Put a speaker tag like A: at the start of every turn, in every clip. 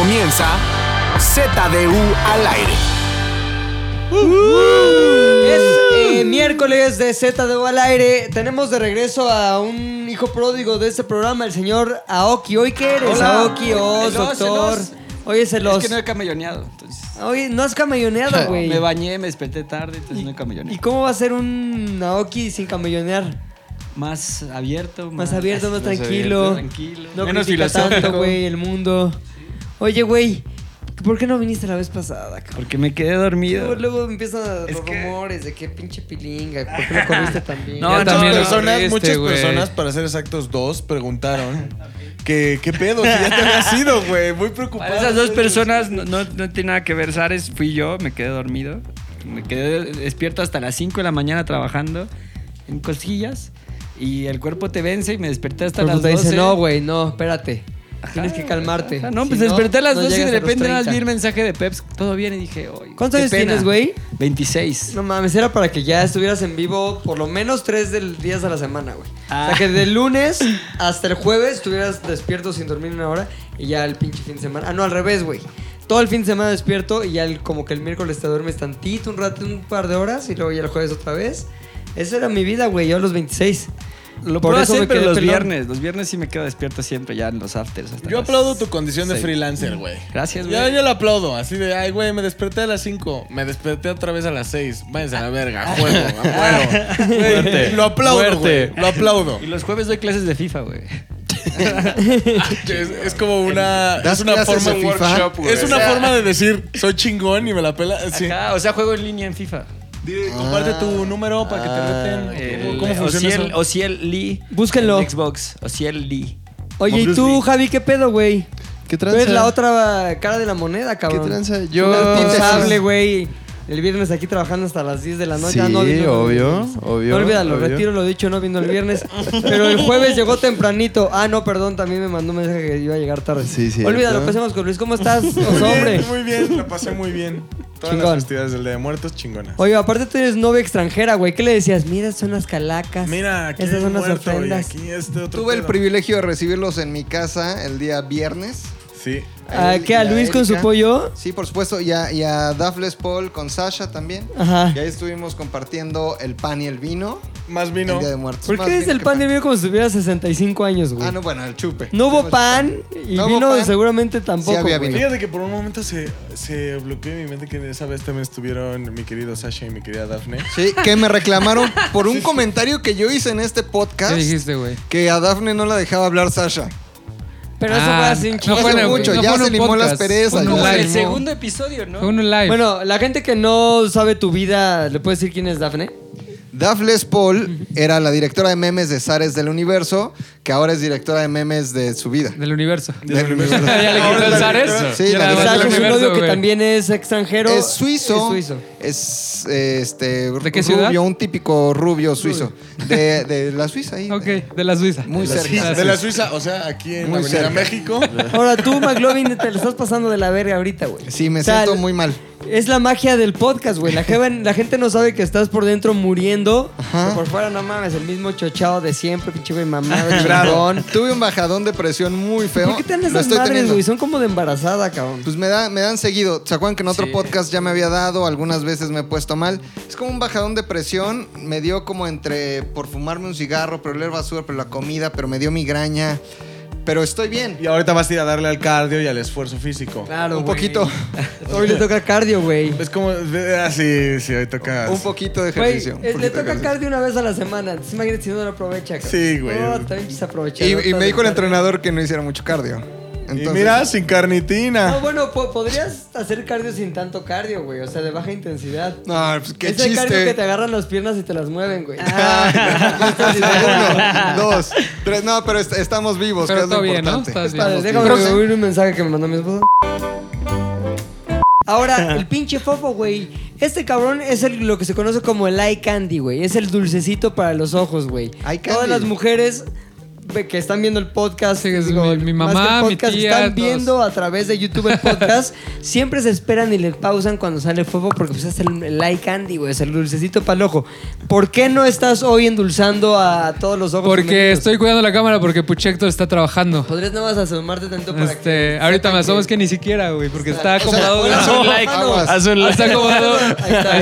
A: comienza ZDU al aire.
B: Es eh, miércoles de Z de al aire. Tenemos de regreso a un hijo pródigo de este programa, el señor Aoki. ¿Hoy qué eres?
C: Hola.
B: Aoki, Oz,
C: El Oz, el
B: doctor.
C: Oz.
B: Hoy es el Oz.
C: Es que no he camelloneado. Entonces,
B: Hoy no has camelloneado, güey.
C: me bañé, me desperté tarde, entonces no he
B: ¿Y
C: camelloneado.
B: cómo va a ser un Aoki sin camellonear?
C: Más abierto,
B: Más abierto, más
C: más
B: tranquilo.
C: tranquilo.
B: No
C: menos filosófico.
B: tanto, güey, el mundo. Oye, güey, ¿por qué no viniste la vez pasada, cabrón?
C: Porque me quedé dormido.
B: Luego, luego empiezan
C: Es
B: los
C: que-
B: rumores de que pinche pilinga. ¿Por qué no corriste tan bien?
C: No,
D: muchas
C: también lo
D: personas, muchas
E: güey.
D: personas, para ser exactos, dos, preguntaron que qué pedo, que ya te había sido, güey. Muy preocupado.
C: Para esas dos personas no, no, no tiene nada que ver. Sares fui yo, me quedé dormido. Me quedé despierto hasta las 5 de la mañana trabajando en cosquillas. Y el cuerpo te vence y me desperté hasta las
B: te
C: 12.
B: dice, no, güey, no, espérate. Tienes que calmarte.
C: Ajá, no,
B: Si
C: pues desperté a las
B: no
C: 12 y de
B: a
C: repente nada más
B: 30.
C: vi el mensaje de Peps. Todo bien y dije, oye.
B: ¿Cuántos años
C: pena".
B: tienes, güey?
C: 26.
B: No mames, era para que ya estuvieras en vivo por lo menos tres del días de la semana, güey.
C: Ah.
B: O sea, que del lunes hasta el jueves estuvieras despierto sin dormir una hora y ya el pinche fin de semana. Ah, no, al revés, güey. Todo el fin de semana despierto y ya el- como que el miércoles te duermes tantito, un rato, un par de horas y luego ya el jueves otra vez. Esa era mi vida, güey, yo a los 26.
C: Lo
B: Por
C: puedo
B: eso
C: hacer,
B: me
C: pero
B: quedé
C: los
B: pelón.
C: viernes. Los viernes sí me quedo despierto siempre, ya en los afters. hasta
D: Yo
C: las
D: aplaudo tu condición de
C: seis.
D: freelancer, güey.
C: Gracias, güey.
D: Ya yo lo aplaudo, así de, ay, güey, me desperté a las 5, me desperté otra vez a las 6. Váyanse a la verga, juego, a juego. Güey, Lo aplaudo, güey. Lo aplaudo.
C: Y los jueves doy clases de FIFA, güey.
D: Es, es como una.
E: ¿Das
D: Es una
E: clases
D: forma.
E: de FIFA?
D: Es una forma de decir, soy chingón y me la pela. Sí.
C: Ajá, o sea, juego en línea en FIFA.
D: Dile, comparte tu número para que te reten.
C: El-
D: ¿Cómo, funciona
C: Ociel,
D: eso?
C: Ociel Lee.
B: Búsquenlo.
C: en Xbox. Ociel Lee.
B: Oye, ¿y tú,
D: Lee.
B: Javi, qué pedo, güey?
E: ¿Qué
B: Tú
E: tranza?
B: eres la otra cara de la moneda,
E: ¿Qué
B: cabrón.
E: tranza? Yo...
B: Responsable, güey. El viernes aquí trabajando hasta las 10 de la noche.
E: Sí,
B: Ah, no vino,
E: obvio,
B: no,
E: obvio,
B: No olvídalo,
E: obvio.
B: retiro lo dicho, no vino el viernes. Pero el jueves llegó tempranito. Ah, no, perdón, también me mandó un mensaje que iba a llegar tarde.
E: Sí, cierto.
B: Olvídalo, pasemos con Luis. ¿Cómo estás,
D: Muy
B: hombre?
D: bien, muy bien, la pasé muy bien. Todas
B: Chingón.
D: las festividades del Día de Muertos, chingonas.
B: Oye, aparte tú eres novia extranjera, güey. ¿Qué le decías? Mira, son las calacas.
D: Mira, aquí
B: Esas
D: hay
B: son las
D: muerto y
B: ofrendas.
D: aquí este otro
E: Tuve el
D: pedo.
E: privilegio de recibirlos en mi casa el día viernes.
D: Sí.
B: ¿A
E: él
B: qué? ¿A
E: y
B: Luis con su pollo?
E: Sí, por supuesto. Y a, y a Dafles Paul con Sasha también.
B: Ajá.
E: Y ahí estuvimos compartiendo el pan y el vino.
D: Más vino.
E: El Día de Muertos.
B: ¿Por
E: Más
B: qué
E: vino
B: el
E: que
B: pan de vino como si tuviera 65 años, güey?
E: Ah, no, bueno, el chupe.
B: No hubo pan y
E: No
B: vino
E: pan.
B: seguramente tampoco.
E: había
B: güey.
E: vino.
D: Fíjate que por un momento se, se bloqueó en mi mente que esa vez también estuvieron mi querido Sasha y mi querida Daphne.
E: Sí, que me reclamaron por un comentario que yo hice en este podcast.
F: ¿Qué dijiste, güey?
E: Que a Dafne no la dejaba hablar Sasha.
B: Pero eso
F: Ah,
B: fue así un
F: no
B: chingo.
F: fue en
E: mucho,
F: no
E: ya
F: fue en
E: se
F: un
E: limó las
F: podcast,
E: perezas,
F: fue en un
C: Como el
F: live.
C: segundo episodio, ¿no?
F: Fue un live.
B: Bueno, la gente que no sabe tu vida, ¿le puedes decir quién es Dafne?
E: Dafles Paul era la directora de memes de Zares del Universo, que ahora es directora de memes de su vida.
F: Del universo.
E: Del universo.
F: ya le quitó el Zares.
E: Sí,
F: Ya
E: la
F: nada más
B: es un
F: universo,
B: novio que
F: güey.
B: también es extranjero.
E: Es suizo.
B: Es suizo.
E: Es este
F: ¿De qué
E: rubio,
F: ciudad?
E: un típico rubio suizo. De, de la Suiza ahí.
F: Ok, de la Suiza.
E: Muy
F: De la
E: cerca.
F: Suiza.
D: De la Suiza, o sea, aquí en
E: Muy
D: la Avenida
E: cerca.
D: México.
B: Ahora tú, McLovin, te lo estás pasando de la verga ahorita, güey.
E: Sí, me
B: O sea,
E: siento muy mal.
B: Es la magia del podcast, güey. La, gente no sabe que estás por dentro muriendo.
E: Ajá.
B: Por fuera, no mames, el mismo chochado de siempre, pinche güey mamado,
E: Claro.
B: chingón.
E: Tuve un bajadón de presión muy feo.
B: ¿Por qué te dan esas
E: estoy
B: madres, güey? Son como de embarazada, cabrón.
E: Pues me, da, me dan seguido. ¿Se acuerdan que en otro
C: Sí.
E: podcast ya me había dado? Algunas veces me he puesto mal. Es como un bajadón de presión. Me dio como entre por fumarme un cigarro, pero leer basura, pero la comida, pero me dio migraña. Pero estoy bien.
D: Y ahorita vas a ir a darle al cardio y al esfuerzo físico.
B: Claro,
E: un
B: güey.
E: poquito.
B: Hoy le toca cardio, güey.
D: Es como. Ah, sí, sí, hoy toca.
E: Un poquito de
B: Güey,
E: ejercicio. un
B: eh, le
E: poquito de
B: toca
E: ejercicio.
B: cardio una vez a la semana. Entonces, imagínate si no lo aprovecha, cabrón.
D: Sí, güey.
B: No, también quise aprovechar.
E: Y, y me dijo el entrenador que no hiciera mucho cardio.
D: Y mira, sin carnitina.
B: No, bueno, po- podrías hacer cardio sin tanto cardio, güey. O sea, de baja intensidad.
E: No, pues qué
B: es el cardio que te
E: chiste.
B: agarran las piernas y te las mueven, güey.
E: Uno, dos, tres. No, pero est- estamos vivos, que
F: Pero
E: es lo
F: todo bien, ¿no? bien.
B: Déjame oír un mensaje que me mandó mi esposa. Ahora, el pinche fofo, güey. Este cabrón es el- lo que se conoce como el eye candy, güey. Es el dulcecito para los ojos, güey. Todas las mujeres que están viendo el podcast,
F: Sí,
B: digo,
F: mi- mi mamá,
B: que el
F: mi
B: podcast,
F: tía,
B: están
F: todos.
B: viendo a través de YouTube el podcast, siempre se esperan y le pausan cuando sale fuego porque pues es el, el eye candy, güey, es el dulcecito para el ojo. ¿Por qué no estás hoy endulzando a todos los ojos?
F: Porque
B: femeninos?
F: estoy cuidando la cámara porque Puchector está trabajando.
B: Podrías nada más asomarte tanto para
F: Este,
B: que
F: ahorita me asomo, es que ni siquiera, güey, porque está acomodado.
C: Haz un like. Haz un like.
F: Está acomodado.
B: Está.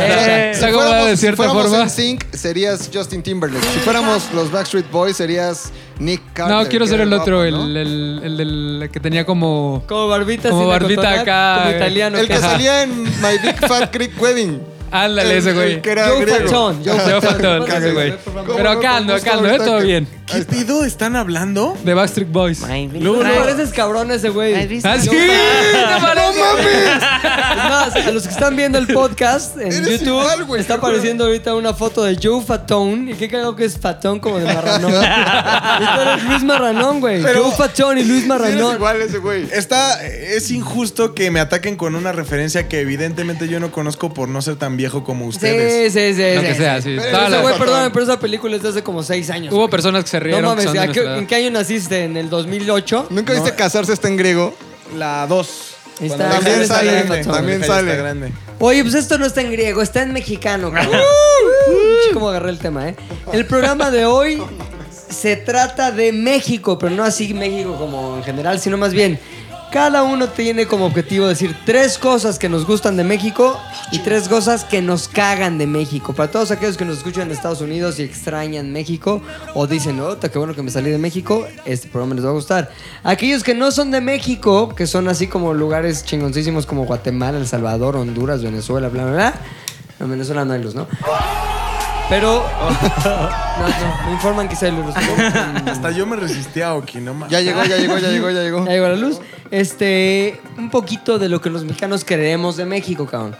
F: Eh, acomodado de
E: si
F: cierta
E: fuéramos
F: forma.
E: en sync, serías Justin Timberlake. Si fuéramos los Backstreet Boys, serías Nick Carter.
F: No, quiero ser el otro,
E: guapo,
F: el,
E: ¿no?
F: el, el del que tenía como.
B: Como barbita,
F: Como barbita acá,
B: Como italiano.
E: El que salía en My Big Fat Creek Wedding.
F: Ándale, ese güey.
E: que era
B: Joe
E: griego.
B: Fatón, Joe
F: Joe
B: Fatón.
F: Ese güey.
B: por favor.
E: ¿Cómo
F: Pero acá ando, acá ando, ¿eh? Todo bien.
G: ¿Qué pido? ¿Están hablando?
F: De Backstreet Boys.
B: Luego no pareces cabrón ese güey.
F: ¿Ah, sí? No mames.
B: Es más, a los que están viendo el podcast en
E: Eres
B: YouTube,
E: igual, güey,
B: está apareciendo ahorita una foto de Joe Fatón. ¿Y qué cagado que es Fatón como de marranón? tú eres Luis Marranón, güey.
G: Pero-
B: Joe Fatón y Luis Marranón.
E: igual ese güey.
G: Está, es injusto que me ataquen con una referencia que evidentemente yo no conozco por no ser tan viejo como ustedes.
B: sí, sí.
F: Lo
B: sí,
F: que
B: sí.
F: sea, sí.
E: Pero
F: Toda
B: Ese
F: la-
B: güey, perdóname, pero esa película es de hace como seis años.
F: Hubo
B: güey.
F: personas que se
B: No
F: rieron. que
B: mames,
F: son de
B: ¿a
F: nuestra
B: qué-
F: edad.
B: ¿en qué año naciste? ¿En el 2008?
E: ¿Nunca viste casarse está en griego?
G: La 2.
B: Ahí
G: Cuando
B: está,
G: Jaime
E: también
G: está
E: sale,
G: grande,
E: también sale.
G: grande.
B: Oye, pues esto no está en griego, está en mexicano. ¿Cómo agarré el tema, eh? El programa de hoy se trata de México, pero no así México como en general, sino más bien cada uno tiene como objetivo decir tres cosas que nos gustan de México y tres cosas que nos cagan de México. Para todos aquellos que nos escuchan en Estados Unidos y extrañan México o dicen, oh, qué bueno que me salí de México, este programa les va a gustar. Aquellos que no son de México, que son así como lugares chingoncísimos como Guatemala, El Salvador, Honduras, Venezuela, bla, bla, bla. En Venezuela no hay luz, ¿no? Pero. No, no, me informan que sí hay luz.
G: Hasta yo me resistí a Oki, no mames.
E: Ya llegó, ya llegó, ya llegó, ya llegó.
B: Ya llegó la luz. Este, un poquito de lo que los mexicanos creemos de México, cabrón.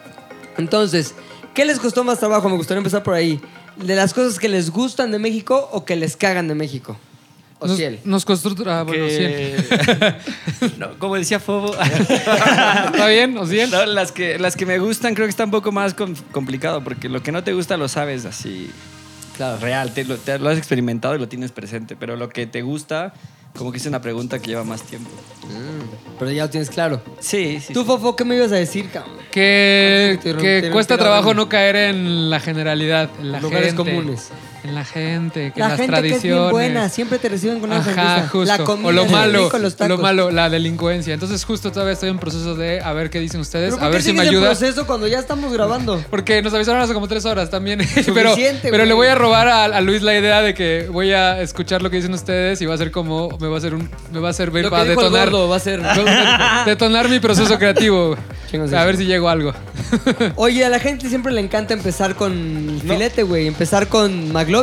B: Entonces, ¿qué les costó más trabajo? Me gustaría empezar por ahí. ¿De las cosas que les gustan de México o que les cagan de México? O
F: Nos,
B: ciel.
F: nos costó. Ah, bueno,
C: Que- no, como decía Fobo.
F: ¿Está bien? ¿O bien?
C: No, las, que, las que me gustan creo que está un poco más com- complicado porque lo que no te gusta lo sabes así. Claro, real, te lo, te lo has experimentado y lo tienes presente, pero lo que te gusta, como que es una pregunta que lleva más tiempo.
B: Pero ya lo tienes claro.
C: Sí, sí.
B: Tú, Fofo, ¿qué me ibas a decir, cabrón?
F: Que, cuesta trabajo no caer en la generalidad, en la
B: Lugares
F: gente,
B: comunes.
F: En la gente, que
B: La
F: en las
B: gente que es
F: tradiciones.
B: bien buena, siempre te reciben con una
F: Ajá,
B: sonrisa.
F: justo.
B: La comida,
F: o lo malo,
B: rico, los tacos.
F: lo malo, la delincuencia. Entonces justo todavía estoy en proceso de a ver qué dicen ustedes,
B: ¿Pero
F: a ver si me ayuda.
B: proceso cuando ya estamos grabando?
F: Porque nos avisaron hace como tres horas también. pero
B: Suficiente,
F: pero le voy a robar a, a Luis la idea de que voy a escuchar lo que dicen ustedes y va a ser como. Me va a hacer un. Me va a servir
B: Lo que
F: para
B: el
F: detonar.
B: gordo va a ser-
F: detonar mi proceso creativo.
B: Chingos,
F: a ver si llego a algo.
B: Oye, a la gente siempre le encanta empezar con filete, güey. Empezar con McLovin.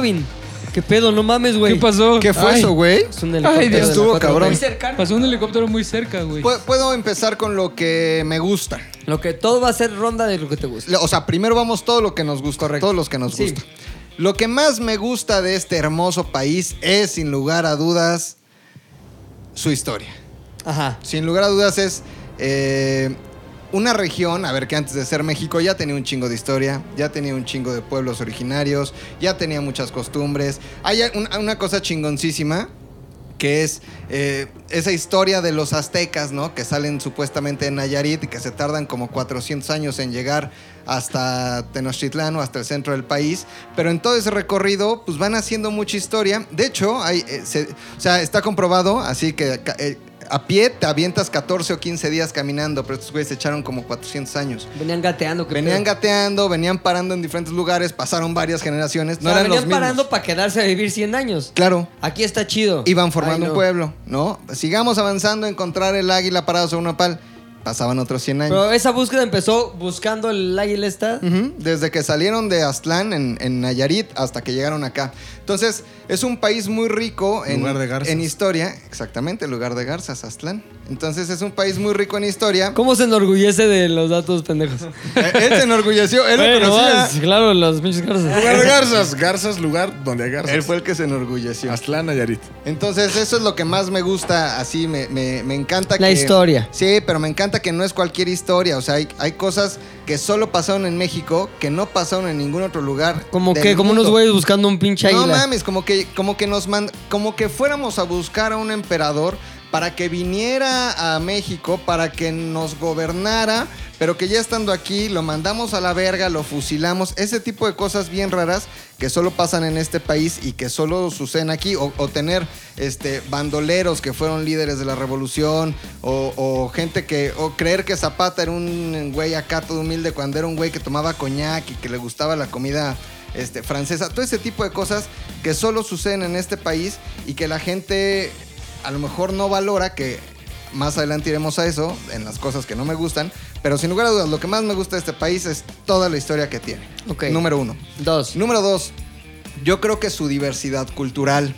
B: ¿Qué pedo? No mames, güey.
F: ¿Qué pasó?
E: ¿Qué fue
F: Ay,
E: eso, güey?
B: Es un helicóptero
F: Ay, Dios,
B: de la
E: estuvo
B: 4T.
E: cabrón.
B: Muy cercano.
F: Pasó un helicóptero muy cerca, güey.
E: Pu- Puedo empezar con lo que me gusta.
B: Lo que todo va a ser ronda de lo que te gusta.
E: O sea, primero vamos todo lo que nos gusta,
B: Correcto.
E: todos los que nos
B: Sí.
E: gusta. Lo que más me gusta de este hermoso país es, sin lugar a dudas, su historia.
B: Ajá.
E: Sin lugar a dudas es eh, una región, a ver, que antes de ser México ya tenía un chingo de historia, ya tenía un chingo de pueblos originarios, ya tenía muchas costumbres. Hay un- una cosa chingoncísima que es eh, esa historia de los aztecas, ¿no? Que salen supuestamente en Nayarit y que se tardan como 400 años en llegar hasta Tenochtitlán o hasta el centro del país. Pero en todo ese recorrido, pues van haciendo mucha historia. De hecho, hay, eh, o sea, está comprobado, así que eh, a pie te avientas 14 o 15 días caminando, pero estos güeyes se echaron como 400 años.
B: Venían gateando. ¿qué
E: Venían
B: pedo?
E: gateando, venían parando en diferentes lugares, pasaron varias generaciones.
B: O
E: No
B: sea,
E: eran los
B: venían
E: mismos.
B: parando para quedarse a vivir 100 años.
E: Claro.
B: Aquí está chido.
E: Iban formando
B: Ay, no.
E: un pueblo, ¿no? Sigamos avanzando, encontrar el águila parado sobre una pal. Pasaban otros 100 años.
B: Pero esa búsqueda empezó buscando el águila esta.
E: Ujú, Desde que salieron de Aztlán en, en Nayarit hasta que llegaron acá. Entonces, es un país muy rico en,
G: Lugar de garzas.
E: en historia. Exactamente, lugar de garzas, Aztlán. Entonces, es un país muy rico en historia.
B: ¿Cómo se enorgullece de los datos pendejos?
E: Eh, Él se enorgulleció, él lo conocía.
B: vas, claro, los pinches garzas.
G: Lugar de garzas. Garzas, lugar donde hay garzas.
E: Él fue el que se enorgulleció.
G: Aztlán, Nayarit.
E: Entonces, eso es lo que más me gusta, así, me, me- me encanta
B: La
E: que...
B: historia.
E: Sí, pero me encanta que no es cualquier historia, o sea, hay, hay cosas que solo pasaron en México, que no pasaron en ningún otro lugar.
B: Como que, como unos
E: mundo.
B: güeyes buscando un pinche
E: No
B: águila.
E: mames, como que, como que nos mand- como que fuéramos a buscar a un emperador para que viniera a México, para que nos gobernara, pero que ya estando aquí lo mandamos a la verga, lo fusilamos, ese tipo de cosas bien raras que solo pasan en este país y que solo suceden aquí, o, tener este, bandoleros que fueron líderes de la revolución, o, o gente que, o creer que Zapata era un güey acá todo humilde cuando era un güey que tomaba coñac y que le gustaba la comida este, francesa, todo ese tipo de cosas que solo suceden en este país y que la gente a lo mejor no valora, que más adelante iremos a eso, en las cosas que no me gustan, pero sin lugar a dudas, lo que más me gusta de este país es toda la historia que tiene.
B: Ok.
E: Número uno.
B: Dos.
E: Número dos, yo creo que su diversidad cultural.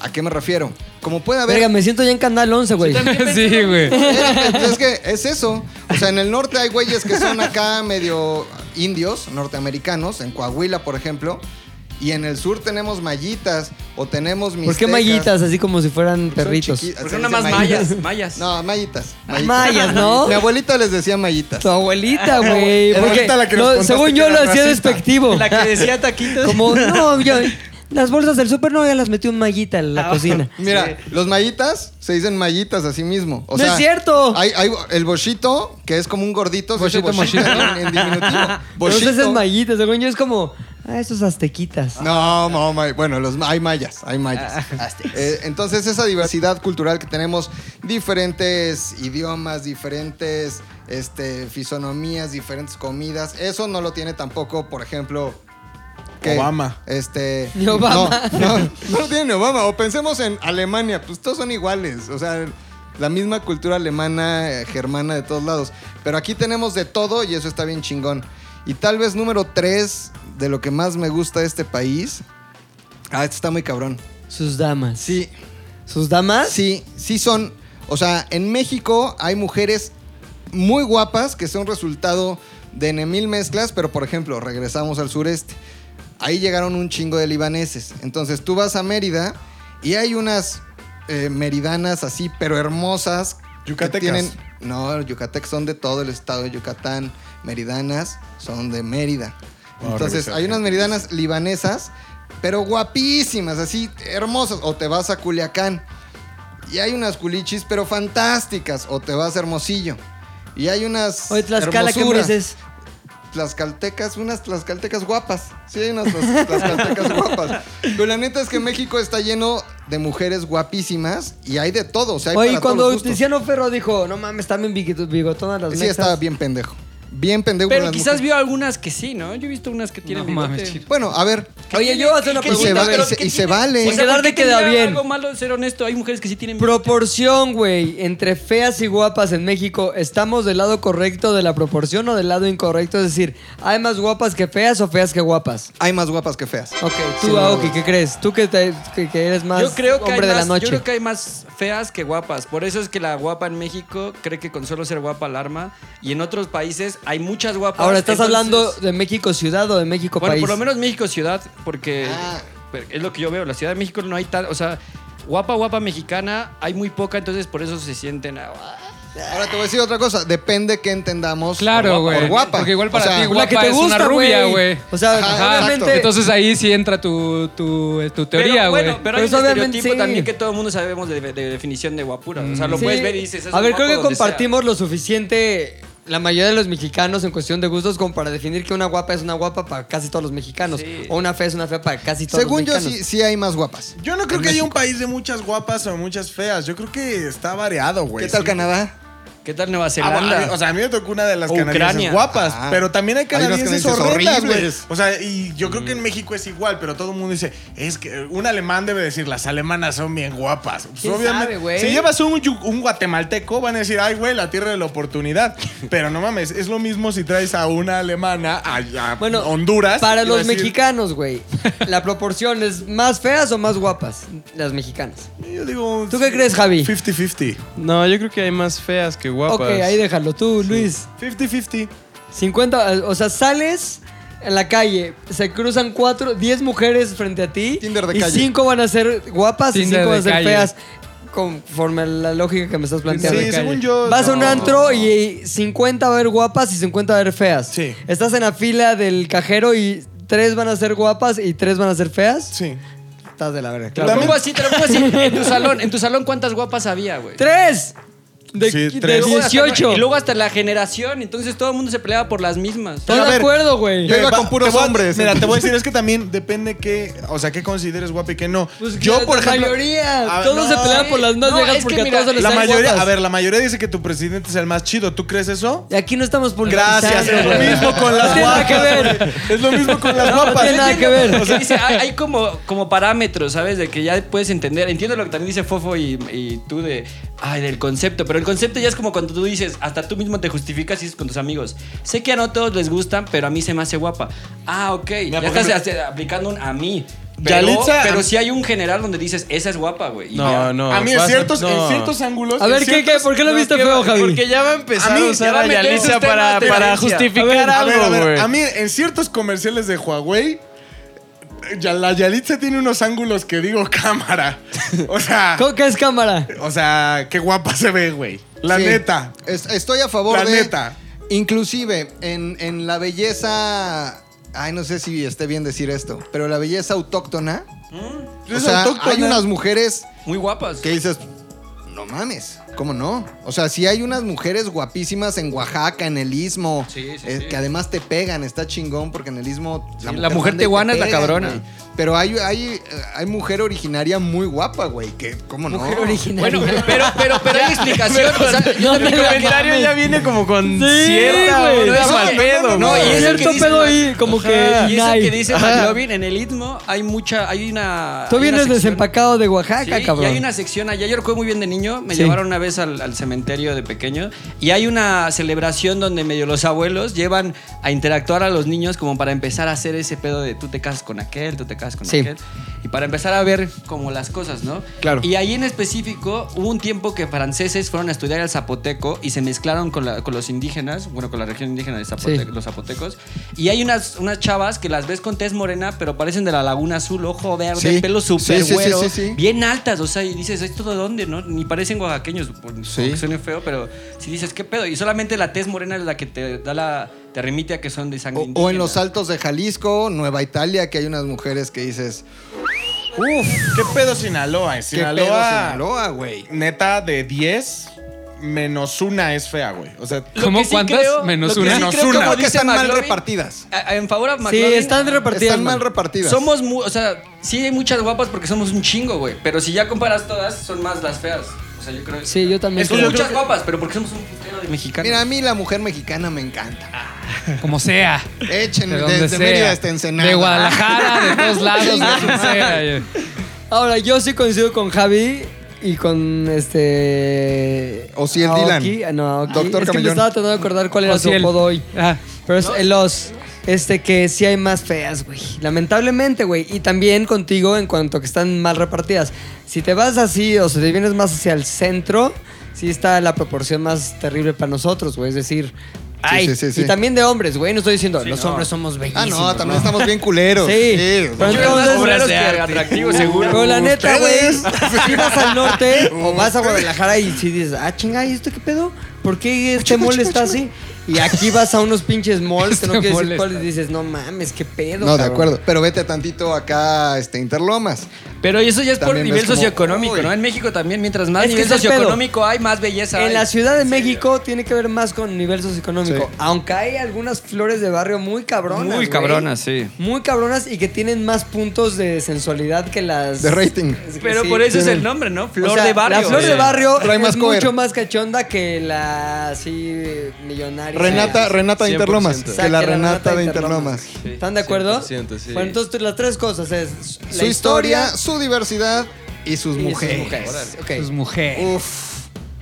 E: ¿A qué me refiero? Como puede haber...
B: Verga, me siento ya en Canal 11, güey.
F: sí, güey.
E: Pues es que es eso. O sea, en el norte hay güeyes que son acá medio indios, norteamericanos, en Coahuila, por ejemplo. Y en el sur tenemos mallitas o tenemos
B: ¿Por qué
E: mixtecas.
B: mallitas? Así como si fueran
E: Son
B: perritos.
E: chiqui-
C: ¿Por
E: se
C: qué no
E: dice
C: más mayas? Mayas.
E: No, mallitas.
B: Mayas, ¿no?
E: Mi abuelita les decía mallitas.
B: Tu abuelita, güey.
G: Era
B: Porque
G: ahorita la que nos
B: no,
G: contaste
B: según
G: que
B: yo
G: era
B: lo hacía
G: racista.
B: despectivo.
C: La que decía taquitos.
B: Como, no, yo. Las bolsas del súper no, ya las metí un mallita en la
C: Ah,
B: cocina.
E: Mira, los mallitas se dicen mallitas a sí mismo. O
B: ¡No
E: sea,
B: es cierto!
E: Hay, hay el bochito, que es como un gordito. se dice
F: Bochito.
E: En, en diminutivo. Bochito.
B: es mallita, según yo es como. Ah, esos aztequitas.
E: No, no, ma- bueno, los, hay mayas, hay mayas. Eh, entonces esa diversidad cultural que tenemos, diferentes idiomas, diferentes este, fisonomías, diferentes comidas, eso no lo tiene tampoco, por ejemplo...
G: Obama.
E: Este,
B: Ni Obama.
E: No, no, no lo tiene ni Obama. O pensemos en Alemania, pues todos son iguales. O sea, la misma cultura alemana, eh, germana de todos lados. Pero aquí tenemos de todo y eso está bien chingón. Y tal vez número tres de lo que más me gusta de este país. Ah, esto está muy cabrón.
B: Sus damas.
E: Sí,
B: ¿Sus damas?
E: sí, sí son. O sea, en México hay mujeres muy guapas que son resultado de N mil mezclas, pero por ejemplo, regresamos al sureste. Ahí llegaron un chingo de libaneses. Entonces tú vas a Mérida y hay unas eh, meridanas así, pero hermosas. que
G: Yucatecas.
E: Tienen, no, Yucatec son de todo el estado de Yucatán. Meridanas son de Mérida. Entonces
G: revisar.
E: hay unas meridanas libanesas, pero guapísimas, así hermosas. O te vas a Culiacán y hay unas culichis, pero fantásticas. O te vas a Hermosillo y hay unas.
B: Oye, Tlaxcala, ¿qué me dices?
E: Tlaxcaltecas, unas tlaxcaltecas guapas. Sí, hay unas tlaxcaltecas guapas. Pero la neta es que México está lleno de mujeres guapísimas y hay de todo. O sea, hay
B: Oye,
E: para
B: cuando
E: todos los gustos.
B: Tiziano Ferro dijo, no mames, también bigot- bigotonas las
E: Sí,
B: mexas.
E: estaba bien pendejo. Bien pendejo.
C: Pero
E: con las
C: quizás
E: mujeres.
C: vio algunas que sí, ¿no? Yo he visto unas que tienen
F: No
C: bigote.
F: mames, chico.
E: Bueno, a ver.
B: Oye, yo voy a hacer una
C: ¿Qué
E: Y se
B: pregunta.
E: va-
C: pero
E: y se-
C: qué
E: y se
C: tiene?
E: vale.
C: O sea, ¿por
B: de queda
C: tendría
B: bien.
C: algo malo ser honesto. Hay mujeres que sí tienen bigote.
B: Proporción, güey, entre feas y guapas en México, ¿estamos del lado correcto de la proporción o del lado incorrecto? Es decir, ¿hay más guapas que feas o feas que guapas?
E: Hay más guapas que feas.
B: Ok,
E: Sin
B: tú,
E: duda.
B: Aoki, ¿qué crees? Tú que, te- que- que eres más
C: yo creo que hay
B: hombre de la
C: más,
B: noche.
C: Yo creo que hay más feas que guapas. Por eso es que la guapa en México cree que con solo ser guapa alarma. Y en otros países hay muchas guapas.
B: Ahora, ¿estás
C: entonces-
B: hablando de México ciudad o de México
C: Bueno,
B: país?
C: por lo menos México ciudad, porque
E: Ah.
C: pero es lo que yo veo. La Ciudad de México no hay tal, o sea, guapa, guapa mexicana, hay muy poca, entonces por eso se sienten. ah,
E: Ahora te voy a decir otra cosa. Depende que entendamos
F: Claro,
E: por guapa.
F: güey.
E: Por guapa.
F: Porque igual para
E: O sea,
F: ti,
B: la
F: guapa
B: que te
F: es
B: gusta,
F: una rubia, güey.
B: O sea,
E: Ajá,
B: obviamente...
F: Entonces ahí sí entra tu, tu, tu teoría,
C: pero,
F: güey.
C: bueno, pero hay
B: Pues
C: un
B: obviamente
C: estereotipo
B: sí.
C: también que todo el mundo sabemos de, de definición de guapura. O sea, lo
B: Sí.
C: puedes ver y dices. es
B: A ver, creo que
C: sea.
B: compartimos lo suficiente la mayoría de los mexicanos en cuestión de gustos como para definir que una guapa es una guapa para casi todos los mexicanos
C: Sí.
B: o una fea es una fea para casi todos
E: Según
B: los
E: yo,
B: mexicanos.
E: sí, sí hay más guapas.
G: Yo no creo
E: En
G: que haya un país de muchas guapas o muchas feas. Yo creo que está variado, güey.
E: ¿Qué tal
G: Sí.
E: Canadá?
C: ¿Qué tal Nueva
G: Ah,
C: Zelanda?
G: bueno, a mí- o sea, a mí me tocó una de las
C: O
G: canadienses
C: Ucrania.
G: guapas,
E: Ah.
G: pero también hay
E: Hay
G: canadienses horrendas, güey. O sea, y yo creo que en México es igual, pero todo el mundo dice, es que un alemán debe decir, las alemanas son bien guapas. Pues,
B: ¿Quién sabe, güey?
G: si llevas un, un guatemalteco, van a decir, ay, güey, la tierra de la oportunidad. pero no mames, es lo mismo si traes a una alemana a, a
B: Bueno,
G: Honduras.
B: Para los
G: decir,
B: mexicanos, güey, ¿la proporción es más feas o más guapas? Las mexicanas.
G: Yo digo,
B: ¿Tú qué crees, Javi?
G: 50-50.
D: No, yo creo que hay más feas que guapas.
B: Ok, ahí déjalo. Tú, Luis.
G: 50-50.
B: 50, eh, o sea, sales en la calle, se cruzan cuatro, 10 mujeres frente a ti
E: Tinder de
B: y
E: calle.
B: 5 van a ser guapas y
F: Tinder
B: 5 van a
F: de
B: ser
F: calle.
B: feas. conforme a la lógica que me estás planteando.
D: Sí, según yo.
B: Vas a un
D: no.
B: antro y 50 va a haber guapas y 50 va a haber feas.
D: Sí.
B: Estás en la fila del cajero y tres van a ser guapas y tres van a ser feas.
D: Sí.
B: Estás de la verga.
C: Te lo
B: Claro.
C: pongo así, te lo pongo así. En tu salón, en tu salón, ¿cuántas guapas había, güey?
B: ¡Tres! De,
D: Sí,
B: de.
C: Luego hasta-
B: 18.
C: y luego hasta la generación, entonces todo el mundo se peleaba por las mismas.
B: Estoy
E: A
B: de
E: ver,
B: acuerdo, güey.
E: Yo iba
D: Va-
E: con puros
D: te voy a-
E: hombres.
D: Mira, te voy a decir, es que también depende qué, o sea, qué consideres guapo y qué no.
B: Pues
D: yo,
B: la
D: por ejemplo.
B: mayoría.
D: A-
B: Todos se
D: no,
B: pelean por las más
C: no,
B: viejas
C: es que
B: porque
C: mira,
B: a todos se les
D: La
B: salen
D: mayoría,
B: guapas.
D: a ver, la mayoría dice que tu presidente es el más chido. ¿Tú crees eso?
B: Y aquí no estamos publicitando.
D: Gracias, es lo
B: güey.
D: mismo con las
B: No tiene nada que
D: guapas.
B: ver.
D: Es lo mismo con las
B: No,
D: guapas.
B: no tiene nada que ver.
C: O sea, dice, hay, hay como, como parámetros, ¿sabes? De que ya puedes entender. Entiendo lo que también dice Fofo y, y tú de, ay, del concepto. Pero el concepto ya es como cuando tú dices, hasta tú mismo te justificas y dices con tus amigos. Sé que a no todos les gustan, pero a mí se me hace guapa. Ah, ok. ya estás
D: ejemplo-
C: aplicando un a mí. Pero,
D: Yalitza-
C: pero sí hay un general donde dices, esa es guapa, güey.
D: No,
C: ya.
D: no.
G: A mí en ciertos,
D: no.
G: en ciertos ángulos.
B: A ver, ¿qué,
G: ciertos-
B: qué? ¿Por qué lo
D: No,
B: viste feo, Javi?
D: Porque ya va a empezar
G: A
D: a,
G: mí
D: usar a
C: a meter
D: Yalitza para, para justificar
G: A ver,
D: algo,
G: a ver, a mí en ciertos comerciales de Huawei, la Yalitza tiene unos ángulos que digo cámara. O sea,
B: ¿Cómo- ¿Qué es cámara?
G: o sea, qué guapa se ve, güey. La
E: Sí.
G: neta.
E: Es- estoy a favor
G: La
E: de.
G: neta.
E: Inclusive, en, en la belleza. Ay, no sé si esté bien decir esto, pero la belleza autóctona. O sea,
G: autóctona.
E: hay unas mujeres
C: Muy guapas.
E: que dices, no mames, ¿cómo no? O sea, si hay unas mujeres guapísimas en Oaxaca, en el Istmo,
C: Sí, sí,
E: eh,
C: sí.
E: que además te pegan, está chingón porque en el Istmo...
C: Sí, la mujer
E: y te
C: tehuana es la cabrona.
E: güey. Pero hay, hay, eh, hay mujer originaria muy guapa, güey, que, ¿cómo no?
B: Mujer originaria.
C: Bueno, pero, pero, pero hay explicación. o sea,
B: No
D: comentario ya viene como con
B: Sí,
D: cierta
B: güey. No,
D: mal
C: no,
D: pedo,
C: no, y es
B: cierto pedo ahí, como que...
C: Y eso que dice. McLovin, en el Istmo hay mucha, hay una...
B: Tú vienes
C: sección-
B: desempacado de Oaxaca, cabrón.
C: y hay una sección allá, yo recuerdo muy bien de niño, me llevaron una vez al, al cementerio de pequeño y hay una celebración donde medio los abuelos llevan a interactuar a los niños como para empezar a hacer ese pedo de tú te casas con aquel, tú te casas con
B: Sí.
C: aquel y para empezar a ver como las cosas, ¿no?
E: Claro.
C: Y ahí en específico hubo un tiempo que franceses fueron a estudiar el zapoteco y se mezclaron con, la- con los indígenas, bueno, con la región indígena de Zapote-
B: Sí.
C: los zapotecos y hay unas, unas chavas que las ves con tez morena pero parecen de la Laguna Azul, ojo verde,
E: Sí.
C: pelo súper güero, bien altas, o sea, y dices, ¿esto de dónde, no? Ni parecen oaxaqueños, por
E: Sí.
C: que suene feo, pero si dices, ¿qué pedo? Y solamente la tez morena es la que te da la, te remite a que son de sangre
E: O, o en los altos de Jalisco, Nueva Italia, que hay unas mujeres que dices,
G: Uf, ¿qué pedo Sinaloa?
E: ¿qué
G: Sinaloa,
E: pedo Sinaloa, güey?
G: neta, de 10, menos una es fea, güey. O sea,
C: sí
F: ¿Cuántas?
C: creo-
F: Menos una.
C: sí
G: Menos
C: creo,
G: una.
C: como
E: que
C: dice
E: están mal repartidas.
C: a- a- En favor a
B: Sí,
C: McLovin,
B: están repartidas.
E: Están mal repartidas.
C: Somos, o sea, sí hay muchas guapas porque somos un chingo, güey. Pero si ya comparas todas, son más las feas. O sea, yo creo
B: Sí, yo también
C: Son
B: creo.
C: muchas guapas, pero porque somos un putero de mexicanos.
E: Mira, a mí la mujer mexicana me encanta.
F: Como sea.
E: Échenme
F: De donde
E: desde
F: sea.
E: Mérida hasta Ensenada.
F: De Guadalajara, de todos lados, de sea.
B: Ahora, yo sí coincido con Javi y con este.
E: O si el
B: Aoki.
E: Dylan.
B: Ah, No, Aoki.
E: Doctor
B: Es que me estaba tratando de acordar cuál era su
F: Ociel.
B: apodo hoy.
F: Ah,
B: Pero es el Os. Este que sí hay más feas, güey. Lamentablemente, güey. Y también contigo en cuanto a que están mal repartidas. Si te vas así o si te vienes más hacia el centro, sí está la proporción más terrible para nosotros, güey. Es decir, ay.
E: sí, sí, sí.
B: Y también de hombres, güey. No estoy diciendo, los
C: no.
B: hombres somos
E: Ah,
B: bellísimos.
E: no, también estamos bien culeros.
B: Sí. Pero
C: Yo creo
B: entonces-
C: obreros que atractivos, seguro.
B: Pero la neta, güey, si vas al norte o vas a Guadalajara y si dices, ah, chinga, ¿y esto qué pedo? ¿Por qué este mall está así? Y aquí vas a unos pinches malls que no
F: Este
B: quieres
F: mall
B: decir cuáles y dices, no mames, qué pedo.
E: No, de
B: cabrón".
E: acuerdo. Pero vete tantito acá, este, Interlomas.
C: Pero eso ya es por
E: También
C: nivel
E: ves como,
C: socioeconómico. ¿no? En México también, mientras más
B: Es
C: nivel
B: es pedo.
C: socioeconómico hay, más belleza hay.
B: En la Ciudad de México tiene que ver más con nivel socioeconómico.
E: Sí.
B: Aunque hay algunas flores de barrio muy cabronas.
C: Muy cabronas, sí.
B: Muy cabronas y que tienen más puntos de sensualidad que las.
E: De rating.
B: Es que
C: Pero
B: sí.
C: por eso es el nombre, ¿no? Flor
B: O sea,
C: de barrio.
B: La flor de barrio es
E: cover.
B: mucho más cachonda que la así millonaria.
E: Renata, Renata de
D: 100%.
E: Interlomas. Que la Renata de Interlomas.
B: ¿Están de acuerdo?
D: 100%, sí.
B: Bueno, entonces las tres cosas es la
E: Su historia, su diversidad y sus
B: y sus
E: mujeres.
B: mujeres. Ok.
F: sus mujeres.
E: Uf.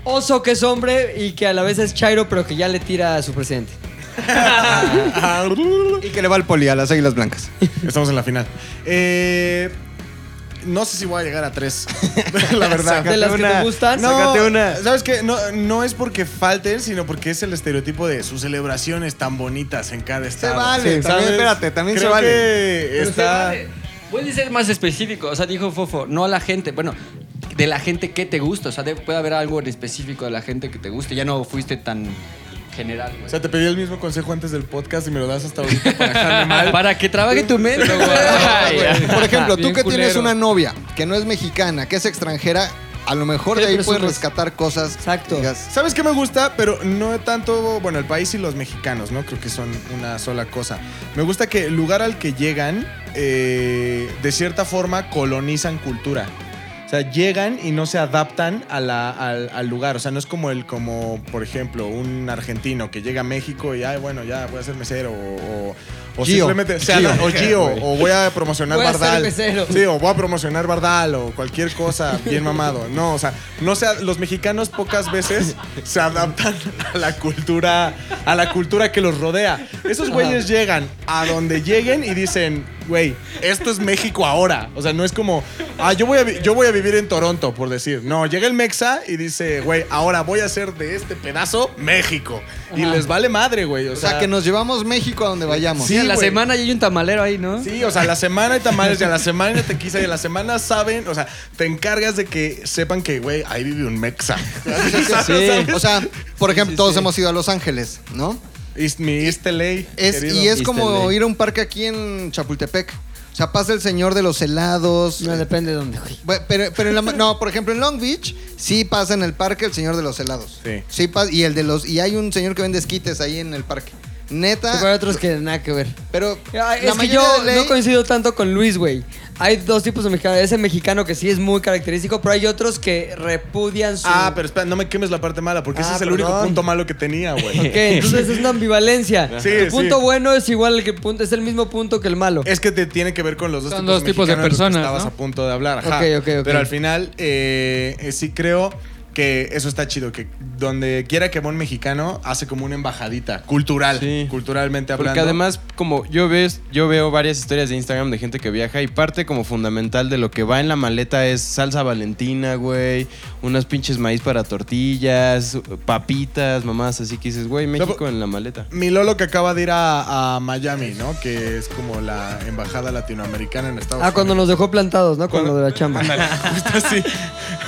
B: Oso que es hombre y que a la vez es chairo, pero que ya le tira a su presidente.
E: Y que le va al poli a las águilas blancas.
G: estamos en la final. Eh, no sé si voy a llegar a tres. la verdad.
B: de las que te gustan.
G: No,
D: Sácate una.
G: ¿Sabes qué? No, no es porque falten, sino porque es el estereotipo de sus celebraciones tan bonitas en cada estado.
E: vale, también, espérate, también se vale.
G: que está...
C: Puede ser más específico. O sea, dijo Fofo, no a la gente. Bueno, de la gente que te gusta. O sea, de- puede haber algo en específico de la gente que te guste. Ya no fuiste tan general, güey.
D: O sea, te pedí el mismo consejo antes del podcast y me lo das hasta ahorita para dejarme mal.
C: Para que trabaje tu mente, güey.
E: Por ejemplo, tú
F: Bien
E: que tienes
F: culero.
E: una novia que no es mexicana, que es extranjera, a lo mejor de
B: ¿Qué
E: ahí
B: presumes?
E: puedes rescatar cosas.
B: Exacto.
E: digas,
D: ¿Sabes qué me gusta? Pero no tanto, bueno, el país y los mexicanos, ¿no? Creo que son una sola cosa. Me gusta que el lugar al que llegan, eh, de cierta forma, colonizan cultura. Sea, llegan y no se adaptan al, al lugar. O sea, no es como el, como, por ejemplo, un argentino que llega a México y, ay, bueno, ya voy a ser mesero. O- o
E: Gio.
D: simplemente, o Gio, o voy a promocionar
B: Voy a ser
D: Bardal.
B: mesero.
D: Sí, o voy a promocionar Bardal o cualquier cosa bien mamado. No, o sea, no sea, los mexicanos pocas veces se adaptan a la cultura, a la cultura que los rodea. Esos güeyes llegan a donde lleguen y dicen, güey, esto es México ahora. O sea, no es como, ah, yo voy a, vi- yo voy a vivir en Toronto, por decir. No, llega el Mexa y dice, güey, ahora voy a hacer de este pedazo México. Y les vale madre, güey. O,
E: O sea, que nos llevamos México a donde vayamos.
C: Sí, a la
D: güey.
C: semana ya hay un tamalero ahí, ¿no?
D: Sí, o sea, la semana hay tamales y a la semana hay tequila y a la semana saben, o sea, te encargas de que sepan que, güey, ahí vive un mexa.
E: O sea, por ejemplo, todos hemos ido a Los Ángeles, ¿no?
D: Es mi East LA,
E: Es,
D: querido.
E: y es
C: East
E: como
C: LA.
E: ir a un parque aquí en Chapultepec. O sea, pasa el señor de los helados.
B: No depende de dónde, güey.
E: Pero, pero en la, no, por ejemplo, en Long Beach sí pasa en el parque el señor de los helados.
D: Sí.
E: pasa, y el de los y hay un señor que vende esquites ahí en el parque. Neta,
B: Pero hay otros que nada que ver.
E: pero
B: Ah, Es que yo
E: de ley-
B: no coincido tanto con Luis, güey. Hay dos tipos de mexicanos. Ese mexicano que sí es muy característico, pero hay otros que repudian su...
D: Ah, pero espera, no me quemes la parte mala, porque ese
B: Ah,
D: es el único punto malo que tenía, güey.
B: Ok, entonces es una ambivalencia.
D: Sí,
B: el punto
D: sí.
B: bueno es igual el que punto, es el mismo punto que el malo.
D: Es que te tiene que ver con los dos
F: Son
D: tipos,
F: dos tipos de
D: mexicanos los que
F: personas,
D: estabas
F: ¿no?
D: a punto de hablar. Ajá.
B: Ok, ok, ok.
D: Pero al final, eh, eh, sí creo que eso está chido, que donde quiera que va un mexicano, hace como una embajadita cultural,
H: Sí.
D: culturalmente hablando.
H: Porque además, como yo ves, yo veo varias historias de Instagram de gente que viaja y parte como fundamental de lo que va en la maleta es salsa valentina, güey, unas pinches maíz para tortillas, papitas, mamás, así que dices, güey, México en la maleta.
D: Mi Lolo que acaba de ir a, a Miami, ¿no? Que es como la embajada latinoamericana en Estados
B: Ah, cuando nos
D: Unidos.
B: dejó plantados, ¿no? Con
D: Cuando-
B: lo de la chamba.
D: Ándale, justo así.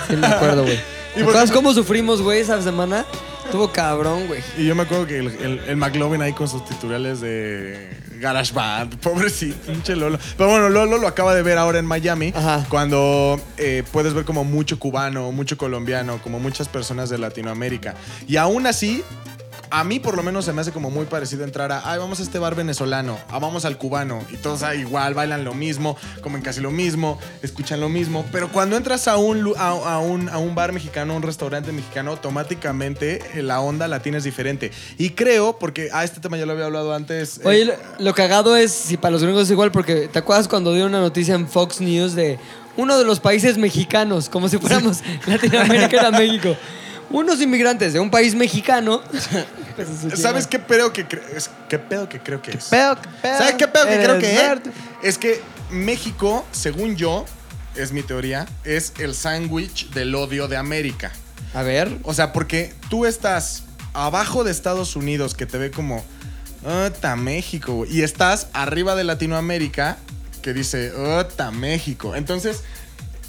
B: Sí, me acuerdo, güey.
D: Y
B: ¿Te
D: por
B: acuerdas
D: ejemplo-
B: cómo sufrimos, güey, esa semana? Estuvo cabrón, güey.
D: Y yo me acuerdo que el, el, el McLovin ahí con sus titulares de GarageBand, pobrecito, pinche Lolo. Pero bueno, Lolo lo acaba de ver ahora en Miami,
B: Ajá.
D: cuando eh, puedes ver como mucho cubano, mucho colombiano, como muchas personas de Latinoamérica. Y aún así, a mí por lo menos se me hace como muy parecido entrar a, ay, vamos a este bar venezolano, ah, vamos al cubano, y todos ah, igual, bailan lo mismo, comen casi lo mismo, escuchan lo mismo, pero cuando entras a un, a, a un, a un bar mexicano, a un restaurante mexicano, automáticamente eh, la onda la tienes diferente. Y creo, porque, ah, este tema ya lo había hablado antes. eh,
B: Oye, lo, lo cagado es, si para los gringos es igual, porque ¿te acuerdas cuando dio una noticia en Fox News de uno de los países mexicanos, como si fuéramos Latinoamérica era México? Unos inmigrantes de un país mexicano. Pues,
D: ¿Sabes qué pedo que creo? Es, ¿Qué pedo que creo que es?
E: Pedo, qué pedo.
D: ¿Sabes qué pedo que creo que es? Es que México, según yo, es mi teoría, es el sándwich del odio de América.
B: A ver.
D: O sea, porque tú estás abajo de Estados Unidos, que te ve como, ¡Ota México! güey", Y estás arriba de Latinoamérica, que dice, ¡Ota México! Entonces,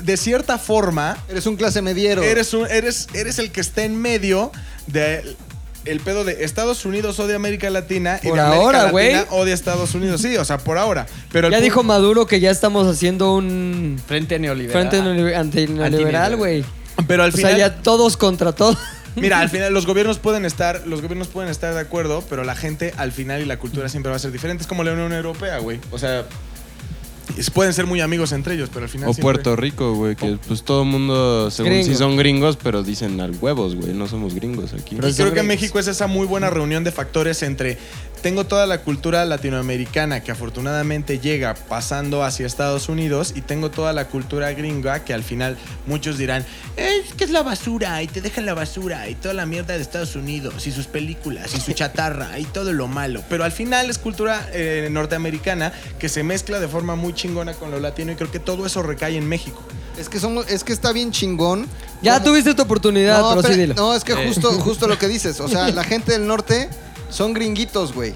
D: de cierta forma,
E: Eres un clase mediero.
D: eres, un, eres, eres el que está en medio de el pedo de Estados Unidos odia América Latina y
B: Por
D: de América
B: ahora, güey.
D: Latina odia Estados Unidos. Sí, o sea, por ahora. Pero
B: Ya dijo Maduro que ya estamos haciendo un
C: Frente neoliberal.
B: frente neoliber- antineoliberal, güey.
D: Pero al
B: O
D: final,
B: sea, ya todos contra todos.
D: mira, al final los gobiernos pueden estar, los gobiernos pueden estar de acuerdo, pero la gente al final y la cultura siempre va a ser diferente. Es como la Unión Europea, güey. O sea, pueden ser muy amigos entre ellos, pero al final
H: O
D: siempre-
H: Puerto Rico, güey, que pues todo el mundo, según
B: Gringo.
H: sí son gringos, pero dicen al huevos, güey, no somos gringos aquí.
B: Pero
D: creo que México es esa muy buena reunión de factores entre tengo toda la cultura latinoamericana que afortunadamente llega pasando hacia Estados Unidos y tengo toda la cultura gringa que al final muchos dirán es que es la basura y te dejan la basura y toda la mierda de Estados Unidos y sus películas y su chatarra y todo lo malo. Pero al final es cultura eh, norteamericana que se mezcla de forma muy chingona con lo latino y creo que todo eso recae en México.
E: Es que somos, es que está bien chingón.
B: Ya
E: Como-
B: tuviste tu oportunidad,
E: no,
B: pero sí
E: espera,
B: dilo.
E: no, es que justo, justo lo que dices. O sea, la gente del norte son gringuitos, güey.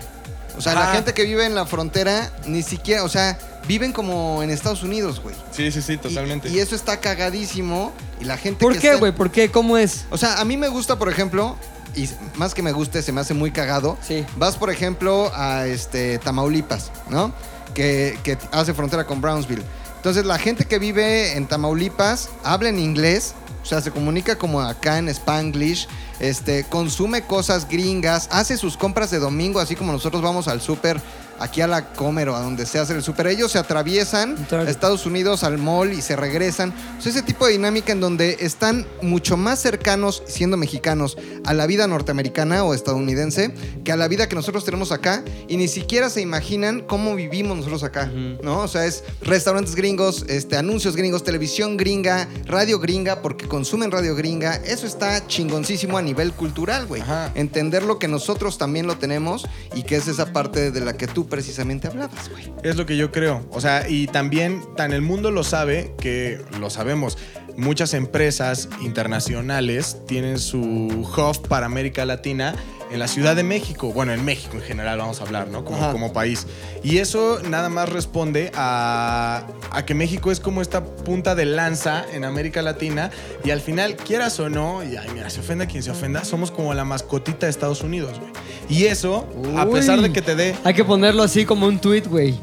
E: O sea, la
D: Ah.
E: gente que vive en la frontera ni siquiera, o sea, viven como en Estados Unidos, güey.
D: Sí, sí, sí, totalmente.
E: Y, eso está cagadísimo. Y la gente
B: ¿Por
E: que
B: qué,
E: está-
B: güey? ¿Por qué? ¿Cómo es?
E: O sea, a mí me gusta, por ejemplo, y más que me guste, se me hace muy cagado.
B: Sí.
E: Vas, por ejemplo, a este Tamaulipas, ¿no? Que, que hace frontera con Brownsville. Entonces, la gente que vive en Tamaulipas habla en inglés, sea, se comunica como acá en Spanglish, este, consume cosas gringas, hace sus compras de domingo, así como nosotros vamos al súper, aquí a la Comer o a donde se hace el súper. Ellos se atraviesan a Estados Unidos al mall y se regresan. O sea, ese tipo de dinámica en donde están mucho más cercanos, siendo mexicanos, a la vida norteamericana o estadounidense que a la vida que nosotros tenemos acá y ni siquiera se imaginan cómo vivimos nosotros acá, ¿no? O sea, es restaurantes gringos, este, anuncios gringos, televisión gringa, radio gringa, porque consumen radio gringa. Eso está chingoncísimo a nivel cultural, güey. Entender lo que nosotros también lo tenemos y que es esa parte de la que tú precisamente hablabas, güey.
D: Es lo que yo creo. O sea, y también tan el mundo lo sabe que lo sabemos. Muchas empresas internacionales tienen su hub para América Latina en la Ciudad de México. Bueno, en México en general vamos a hablar, ¿no? Como, país. Y eso nada más responde a, a que México es como esta punta de lanza en América Latina. Y al final, quieras o no, y ay, mira, se ofenda quien se ofenda, somos como la mascotita de Estados Unidos, güey. Y eso, a pesar de que te dé
B: Hay que ponerlo así como un tweet, güey.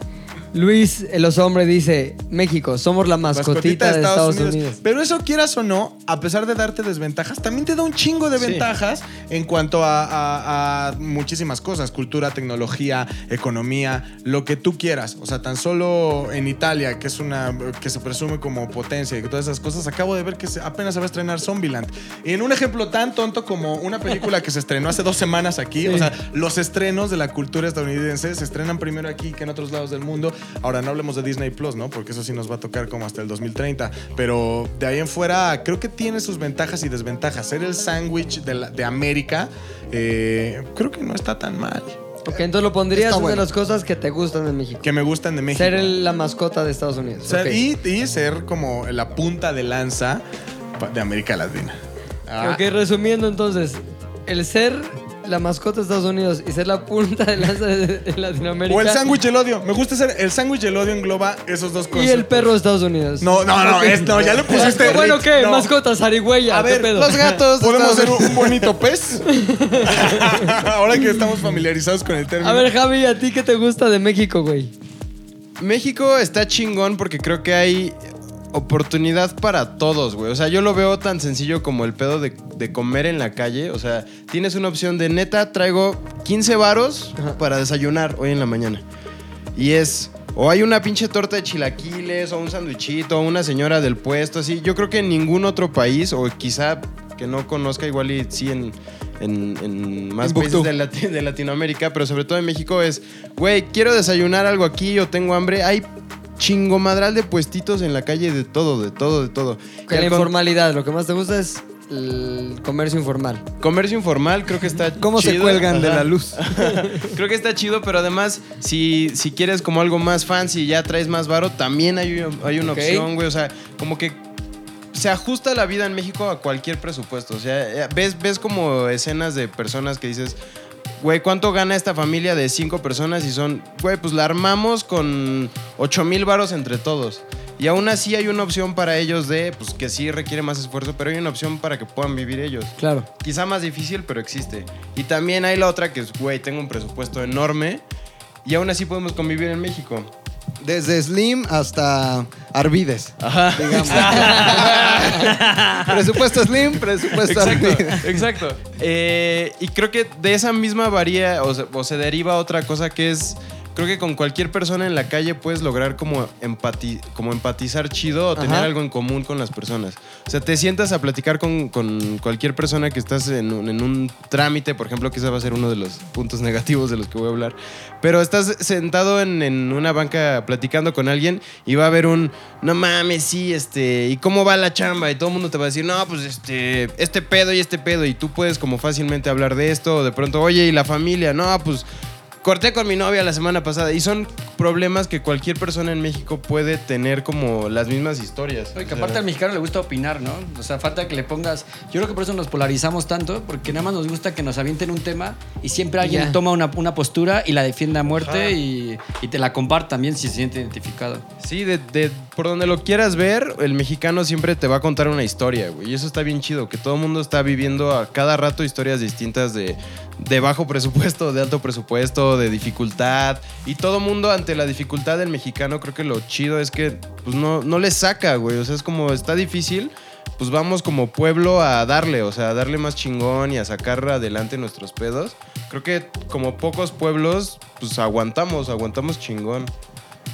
B: Luis, el hombre, dice: México, somos la mascotita, de Estados, Unidos.
D: Pero eso quieras o no, a pesar de darte desventajas, también te da un chingo de
H: Sí.
D: ventajas en cuanto a, a- a muchísimas cosas, cultura, tecnología, economía, lo que tú quieras. O sea, tan solo en Italia, que es una que se presume como potencia y que todas esas cosas, acabo de ver que apenas se va a estrenar Zombieland. Y en un ejemplo tan tonto como una película que se estrenó hace dos semanas aquí, o sea, los estrenos de la cultura estadounidense se estrenan primero aquí que en otros lados del mundo. Ahora no hablemos de Disney Plus, ¿no? Porque eso sí nos va a tocar como hasta el 2030. Pero de ahí en fuera, creo que tiene sus ventajas y desventajas. Ser el sándwich de, América, eh, creo que no está tan mal.
B: Ok, entonces lo pondrías una de las cosas que te gustan de México.
D: Que me gustan de México.
B: Ser el- la mascota de Estados Unidos.
D: Ser- y, y ser como la punta de lanza de América Latina. Ah,
B: Ok, resumiendo entonces, el ser la mascota de Estados Unidos y ser la punta de lanza de, de Latinoamérica.
D: O el sándwich y el odio. Me gusta ser el sándwich y el odio engloba esos dos
B: Y
D: conceptos.
B: el perro de Estados Unidos.
D: No, no, no, es- no, ya le pusiste.
B: Bueno, ¿qué?
D: No.
B: Mascota, zarigüeya.
D: A
B: ¿qué
D: ver,
B: pedo?
E: Los gatos. de
D: ¿Podemos ser un bonito pez? Ahora que estamos familiarizados con el término.
B: A ver, Javi, ¿a ti qué te gusta de México, güey?
H: México está chingón porque creo que hay oportunidad para todos, güey. O sea, yo lo veo tan sencillo como el pedo de, de comer en la calle. O sea, tienes una opción de neta, traigo 15 varos para desayunar hoy en la mañana. Y es, o hay una pinche torta de chilaquiles, o un sandwichito, o una señora del puesto, así. Yo creo que en ningún otro país, o quizá que no conozca igual y sí en, en- en más países de, Lati- de Latinoamérica, pero sobre todo en México es, güey, quiero desayunar algo aquí o tengo hambre. Hay chingomadral de puestitos en la calle de todo, de todo, de todo.
B: Que la
H: con-
B: informalidad, lo que más te gusta es el comercio informal.
H: Comercio informal creo que está
E: ¿Cómo se cuelgan de la luz?
H: creo que está chido, pero además, si, si quieres como algo más fancy y ya traes más varo, también hay, hay una opción, güey. O sea, como que se ajusta la vida en México a cualquier presupuesto. O sea, eh, ves, ves como escenas de personas que dices, güey, ¿cuánto gana esta familia de cinco personas? Y son, güey, pues la armamos con ocho mil varos entre todos. Y aún así hay una opción para ellos de, pues que sí requiere más esfuerzo, pero hay una opción para que puedan vivir ellos.
B: Claro.
H: Quizá más difícil, pero existe. Y también hay la otra que es, güey, tengo un presupuesto enorme y aún así podemos convivir en México.
E: Desde Slim hasta Arvides.
H: Ajá.
E: Digamos. presupuesto Slim, presupuesto Arvides.
H: Exacto, exacto. Eh, y creo que de esa misma varía o se, o se deriva otra cosa que es. Creo que con cualquier persona en la calle puedes lograr como, empati- como empatizar chido o tener algo en común con las personas. O sea, te sientas a platicar con, con cualquier persona que estás en un, en un trámite, por ejemplo, que ese va a ser uno de los puntos negativos de los que voy a hablar. Pero estás sentado en, en una banca platicando con alguien y va a haber un, no mames, sí, este, ¿y cómo va la chamba? Y todo el mundo te va a decir, no, pues este, este pedo y este pedo. Y tú puedes como fácilmente hablar de esto o de pronto, oye, ¿y la familia? No, pues corté con mi novia la semana pasada y son problemas que cualquier persona en México puede tener como las mismas historias.
C: Oye, que
H: O sea,
C: aparte al mexicano le gusta opinar, ¿no? O sea, falta que le pongas. Yo creo que por eso nos polarizamos tanto, porque nada más nos gusta que nos avienten un tema y siempre alguien toma una, una postura y la defiende a muerte y, y te la comparte también si se siente identificado.
H: Sí, de, de- por donde lo quieras ver, el mexicano siempre te va a contar una historia, güey. Y eso está bien chido, que todo el mundo está viviendo a cada rato historias distintas de, de bajo presupuesto, de alto presupuesto, de dificultad. Y todo mundo ante la dificultad del mexicano, creo que lo chido es que pues, no, no le saca, güey. O sea, es como está difícil. Pues vamos como pueblo a darle, o sea, a darle más chingón y a sacar adelante nuestros pedos. Creo que como pocos pueblos, pues aguantamos, aguantamos chingón.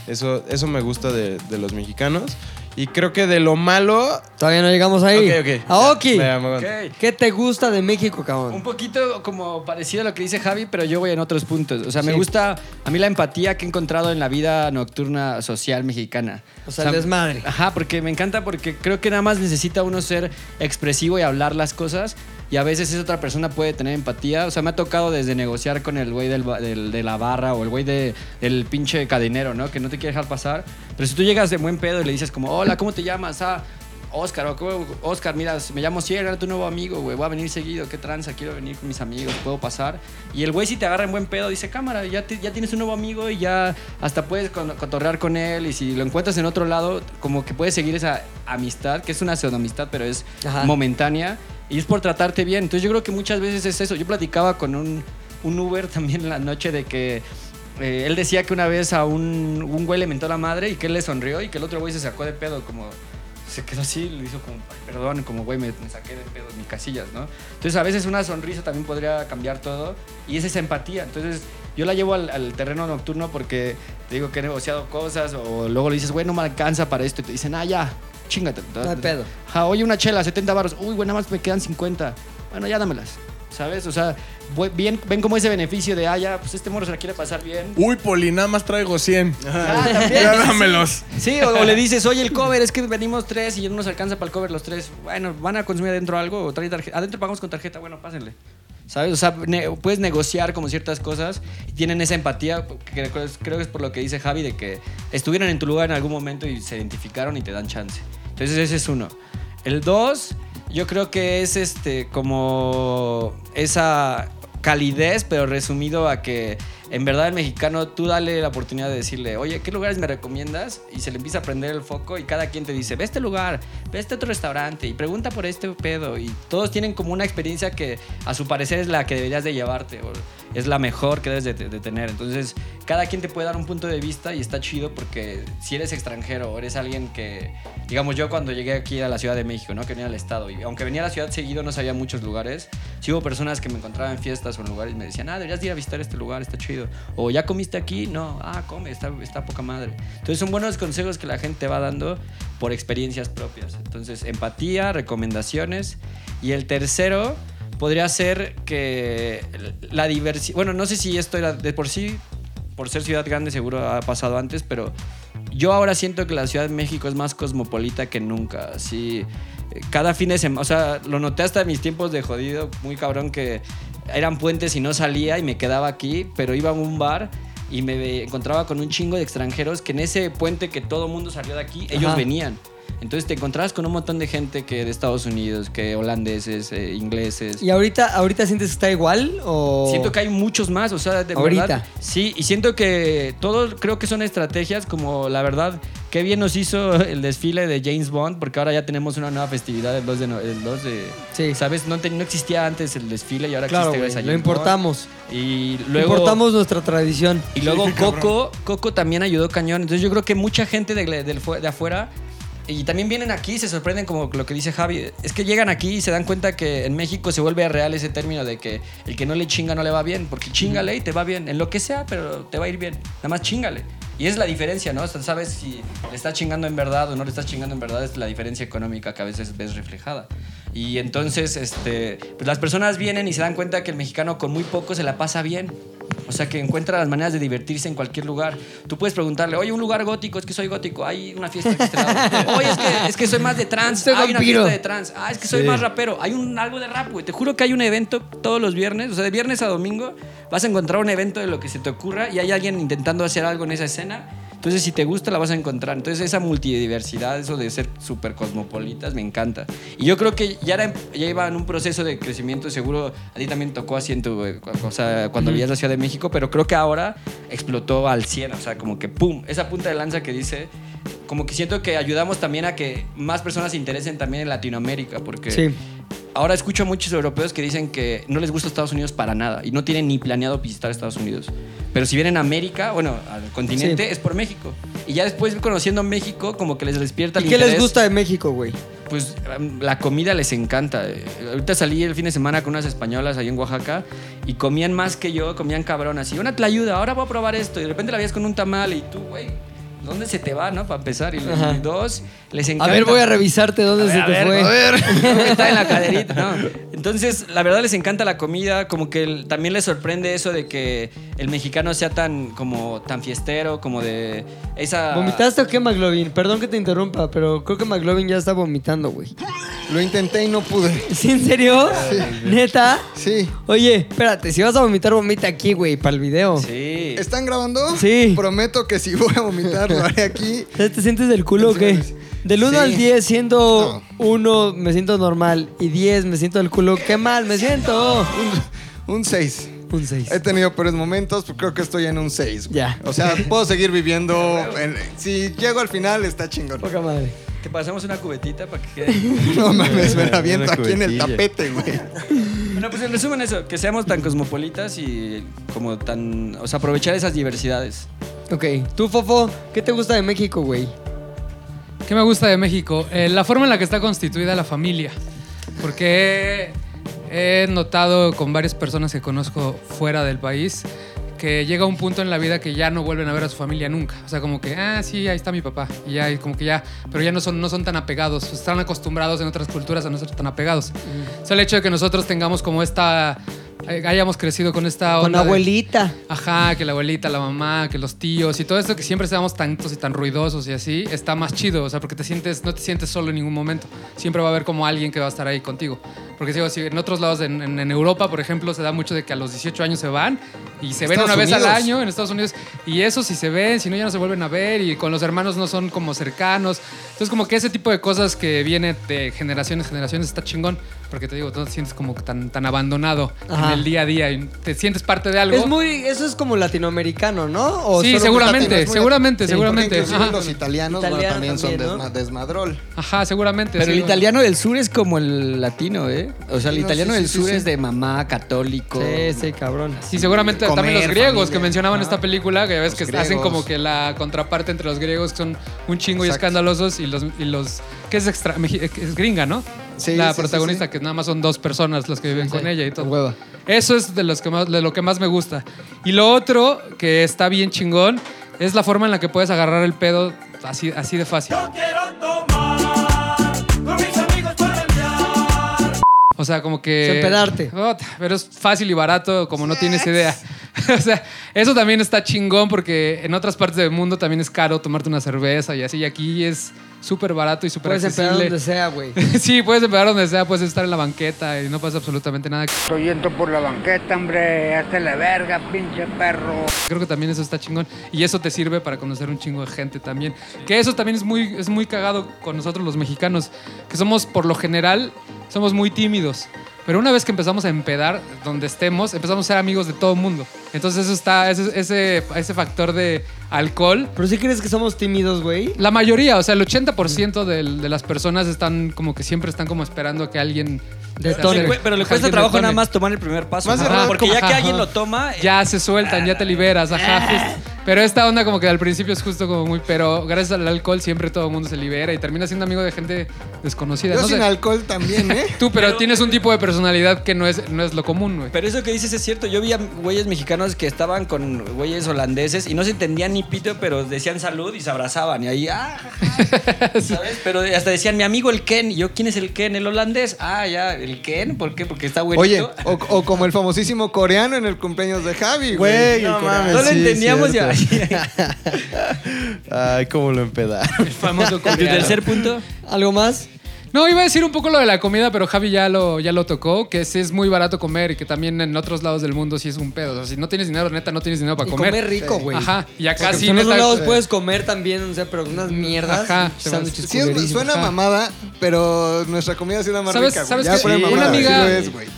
H: Eso, eso me gusta de, de los mexicanos. Y creo que de lo malo.
B: Todavía no llegamos ahí.
H: Ok, ok.
B: Aoki,
H: Ya, me aguanto.
C: Ok.
B: ¿qué te gusta de México,
C: Un
B: cabrón?
C: poquito como parecido a lo que dice Javi, pero yo voy en otros puntos. O sea, me
B: Sí.
C: gusta a mí la empatía que he encontrado en la vida nocturna social mexicana.
B: O sea, el desmadre.
C: Ajá, porque me encanta porque creo que nada más necesita uno ser expresivo y hablar las cosas y a veces esa otra persona puede tener empatía. O sea, me ha tocado desde negociar con el güey del, de la barra o el güey de- del pinche cadenero, ¿no? Que no te quiere dejar pasar. Pero si tú llegas de buen pedo y le dices como, hola, ¿cómo te llamas? Ah, Oscar, o ¿cómo- Oscar, mira, me llamo Sierra, era tu nuevo amigo, güey, voy a venir seguido, qué tranza, quiero venir con mis amigos, puedo pasar. Y el güey si te agarra en buen pedo, dice, cámara, ya, te- ya tienes un nuevo amigo y ya hasta puedes cotorrear con él y si lo encuentras en otro lado, como que puedes seguir esa amistad, que es una pseudo amistad, pero es
B: Ajá.
C: momentánea y es por tratarte bien. Entonces yo creo que muchas veces es eso. Yo platicaba con un, un Uber también la noche de que eh, él decía que una vez a un, un güey le mentó la madre y que él le sonrió y que el otro güey se sacó de pedo como se quedó así, le hizo como, "Ay, perdón, como güey, me, me saqué de pedo mis casillas, ¿no? Entonces a veces una sonrisa también podría cambiar todo y es esa empatía. Entonces yo la llevo al, al terreno nocturno porque te digo que he negociado cosas o luego le dices, güey, no me alcanza para esto y te dicen, ah, ya, chingate.
B: No hay pedo.
C: Oye, una chela, 70 baros. Uy, güey, nada más me quedan 50. Bueno, ya dámelas. ¿Sabes? O sea, bien, ven como ese beneficio de, ah, ya, pues este morro se la quiere pasar bien.
D: Uy, Poli, nada más traigo 100.
C: Ah, también.
D: Ya dámelos.
C: Sí, o, o le dices, oye, el cover, es que venimos tres y no nos alcanza para el cover los tres. Bueno, ¿van a consumir adentro algo? O trae tarjeta. Adentro pagamos con tarjeta, bueno, pásenle. ¿Sabes? O sea, puedes negociar como ciertas cosas y tienen esa empatía, que creo, creo que es por lo que dice Javi, de que estuvieron en tu lugar en algún momento y se identificaron y te dan chance. Entonces ese es uno. El dos, yo creo que es este como esa calidez, pero resumido a que en verdad el mexicano tú dale la oportunidad de decirle, oye, ¿qué lugares me recomiendas? Y se le empieza a prender el foco y cada quien te dice, ve este lugar, ve este otro restaurante y pregunta por este pedo. Y todos tienen como una experiencia que a su parecer es la que deberías de llevarte es la mejor que debes de, tener. Entonces, cada quien te puede dar un punto de vista y está chido porque si eres extranjero o eres alguien que, digamos yo cuando llegué aquí a la Ciudad de México, ¿no? Que venía al estado y aunque venía a la ciudad seguido no sabía muchos lugares, sí hubo personas que me encontraban en fiestas o en lugares y me decían, ah, deberías de ir a visitar este lugar, está chido. O ya comiste aquí, no, ah, come, está, está poca madre. Entonces son buenos consejos que la gente va dando por experiencias propias. Entonces, empatía, recomendaciones. Y el tercero podría ser que la diversidad, bueno, no sé si esto era de por sí, por ser ciudad grande seguro ha pasado antes, pero yo ahora siento que la Ciudad de México es más cosmopolita que nunca. Eh, cada fin de semana, o sea, lo noté hasta en mis tiempos de jodido, muy cabrón, que eran puentes y no salía y me quedaba aquí, pero iba a un bar y me encontraba con un chingo de extranjeros que en ese puente que todo mundo salió de aquí, ellos venían. Entonces te encontrabas con un montón de gente que de Estados Unidos, que holandeses, eh, ingleses.
B: ¿Y ahorita, ahorita sientes que está igual o...?
C: Siento que hay muchos más, o sea, de
B: Ahorita.
C: verdad. Sí, y siento que todos creo que son estrategias como la verdad, qué bien nos hizo el desfile de James Bond, porque ahora ya tenemos una nueva festividad el 2 de... no- El 2 de
B: Sí.
C: ¿Sabes? No, te- no existía antes el desfile y ahora
B: Claro,
C: existe gracias a
B: lo
C: James Bond.
B: importamos.
C: Y luego...
B: Importamos nuestra tradición.
C: Y luego Coco, Coco también ayudó cañón. Entonces yo creo que mucha gente de, fu- de afuera y también vienen aquí y se sorprenden como lo que dice Javi. Es que llegan aquí y se dan cuenta que en México se vuelve real ese término de que el que no le chinga no le va bien. Porque chingale y te va bien. En lo que sea, pero te va a ir bien. Nada más chingale. Y es la diferencia, ¿no? O sea, sabes si le estás chingando en verdad o no le estás chingando en verdad. Es la diferencia económica que a veces ves reflejada. Y entonces, este, pues las personas vienen y se dan cuenta que el mexicano con muy poco se la pasa bien. O sea, que encuentra las maneras de divertirse en cualquier lugar. Tú puedes preguntarle, oye, un lugar gótico, es que soy gótico, hay una fiesta de este lado. Oye, es que, es que soy más de trans,
B: Soy
C: hay una fiesta de trans. Ah, es que soy más rapero, hay un, algo de rap, güey. Te juro que hay un evento todos los viernes, o sea, de viernes a domingo, vas a encontrar un evento de lo que se te ocurra y hay alguien intentando hacer algo en esa escena. Entonces, si te gusta, la vas a encontrar. Entonces, esa multidiversidad, eso de ser súper cosmopolitas, me encanta. Y yo creo que ya, era, ya iba en un proceso de crecimiento, seguro a ti también tocó así en tu, eh, o sea, cuando vivías la Ciudad de México, pero creo que ahora explotó al 100, o sea, como que pum, esa punta de lanza que dice, como que siento que ayudamos también a que más personas se interesen también en Latinoamérica, porque
B: Sí.
C: Ahora escucho a muchos europeos que dicen que no les gusta Estados Unidos para nada y no tienen ni planeado visitar Estados Unidos. Pero si vienen a América, bueno, al continente,
B: Sí.
C: es por México. Y ya después conociendo México, como que les despierta el
B: ¿Y qué les
C: interés.
B: gusta de México, güey?
C: Pues um, la comida les encanta. Eh, Ahorita salí el fin de semana con unas españolas ahí en Oaxaca y comían más que yo, comían cabrón así. Una tlayuda, ahora voy a probar esto. Y de repente la veías con un tamal y tú, güey, ¿dónde se te va, no? Para empezar. Y,
B: Ajá.
C: y dos, les
B: A
C: encanta.
B: ver, voy a revisarte dónde se
C: A
B: te
C: ver,
B: fue.
C: a ver. Está en la caderita, ¿no? Entonces, la verdad les encanta la comida, como que el- también les sorprende eso de que el mexicano sea tan como tan fiestero, como de esa
B: ¿Vomitaste o qué, McLovin? Perdón que te interrumpa, pero creo que McLovin ya está vomitando, güey.
E: Lo intenté y no pude.
B: ¿Sí, en serio? ¿Neta?
E: Sí.
B: Oye, espérate, si vas a vomitar, vomita aquí, güey, para el video.
C: Sí.
E: ¿Están grabando?
B: Sí.
E: Prometo que si voy a vomitar, lo haré aquí.
B: ¿Ya ¿Te sientes del culo o qué? Del 1
E: Sí.
B: al 10, siendo 1 me siento normal y 10 me siento del culo, qué mal me siento.
E: Un 6.
B: Un 6.
E: He tenido peores momentos, pero creo que estoy en un 6.
B: Ya.
E: O sea, puedo seguir viviendo. en- si llego al final, está chingón.
B: Poca madre.
C: Te pasamos una cubetita para que quede.
E: No mames, me la aviento aquí en el tapete, güey.
C: bueno, pues en resumen eso, que seamos tan cosmopolitas y como tan, o sea, aprovechar esas diversidades.
B: Ok, tú, Fofo, ¿qué te gusta de México, güey?
F: ¿Qué me gusta de México? Eh, la forma en la que está constituida la familia. Porque he, notado con varias personas que conozco fuera del país que llega un punto en la vida que ya no vuelven a ver a su familia nunca. O sea, como que, ah, sí, ahí está mi papá. Y ya, y como que ya, pero ya no son, no son tan apegados. Están acostumbrados en otras culturas a no ser tan apegados. O sea, el hecho de que nosotros tengamos como esta, hayamos crecido con esta
B: Con
F: onda de-
B: abuelita.
F: Ajá, que la abuelita, la mamá, que los tíos y todo esto que siempre seamos tantos y tan ruidosos y así, está más chido, o sea, porque te sientes, no te sientes solo en ningún momento. Siempre va a haber como alguien que va a estar ahí contigo. Porque digo, si en otros lados, en, en- en Europa, por ejemplo, se da mucho de que a los 18 años se van y se ven
E: Estados
F: una vez al
E: Unidos.
F: año en Estados Unidos y eso si se ven, si no ya no se vuelven a ver y con los hermanos no son como cercanos. Entonces como que ese tipo de cosas que viene de generaciones, generaciones está chingón, porque te digo, no te sientes como tan, tan abandonado
B: Ajá.
F: en el día a día y te sientes parte de algo.
B: Es muy, eso es como latinoamericano, ¿no? ¿O
F: Sí, seguramente, seguramente,
E: Sí,
F: seguramente.
E: los italianos bueno,
B: Italiano
E: también, son
B: ¿no?
E: desma- desmadrol.
F: Ajá, seguramente.
C: Pero
F: sí.
C: el italiano del sur es como el latino, ¿eh? O sea, el
E: no,
C: italiano
E: sí,
C: del
E: sí,
C: sur
E: sí,
C: es de mamá, católico.
B: Sí, sí, cabrón.
F: Sí, seguramente
E: Comer,
F: también los griegos
E: familia.
F: que mencionaban en esta película, que ya ves que
E: griegos.
F: hacen como que la contraparte entre los griegos que son un chingo y escandalosos y los, y los que es extra, es gringa, ¿no?
E: Sí,
F: la
E: sí,
F: protagonista
E: sí, sí.
F: que nada más son dos personas las que viven con ella y todo.
B: Hueva.
F: Eso es de, los que más, de lo que más me gusta. Y lo otro que está bien chingón es la forma en la que puedes agarrar el pedo así, así de fácil. O sea, como que...
B: Empedarte.
F: Ota, Pero es fácil y barato, como no tienes idea. o sea, eso también está chingón porque en otras partes del mundo también es caro tomarte una cerveza y así. Y aquí es súper barato y súper
B: Puedes empezar
F: accesible.
B: donde sea, güey.
F: sí, puedes empezar donde sea, puedes estar en la banqueta y no pasa absolutamente nada.
I: Estoy yendo por la banqueta, hombre. Hazte la verga, pinche perro.
F: Creo que también eso está chingón. Y eso te sirve para conocer un chingo de gente también. Que eso también es muy, es muy cagado con nosotros los mexicanos. Que somos, por lo general, somos muy tímidos. Pero una vez que empezamos a empedar, donde estemos, empezamos a ser amigos de todo el mundo. Entonces eso está, ese, ese, ese factor de alcohol.
B: Pero si crees que somos tímidos, güey.
F: La mayoría, o sea, el 80% del- de las personas están como que siempre están como esperando a que alguien...
C: Sí, pero le cuesta trabajo nada más tomar el primer paso.
E: Más de
C: Ajá, porque ya
F: ajá,
C: que alguien lo toma,
F: Ya se sueltan, ya te liberas, ajá. justo. Pero esta onda como que al principio es justo como muy... Pero gracias al alcohol siempre todo el mundo se libera y termina siendo amigo de gente desconocida.
E: Yo
F: No
E: sin
F: sé,
E: alcohol también, ¿eh?
F: tú, pero, tienes un tipo de personalidad que no es, no es lo común, güey.
C: Pero eso que dices es cierto. Yo vi a güeyes mexicanos que estaban con güeyes holandeses y no se entendían ni pito, pero decían salud y se abrazaban. Y ahí, ah, jaja, ¿sabes? Pero hasta decían, mi amigo el Ken. Y yo, ¿quién es el Ken? ¿El holandés? Ah, ya, ¿el Ken? ¿Por qué? Porque está buenito.
E: Oye, o, o como el famosísimo coreano en el cumpleaños de Javi, güey. No
D: el
E: mames.
C: no lo
H: sí,
C: entendíamos ya.
H: Ay, cómo lo empedaron.
F: El famoso
C: ¿Tu
F: coreano.
C: tercer punto?
B: ¿Algo más?
F: No, iba a decir un poco lo de la comida, pero Javi ya lo, ya lo tocó, que sí es muy barato comer y que también en otros lados del mundo sí es un pedo. O sea, si no tienes dinero, neta, no tienes dinero para
B: Y
F: comer.
B: comer rico, güey.
F: Ajá. Y acá
B: Porque
F: sí,
B: en otros lados puedes comer también, o sea, pero unas mierdas.
F: Ajá.
B: sándwiches
E: Sí, es- suena
F: Ajá.
E: mamada, pero nuestra comida sí es la más
F: ¿Sabes-
E: rica,
F: sabes
E: Ya
F: Una
E: mamada,
F: amiga-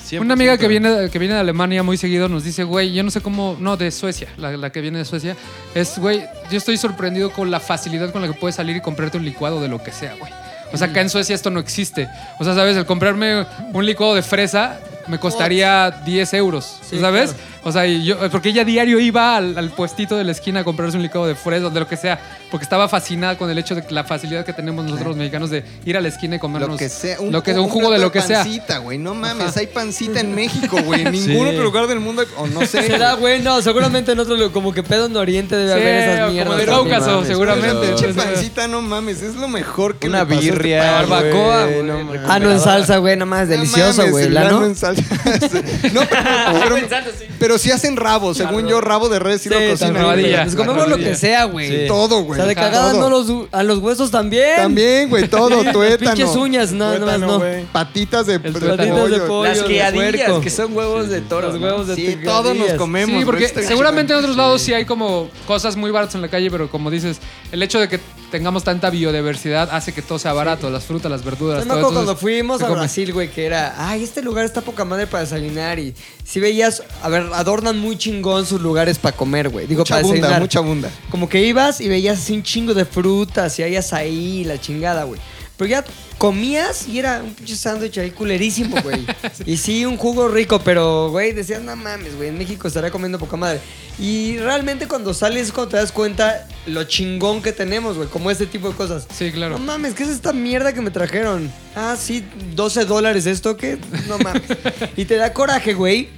E: sí es.
F: Una amiga que viene, que viene de Alemania muy seguido nos dice, güey, yo no sé cómo, no, de Suecia, la, la que viene de Suecia, es, güey, yo estoy sorprendido con la facilidad con la que puedes salir y comprarte un licuado de lo que sea, güey. O sea, acá en Suecia esto no existe. O sea, ¿sabes? El comprarme un licuado de fresa me costaría 10 euros,
B: Sí,
F: ¿sabes?
B: claro.
F: O sea, y yo, porque ella diario iba al, al puestito de la esquina a comprarse un licuado de fresa, de lo que sea, porque estaba fascinada con el hecho de que la facilidad que tenemos nosotros los mexicanos de ir a la esquina y comernos
E: Lo que sea.
F: lo que, un jugo de lo que sea.
E: pancita, güey. No mames,
F: Ajá.
E: hay pancita en México, güey. En ningún otro lugar del mundo, o no sé.
B: Será bueno, seguramente en otro lugar, como que pedo en Oriente debe
F: Sí,
B: haber esas
F: como
B: mierdas. también.
F: Cáucaso, seguramente.
H: pero-
E: pancita, no mames, es lo mejor que
H: Una
E: este
H: birria.
B: Barbacoa,
H: güey,
B: güey.
H: no.
B: Ah, no, en salsa, güey, nada más,
E: No
B: delicioso,
E: mames,
B: güey,
E: el
B: ¿la
E: grano
B: no?
E: en salsa. no, pero, pero, pero sí hacen rabo, según yo, rabo de res sí, lo
B: Sí,
E: cocinan.
F: rabadilla.
E: güey.
B: Nos comemos lo que sea, güey.
H: Sí.
E: Todo,
B: O
E: güey.
B: sea, de cagada no los, a los huesos también.
E: También, güey, todo, tuétano.
B: Pinches uñas, no, nada más no.
D: güey.
E: Patitas de, pollo.
C: Las criadillas, que son huevos de toro.
B: Los huevos de
E: Sí, todos nos comemos.
F: Sí, porque seguramente en otros lados sí hay como cosas muy baratas en la calle, pero como dices, el hecho de que tengamos tanta biodiversidad hace que todo sea barato, las frutas, las verduras,
B: Yo me
F: todo.
B: acuerdo
F: entonces,
B: cuando fuimos a. Brasil, güey, que era, ay, este lugar está poca madre para desayunar y si veías, a ver, adornan muy chingón sus lugares para comer, güey. Digo,
E: Mucha
B: para
E: bunda,
B: desayunar.
E: mucha bunda.
B: Como que ibas y veías así un chingo de frutas y hay azaí, la chingada, güey. Pero ya comías y era un pinche sándwich ahí culerísimo, güey. Y sí, un jugo rico, pero, güey, decías, no mames, güey, en México estaría comiendo poca madre. Y realmente cuando sales, cuando te das cuenta lo chingón que tenemos, güey, como este tipo de cosas.
F: Sí, claro.
B: No mames, ¿qué es esta mierda que me trajeron? Ah, sí, 12 dólares esto, ¿qué? No mames. y te da coraje, güey.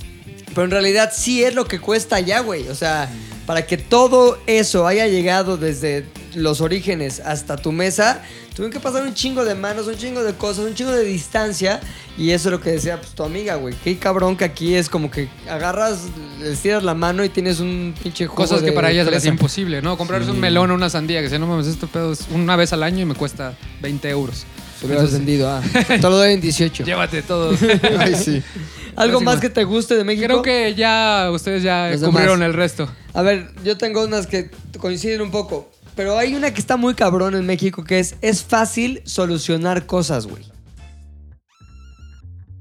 B: Pero en realidad sí es lo que cuesta allá, güey. O sea, para que todo eso haya llegado desde los orígenes hasta tu mesa, tuvieron que pasar un chingo de manos, un chingo de cosas, un chingo de distancia. Y eso es lo que decía pues, tu amiga, güey. Qué cabrón que aquí es como que agarras, le estiras la mano y tienes un pinche jugo
F: Cosas que
B: de
F: para ellas les es imposible, ¿no? Comprarse un melón o una sandía, que si no mames, este pedo es una vez al año y me cuesta 20 euros.
B: Te hubieras vendido, ah. Te lo doy en 18.
F: Llévate todo.
E: Ay, sí.
B: ¿Algo más que te guste de México?
F: Creo que ya ustedes ya
B: Los
F: cubrieron
B: demás.
F: el resto.
B: A ver, yo tengo unas que coinciden un poco. Pero hay una que está muy cabrón en México que es, es fácil solucionar cosas, güey.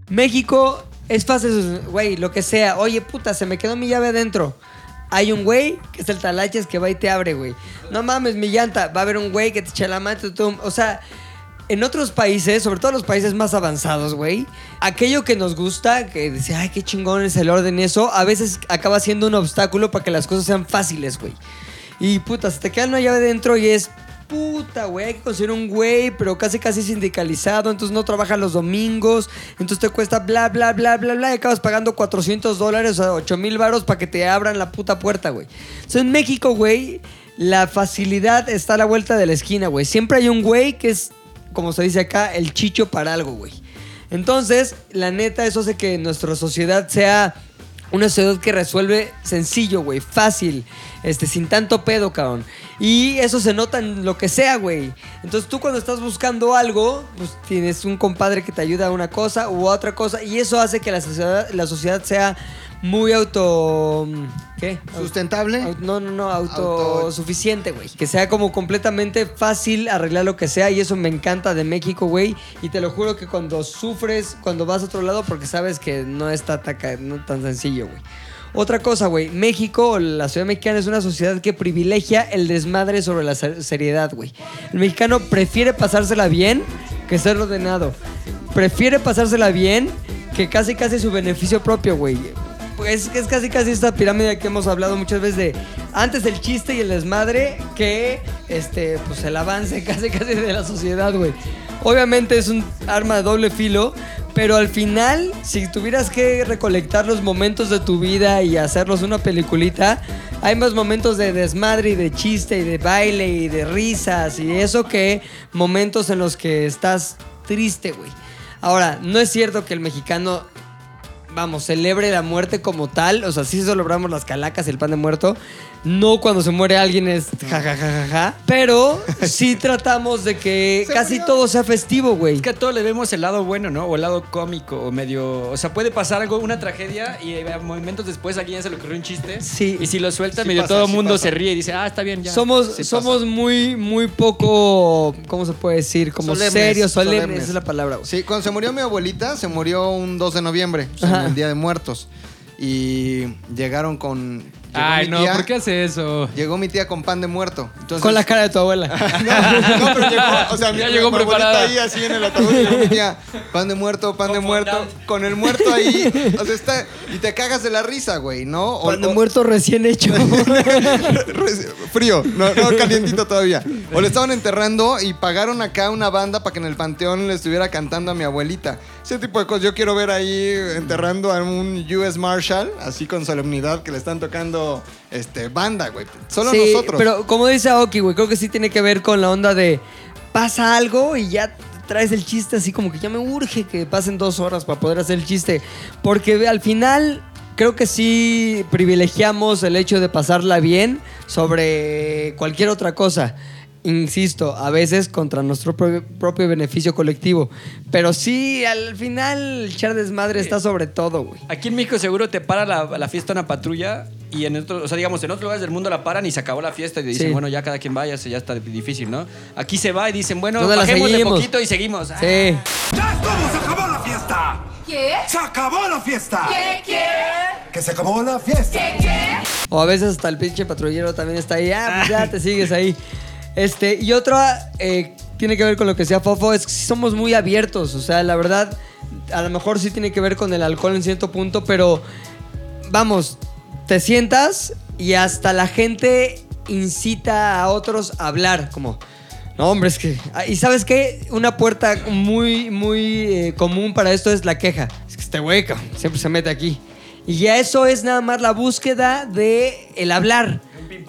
B: México es fácil, güey, lo que sea. Oye, puta, se me quedó mi llave adentro. Hay un güey que es el talaches que va y te abre, güey. No mames, mi llanta. Va a haber un güey que te echa la mano. O sea, en otros países, sobre todo los países más avanzados, güey, aquello que nos gusta, que dice, ay, qué chingón es el orden y eso, a veces acaba siendo un obstáculo para que las cosas sean fáciles, güey. Y puta, se te queda una llave dentro y es puta, güey, hay que conseguir un güey, pero casi casi sindicalizado, entonces no trabaja los domingos, entonces te cuesta bla, bla, bla, bla, bla, y acabas pagando 400 dólares o 8 mil varos para que te abran la puta puerta, güey. Entonces en México, güey, la facilidad está a la vuelta de la esquina, güey. Siempre hay un güey que es, como se dice acá, el chicho para algo, güey. Entonces, la neta, eso hace que nuestra sociedad sea una sociedad que resuelve sencillo, güey, fácil, este, sin tanto pedo, cabrón. Y eso se nota en lo que sea, güey. Entonces tú cuando estás buscando algo, pues tienes un compadre que te ayuda a una cosa u otra cosa, y eso hace que la sociedad, la sociedad sea muy auto... ¿Qué?
E: ¿Sustentable?
B: Au- No, no, no,
E: Auto-
B: autosuficiente, güey. Que sea como completamente fácil arreglar lo que sea y eso me encanta de México, güey. Y te lo juro que cuando sufres, cuando vas a otro lado, porque sabes que no está no tan sencillo, güey. Otra cosa, güey. México, la ciudad mexicana es una sociedad que privilegia el desmadre sobre la ser- seriedad, güey. El mexicano prefiere pasársela bien que ser ordenado. Prefiere pasársela bien que casi casi su beneficio propio, güey. Pues es casi casi esta pirámide que hemos hablado muchas veces de antes el chiste y el desmadre que este, pues el avance casi casi de la sociedad, güey. Obviamente es un arma de doble filo, pero al final, si tuvieras que recolectar los momentos de tu vida y hacerlos una peliculita, hay más momentos de desmadre y de chiste y de baile y de risas y eso que momentos en los que estás triste, güey. Ahora, no es cierto que el mexicano vamos, celebre la muerte como tal. O sea, sí celebramos las calacas y el pan de muerto. No cuando se muere alguien es jajajaja. Pero sí tratamos de que casi todo sea festivo, güey.
C: Es que a todos le vemos el lado bueno, ¿no? O el lado cómico, o medio. O sea, puede pasar algo, una tragedia, y eh, momentos después a alguien se le ocurrió un chiste.
B: Sí.
C: Y si lo suelta,
E: Sí
C: medio
E: pasa,
C: todo el
E: sí
C: mundo
E: pasa.
C: se ríe y dice, ah, está bien, ya.
B: Somos,
C: Sí
B: somos muy, muy poco, ¿cómo se puede decir? Como
E: Solemnes,
B: serios, solemnes,
E: solemnes.
B: esa es la palabra. güey.
E: Sí, cuando se murió mi abuelita, se murió un 2 de noviembre, o sea,
B: Ajá.
E: en el Día de Muertos. Y llegaron con... llegó
F: Ay,
E: mi
F: no,
E: tía-
F: ¿por qué hace eso?
E: Llegó mi tía con pan de muerto. Entonces,
B: Con la cara de tu abuela.
E: no, pero llegó, o sea, mi,
F: Ya
E: mi
F: llegó
E: abuelita
F: preparada.
E: ahí así en el ataúd y llegó mi tía, pan de muerto, pan de muerto, con el muerto ahí, o sea, está, y te cagas de la risa, güey, ¿no? O-
B: Pan de
E: o-
B: muerto recién hecho.
E: Frío, no, no calientito todavía. O le estaban enterrando y pagaron acá una banda para que en el panteón le estuviera cantando a mi abuelita. Ese tipo de cosas. Yo quiero ver ahí enterrando a un US Marshal, así con solemnidad, que le están tocando este, banda, güey. Solo
B: sí,
E: nosotros.
B: pero como dice Aoki, güey, creo que sí tiene que ver con la onda de pasa algo y ya traes el chiste así como que ya me urge que pasen dos horas para poder hacer el chiste. Porque al final creo que sí privilegiamos el hecho de pasarla bien sobre cualquier otra cosa. Insisto, a veces contra nuestro pro- propio beneficio colectivo. Pero sí, al final, echar desmadre está sobre todo, güey.
C: Aquí en México seguro te para la, la fiesta una patrulla y en otros, o sea, digamos, en otros lugares del mundo la paran y se acabó la fiesta y dicen,
B: Sí.
C: bueno, ya cada quien vaya, ya está difícil, ¿no? Aquí se va y dicen, bueno,
B: ¿Dónde la
C: bajemos de poquito y seguimos. Ah,
B: Sí.
A: ¡Ya estuvo! ¡Se acabó la fiesta!
J: ¿Qué?
A: ¡Se acabó la fiesta!
J: ¿Qué? ¿Qué?
A: ¡Que se acabó la fiesta!
J: ¿Qué? ¿Qué?
B: O a veces hasta el pinche patrullero también está ahí. Ah, pues ya te sigues ahí. Este, y otra eh, tiene que ver con lo que decía Fofo, es que somos muy abiertos. O sea, la verdad, a lo mejor sí tiene que ver con el alcohol en cierto punto, pero vamos, te sientas y hasta la gente incita a otros a hablar, como. No, hombre, es que. ah, Y sabes qué? Una puerta muy, muy eh, común para esto es la queja. Es que este cabrón, siempre se mete aquí. Y ya eso es nada más la búsqueda de el hablar.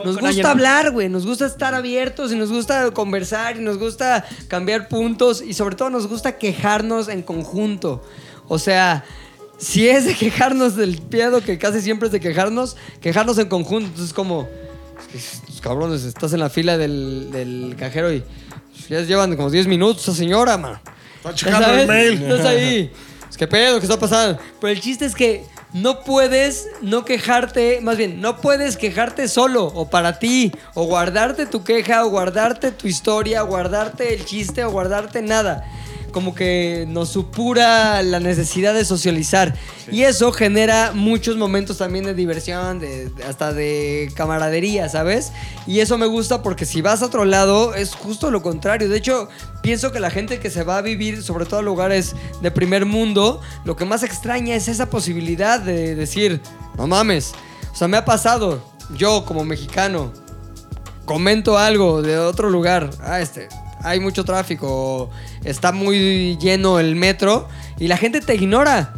B: Nos gusta hablar, güey. Nos gusta estar abiertos y nos gusta conversar y nos gusta cambiar puntos y sobre todo nos gusta quejarnos en conjunto. O sea, si es de quejarnos del pedo, que casi siempre es de quejarnos, quejarnos en conjunto. Entonces, como, pues, cabrones, estás en la fila del, del cajero y pues, ya llevan como 10 minutos esa señora, man.
D: Está checando el mail.
B: Estás ahí. Es que pedo, ¿qué está pasando? Pero el chiste es que no puedes no quejarte, más bien, no puedes quejarte solo o para ti, o guardarte tu queja, o guardarte tu historia, o guardarte el chiste, o guardarte nada. Como que nos supura la necesidad de socializar. Y eso genera muchos momentos también de diversión, de- hasta de camaradería, ¿sabes? Y eso me gusta porque si vas a otro lado es justo lo contrario. De hecho, pienso que la gente que se va a vivir, sobre todo a lugares de primer mundo, lo que más extraña es esa posibilidad de decir, no mames. O sea, me ha pasado, yo como mexicano, comento algo de otro lugar, ah, este, hay mucho tráfico, o está muy lleno el metro, y la gente te ignora.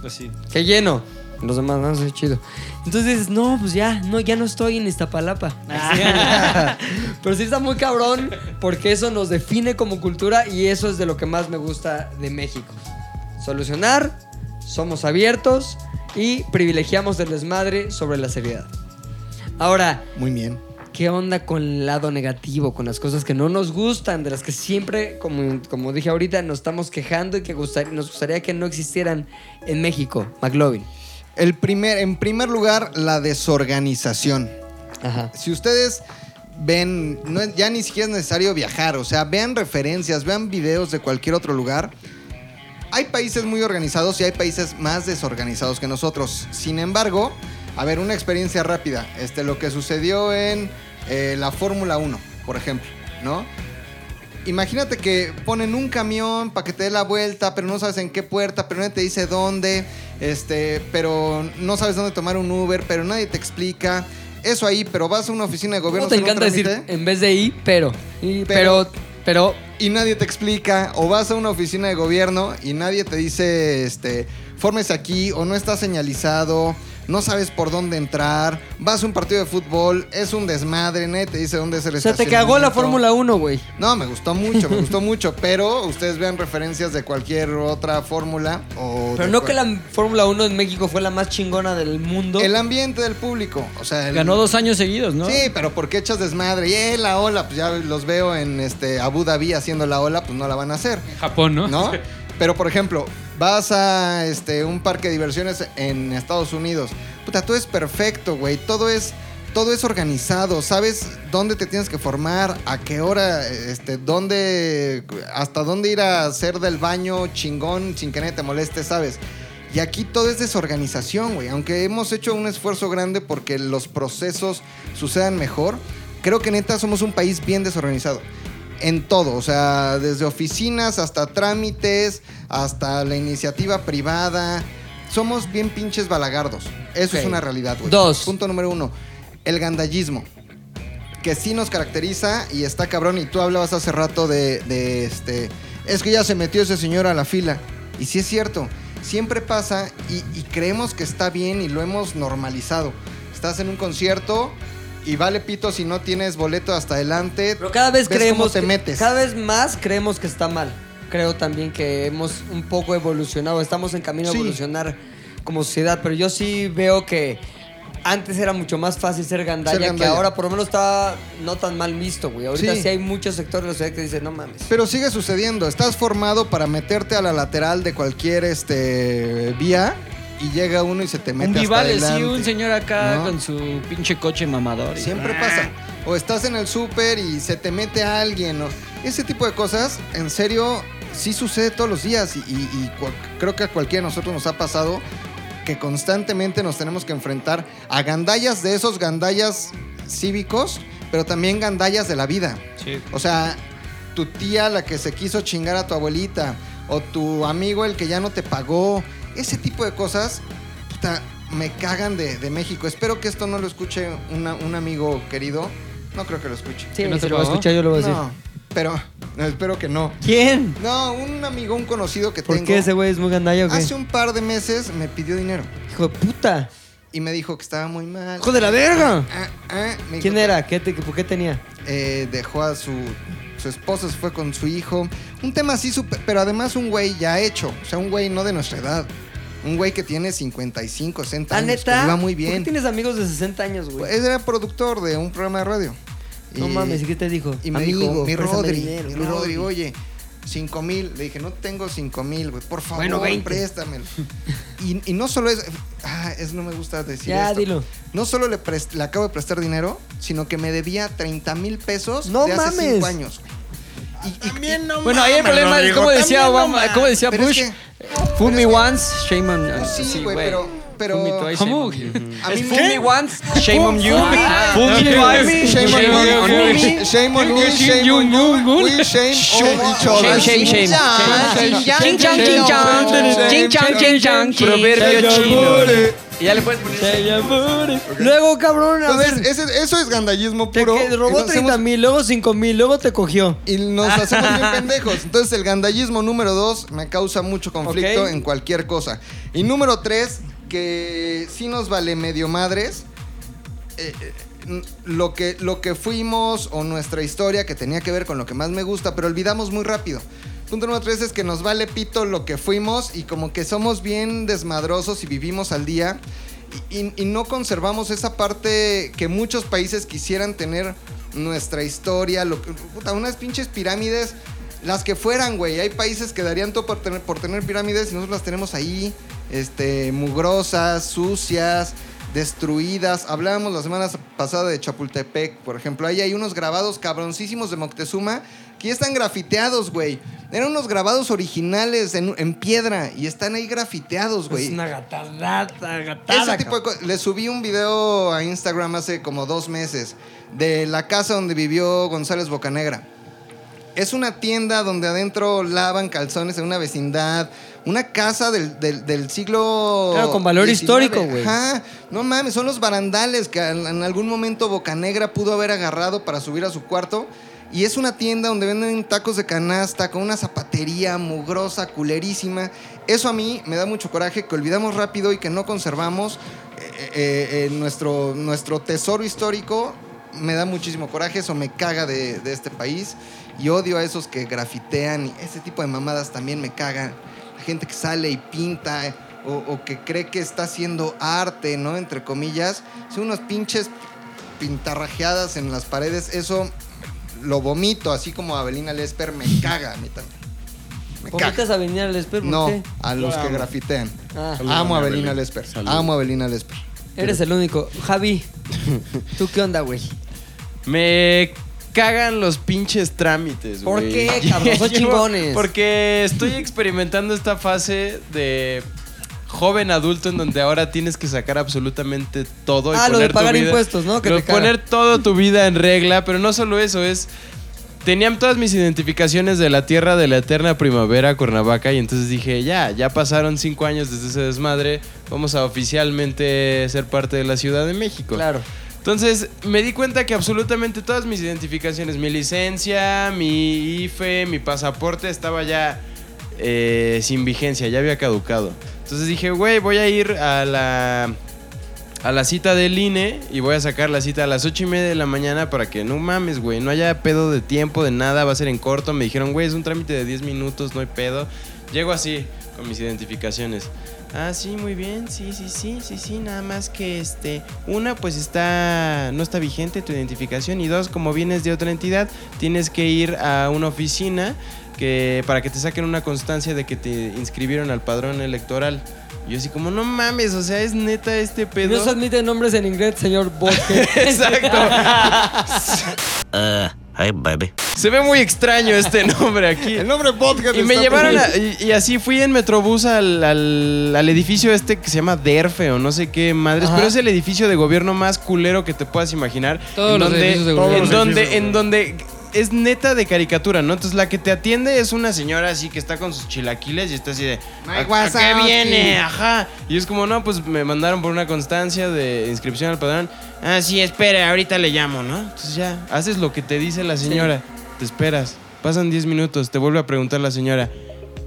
C: Pues sí.
B: Qué lleno. Los demás, no sé, chido. Entonces dices, no, pues ya, no, ya no estoy en Iztapalapa. Pero sí está muy cabrón porque eso nos define como cultura y eso es de lo que más me gusta de México. Solucionar, somos abiertos y privilegiamos el desmadre sobre la seriedad. Ahora,
E: Muy bien.
B: ¿Qué onda con el lado negativo, con las cosas que no nos gustan, de las que siempre, como, como dije ahorita, nos estamos quejando y que gustar- nos gustaría que no existieran en México? McLovin.
E: El primer, en primer lugar, la desorganización.
B: Ajá.
E: Si ustedes ven, no ya ni siquiera es necesario viajar, o sea, vean referencias, vean videos de cualquier otro lugar. Hay países muy organizados y hay países más desorganizados que nosotros. Sin embargo, a ver, una experiencia rápida. Este, lo que sucedió en eh, la Fórmula 1, por ejemplo, ¿no? Imagínate que ponen un camión para que te dé la vuelta, pero no sabes en qué puerta, pero nadie te dice dónde, este, pero no sabes dónde tomar un Uber, pero nadie te explica. eso ahí, pero vas a una oficina de gobierno.
B: ¿Cómo te encanta decir en vez de I, pero? Y-
E: Pero-
B: pero, pero,
E: y nadie te explica, o vas a una oficina de gobierno y nadie te dice, este, fórmese aquí, o no está señalizado, no sabes por dónde entrar, vas a un partido de fútbol, es un desmadre, nadie te dice dónde es el
B: o sea, te cagó la. Fórmula 1, güey.
E: No, me gustó mucho, me gustó mucho, pero ustedes vean referencias de cualquier otra fórmula o
B: Pero no
E: cual-
B: que la Fórmula 1 en México fue la más chingona del mundo.
E: el ambiente del público, o sea, el-
C: Ganó dos años seguidos, ¿no?
E: Sí, pero ¿por qué echas desmadre? Y eh, la ola, pues ya los veo en este Abu Dhabi haciendo la ola, pues no la van a hacer.
F: Japón, ¿no?
E: ¿No? Pero, por ejemplo, vas a este, un parque de diversiones en Estados Unidos. Puta, todo es perfecto, güey. Todo es, todo es organizado. Sabes dónde te tienes que formar, a qué hora, este, dónde, hasta dónde ir a hacer del baño chingón sin que nadie te moleste, ¿sabes? Y aquí todo es desorganización, güey. Aunque hemos hecho un esfuerzo grande porque los procesos sucedan mejor, creo que neta somos un país bien desorganizado. En todo, o sea, desde oficinas hasta trámites, hasta la iniciativa privada. Somos bien pinches balagardos. Eso es una realidad, güey.
B: Dos.
E: Punto número uno. El gandallismo. Que sí nos caracteriza y está cabrón. Y tú hablabas hace rato de, de este. Es que ya se metió ese señor a la fila. Y sí es cierto. Siempre pasa y, y creemos que está bien y lo hemos normalizado. Estás en un concierto y vale pito si no tienes boleto hasta adelante.
B: Pero cada vez
E: ves
B: creemos
E: cómo te
B: que-
E: metes.
B: Cada vez más creemos que está mal. Creo también que hemos un poco evolucionado, estamos en camino
E: Sí.
B: a evolucionar como sociedad, pero yo sí veo que antes era mucho más fácil ser gandalla,
E: Ser
B: que ahora por lo menos está no tan mal visto, güey. Ahorita
E: Sí.
B: sí. hay muchos sectores de la sociedad que dicen, no mames.
E: Pero sigue sucediendo. Estás formado para meterte a la lateral de cualquier este, vía y llega uno y se te mete
C: Un
E: hasta
C: Vivale, sí, un señor acá
E: ¿No?
C: con su pinche coche mamador. y-
E: Siempre pasa. O estás en el súper y se te mete a alguien. o- Ese tipo de cosas, en serio, sí sucede todos los días. Y, y- y cua- creo que a cualquiera de nosotros nos ha pasado que constantemente nos tenemos que enfrentar a gandallas de esos gandallas cívicos, pero también gandallas de la vida.
C: Sí.
E: O sea, tu tía la que se quiso chingar a tu abuelita, o tu amigo el que ya no te pagó, ese tipo de cosas, puta, me cagan de, de México. Espero que esto no lo escuche una- un amigo querido. No creo que lo escuche.
B: Sí,
F: ¿Que no
B: si
F: te
B: lo voy a escuchar, yo lo voy a decir.
E: No, pero no, espero que no.
B: ¿Quién?
E: No, un amigo, un conocido que
B: ¿Por
E: tengo.
B: qué ese güey es muy gandalla o qué?
E: Hace un par de meses me pidió dinero
B: Hijo de puta.
E: y me dijo que estaba muy mal.
B: ¡Hijo de la verga!
E: Ah, ah, me dijo
B: ¿Quién
E: que-
B: era? ¿Qué te, ¿Por qué tenía?
E: eh, dejó a su, su esposa, se fue con su hijo. Un tema así, súper- pero además un güey ya hecho. O sea, un güey no de nuestra edad. Un güey que tiene 55, 60
B: ¿Ah,
E: años.
B: neta?
E: Que le va muy
B: ¿Por qué
E: bien.
B: tienes amigos de 60 años, güey?
E: Él era productor de un programa de radio.
B: No
E: Y-
B: mames, ¿y qué te dijo?
E: Y me
B: Amigo,
E: dijo, mi Rodri,
B: dinero,
E: mi Rodri,
B: Rodri".
E: oye, 5 mil. Le dije, no tengo 5 mil, güey, por favor,
B: Bueno, 20.
E: préstamelo. y, y no solo es, ah, es, no me gusta decir
B: Ya,
E: esto.
B: dilo.
E: No solo le, prest- le acabo de prestar dinero, sino que me debía 30 mil pesos
B: No
E: de hace
B: mames.
E: 5 años. güey. Y, y-
D: También no
C: Bueno, ahí el problema es, como decía
D: no
C: Obama, como decía
E: Pero es
C: Bush,
E: que-
C: fool me
E: pero es que-
C: once, shame on
E: Pues sí,
C: sí,
E: güey, pero- pero-
C: Fool me you.
E: a mí
C: fool once, shame on you.
E: Fool me-
C: twice,
E: Shame on
C: shame
E: you, shame
C: me.
E: on- me, shame on you. We shame on each other.
C: Shame, shame, shame.
E: Shame, shame,
C: Ching chang, ching chang, ching chang, ching chang, proverbio chino. Y ya le puedes poner.
B: Luego, cabrón, a
E: Entonces,
B: ver.
E: ese- eso es gandallismo
B: Te
E: puro.
B: que- robó
E: nos
B: 30
E: hacemos-
B: mil, luego 5 mil, luego te cogió.
E: Y nos hacemos bien pendejos. Entonces, el gandallismo número dos me causa mucho conflicto
B: Ok.
E: en cualquier cosa. Y número tres, que sí nos vale medio madres. eh, eh, n- lo, que, lo que fuimos o nuestra historia que tenía que ver con lo que más me gusta, pero olvidamos muy rápido. Punto número tres es que nos vale pito lo que fuimos y como que somos bien desmadrosos y vivimos al día y, no conservamos esa parte que muchos países quisieran tener nuestra historia, lo que, puta, unas pinches pirámides, las que fueran, güey. Hay países que darían todo por tener, por tener pirámides y nosotros las tenemos ahí, este, mugrosas, sucias, destruidas. Hablábamos la semana pasada de Chapultepec, por ejemplo. Ahí hay unos grabados cabroncísimos de Moctezuma que ya están grafiteados, güey. Eran unos grabados originales en, en piedra y están ahí grafiteados, güey.
B: Es una gatada, gatada.
E: Ese tipo de. Le subí un video a Instagram hace como dos meses de la casa donde vivió González Bocanegra. Es una tienda donde adentro lavan calzones en una vecindad, una casa del, del- del siglo.
B: Claro, con valor
E: 19.
B: histórico, güey.
E: Ajá. No mames, son los barandales que en en algún momento Bocanegra pudo haber agarrado para subir a su cuarto. Y es una tienda donde venden tacos de canasta con una zapatería mugrosa, culerísima. Eso a mí me da mucho coraje que olvidamos rápido y que no conservamos eh, eh, eh, nuestro, nuestro tesoro histórico. Me da muchísimo coraje, eso me caga de, de este país. Y odio a esos que grafitean y ese tipo de mamadas también me cagan. La gente que sale y pinta o, o que cree que está haciendo arte, ¿no? Entre comillas. Son unos pinches pintarrajeadas en las paredes. Eso lo vomito, así como Abelina Lesper me caga a mí también. Me
B: ¿Por vas a espejo? ¿Por
E: No,
B: qué?
E: a los que grafitean.
B: Ah,
E: Amo a Abelina Lesper. Amo a Abelina Lesper.
B: eres el único. Javi, ¿tú qué onda, güey?
H: Me cagan los pinches trámites,
B: ¿Por
H: güey.
B: qué, cabrón? Son chingones.
H: Porque estoy experimentando esta fase de joven adulto en donde ahora tienes que sacar absolutamente todo. y
B: Ah, lo de
H: poner
B: pagar
H: vida-
B: impuestos, ¿no? Que
H: lo poner todo tu vida en regla, pero no solo eso, es... Tenían todas mis identificaciones de la tierra de la eterna primavera, Cuernavaca, y entonces dije, ya, ya pasaron cinco años desde ese desmadre, vamos a oficialmente ser parte de la Ciudad de México.
B: Claro.
H: Entonces me di cuenta que absolutamente todas mis identificaciones, mi licencia, mi IFE, mi pasaporte estaba ya eh, sin vigencia, ya había caducado. Entonces dije, güey, voy a ir a la, a la cita del INE y voy a sacar la cita a las ocho y media de la mañana para que no mames, güey, no haya pedo de tiempo, de nada, va a ser en corto. Me dijeron, güey, es un trámite de 10 minutos, no hay pedo. Llego así, con mis identificaciones. Ah, sí, muy bien, sí, sí, sí, sí, sí, nada más que este, una pues está, no está vigente tu identificación y dos, como vienes de otra entidad, tienes que ir a una oficina que para que te saquen una constancia de que te inscribieron al padrón electoral. Y yo así como, no mames, o sea, es neta este pedo.
B: No se admiten nombres en inglés, señor Bosque.
H: Exacto. Se ve muy extraño este nombre aquí.
E: El nombre podcast
H: Y me llevaron a- y, y así fui en Metrobús al, al- al edificio este que se llama DERFE o no sé qué madres,
B: Ajá.
H: pero es el edificio de gobierno más culero que te puedas imaginar.
F: Todos
H: en
F: los
H: donde,
F: edificios de
H: en
F: gobierno.
H: donde, en donde es neta de caricatura, ¿no? Entonces la que te atiende es una señora así que está con sus chilaquiles y está así de ¿A, a qué
E: Wazowski".
H: viene? Ajá. Y es como, no, pues me mandaron por una constancia de inscripción al padrón. Ah, sí, espere, ahorita le llamo, ¿no? Entonces ya, haces lo que te dice la señora. Te esperas. Pasan 10 minutos, te vuelve a preguntar la señora.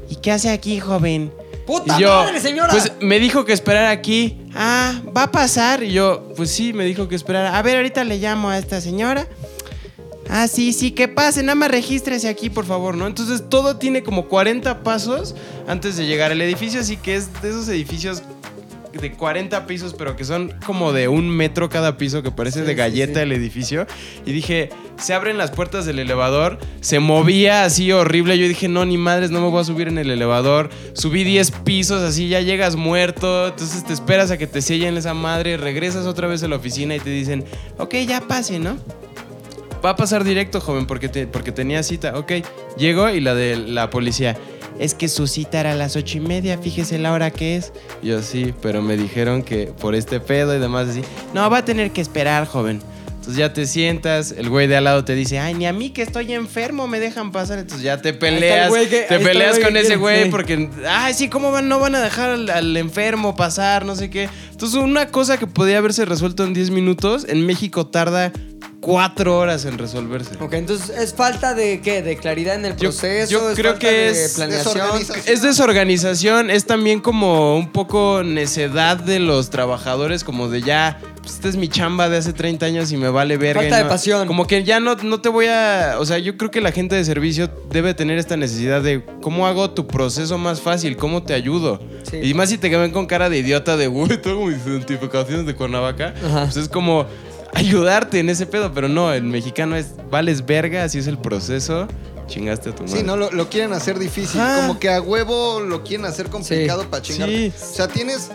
H: ¿Y qué hace aquí, joven?
B: ¡Puta
H: yo,
B: madre, señora!
H: Pues me dijo que esperar aquí. Ah, ¿va a pasar? Y yo, pues sí, me dijo que esperar. A ver, ahorita le llamo a esta señora. Ah, sí, sí, que pase, nada más regístrese aquí, por favor, ¿no? Entonces todo tiene como 40 pasos antes de llegar al edificio, así que es de esos edificios de 40 pisos, pero que son como de un metro cada piso, que parece de galleta el edificio. Y dije, se abren las puertas del elevador, se movía así horrible. Yo dije, no, ni madres, no me voy a subir en el elevador. Subí 10 pisos, así ya llegas muerto. Entonces te esperas a que te sellen esa madre, regresas otra vez a la oficina y te dicen, ok, ya pase, ¿no? Va a pasar directo, joven, porque, te- porque tenía cita. Ok, llego y la de la policía. Es que su cita era a las ocho y media, fíjese la hora que es. Yo sí, pero me dijeron que por este pedo y demás así. No, va a tener que esperar, joven. Entonces ya te sientas, el güey de al lado te dice, ay, ni a mí que estoy enfermo me dejan pasar. Entonces ya te peleas,
B: que-
H: te peleas con ese güey porque, ay, sí, ¿cómo van? No van a dejar al, al enfermo pasar, no sé qué. Entonces una cosa que podía haberse resuelto en 10 minutos, en México tarda cuatro horas en resolverse.
B: Ok, entonces es falta de qué? De claridad en el
H: Yo-
B: proceso.
H: yo
B: es
H: creo
B: falta
H: que
B: de
H: es
B: planeación.
E: desorganización.
H: Es desorganización, es también como un poco necedad de los trabajadores, como de ya, pues esta es mi chamba de hace 30 años y me vale verga.
B: Falta de pasión.
H: Como que ya no, no te voy a... O sea, yo creo que la gente de servicio debe tener esta necesidad de cómo hago tu proceso más fácil, cómo te ayudo.
B: Sí.
H: Y más si te ven con cara de idiota de, güey, tengo mis identificaciones de Cuernavaca.
B: Ajá.
H: Pues es como ayudarte en ese pedo, pero no, el mexicano es, vales verga, así es el proceso, chingaste a tu madre.
E: Sí, no, lo, lo quieren hacer difícil.
H: Ajá.
E: Como que a huevo lo quieren hacer complicado
B: Sí.
E: para chingarte.
H: Sí.
E: O sea, tienes.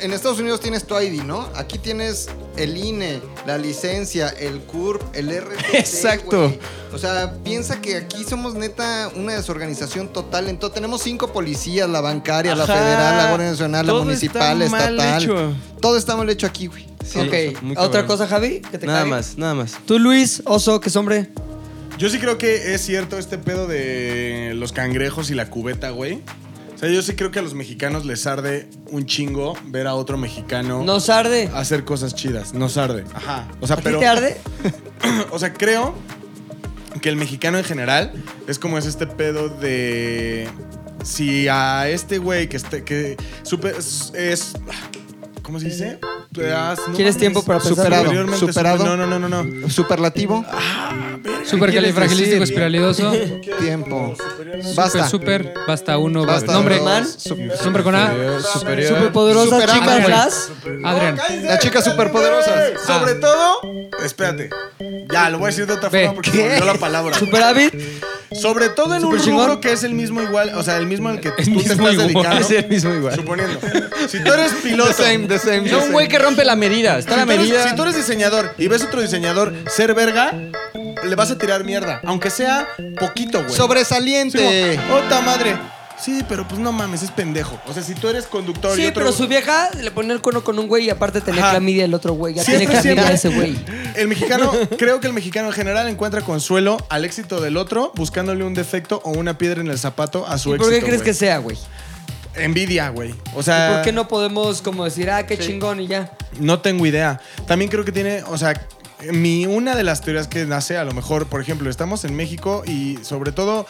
E: En Estados Unidos tienes tu ID, ¿no? Aquí tienes el INE, la licencia, el CURP, el RTC.
H: Exacto.
E: O sea, piensa que aquí somos neta una desorganización total. Entonces tenemos cinco policías, la bancaria, la federal, la Guardia Nacional, la
H: Todo
E: municipal,
H: está mal
E: estatal.
H: hecho.
E: Todo está mal hecho aquí, güey.
H: Sí,
B: ok, ¿otra cosa, Javi? Que te
H: Nada más, nada más.
B: Tú, Luis, oso, que es hombre.
D: Yo sí creo que es cierto este pedo de los cangrejos y la cubeta, güey. Sea, yo sí creo que a los mexicanos les arde un chingo ver a otro mexicano
B: Nos arde.
D: hacer cosas chidas. Nos arde. Ajá. O sea,
B: ¿A ti
D: pero.
B: te arde?
D: O sea, creo que el mexicano en general es como es este pedo de. Si a este güey que este, que super- es, es- ¿Cómo se dice? Te has- no
B: ¿Quieres
D: mames.
B: tiempo para pensar?
E: Superado.
D: Superiormente
E: Superado.
D: super- no, no, no, no, no.
E: Superlativo.
F: Supercalifragilístico espiralidoso.
E: Tiempo.
F: Super,
E: Basta.
F: super, basta uno,
E: Basta.
F: Nombre,
B: Man.
F: Nombre con A.
H: Superior.
B: Superpoderosa
E: Super
B: chica. Flash.
F: Adrián.
E: Las chicas superpoderosas.
D: Sobre todo. Espérate. Ya, lo voy a decir de otra
F: Ve.
D: forma porque se me olvidó la palabra.
B: Superávit.
D: Sobre todo en un rubro que es el mismo igual, o sea, el mismo al que tú te estás
F: igual.
D: dedicando.
H: Es el mismo igual.
D: Suponiendo. Si tú eres piloto.
E: The same.
C: No, un güey que rompe la medida. Está la medida.
D: si tú eres diseñador y ves otro diseñador ser verga, le vas a tirar mierda. Aunque sea poquito, güey.
E: Sobresaliente.
D: Sí, como, ¡Ota madre! Sí, pero pues no mames, es pendejo. O sea, si tú eres conductor y
B: Sí,
D: otro...
B: pero su vieja le ponía el cono con un güey y aparte tenía
D: Ajá.
B: clamidia el otro güey. Ya
D: Siempre,
B: tiene clamidia
D: siempre.
B: ese güey.
D: El mexicano, creo que el mexicano en general encuentra consuelo al éxito del otro buscándole un defecto o una piedra en el zapato a su
B: ¿Y
D: éxito.
B: por qué crees
D: güey.
B: que sea, güey?
D: Envidia, güey. O
B: ¿Y
D: sea...
B: por qué no podemos como decir, ah, qué chingón y ya?
D: No tengo idea. También creo que tiene, o sea, mi, una de las teorías que nace, a lo mejor, por ejemplo, estamos en México y sobre todo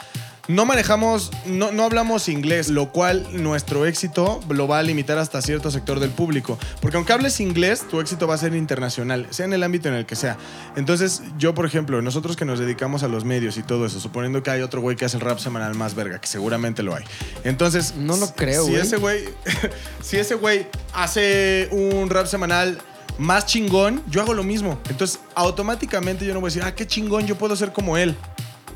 D: no manejamos, no, no hablamos inglés, lo cual nuestro éxito lo va a limitar hasta cierto sector del público. Porque aunque hables inglés, tu éxito va a ser internacional, sea en el ámbito en el que sea. Entonces, yo, por ejemplo, nosotros que nos dedicamos a los medios y todo eso, suponiendo que hay otro güey que hace el rap semanal más verga, que seguramente lo hay. Entonces,
B: No lo creo,
D: si
B: güey.
D: ese güey, si ese güey hace un rap semanal más chingón, yo hago lo mismo. Entonces, automáticamente yo no voy a decir, ah, qué chingón, yo puedo ser como él.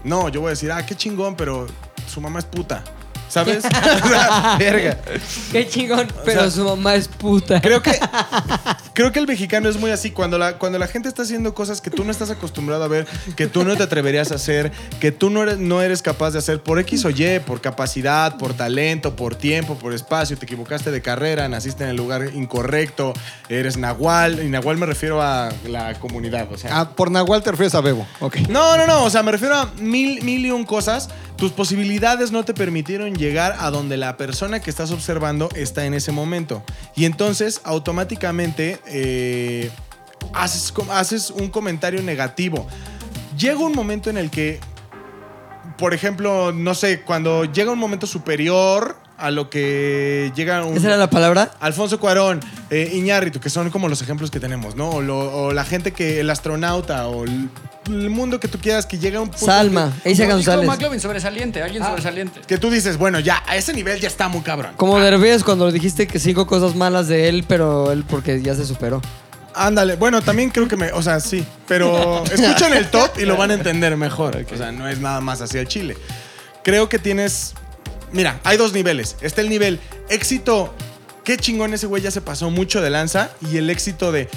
D: No, yo voy a decir, ah, qué chingón, pero su mamá es puta. ¿Sabes? O sea, verga.
B: Qué chingón, pero
D: sea,
B: su mamá es puta.
D: Creo que, creo que el mexicano es muy así. Cuando la, cuando la gente está haciendo cosas que tú no estás acostumbrado a ver, que tú no te atreverías a hacer, que tú no eres, no eres capaz de hacer por X o Y, por capacidad, por talento, por tiempo, por espacio, te equivocaste de carrera, naciste en el lugar incorrecto, eres nahual. Y nahual me refiero a la comunidad. O sea,
E: Ah, por Nahual te refieres a Bebo. Ok.
D: no, no, no. O sea, me refiero a mil, mil y un cosas. Tus posibilidades no te permitieron llegar a donde la persona que estás observando está en ese momento. Y entonces, automáticamente, eh, haces, haces un comentario negativo. Llega un momento en el que, por ejemplo, no sé, cuando llega un momento superior a lo que llega un...
B: ¿Esa era la palabra?
D: Alfonso Cuarón, eh, Iñárritu, que son como los ejemplos que tenemos, ¿no? O, lo- o la gente que, el astronauta, o el, el mundo que tú quieras, que llega a un punto
B: Salma, Isa
C: Dijo
B: González.
C: McLovin, sobresaliente, alguien sobresaliente.
D: que, que tú dices, bueno, ya, a ese nivel ya está muy cabrón.
B: Como Derbez cuando dijiste que cinco cosas malas de él, pero él porque ya se superó.
D: Ándale, bueno, también creo que me, o sea, sí, pero escuchan el top y lo van a entender mejor. O sea, no es nada más hacia el Chile. Creo que tienes, mira, hay dos niveles. Está el nivel éxito, qué chingón ese güey ya se pasó mucho de lanza, y el éxito de,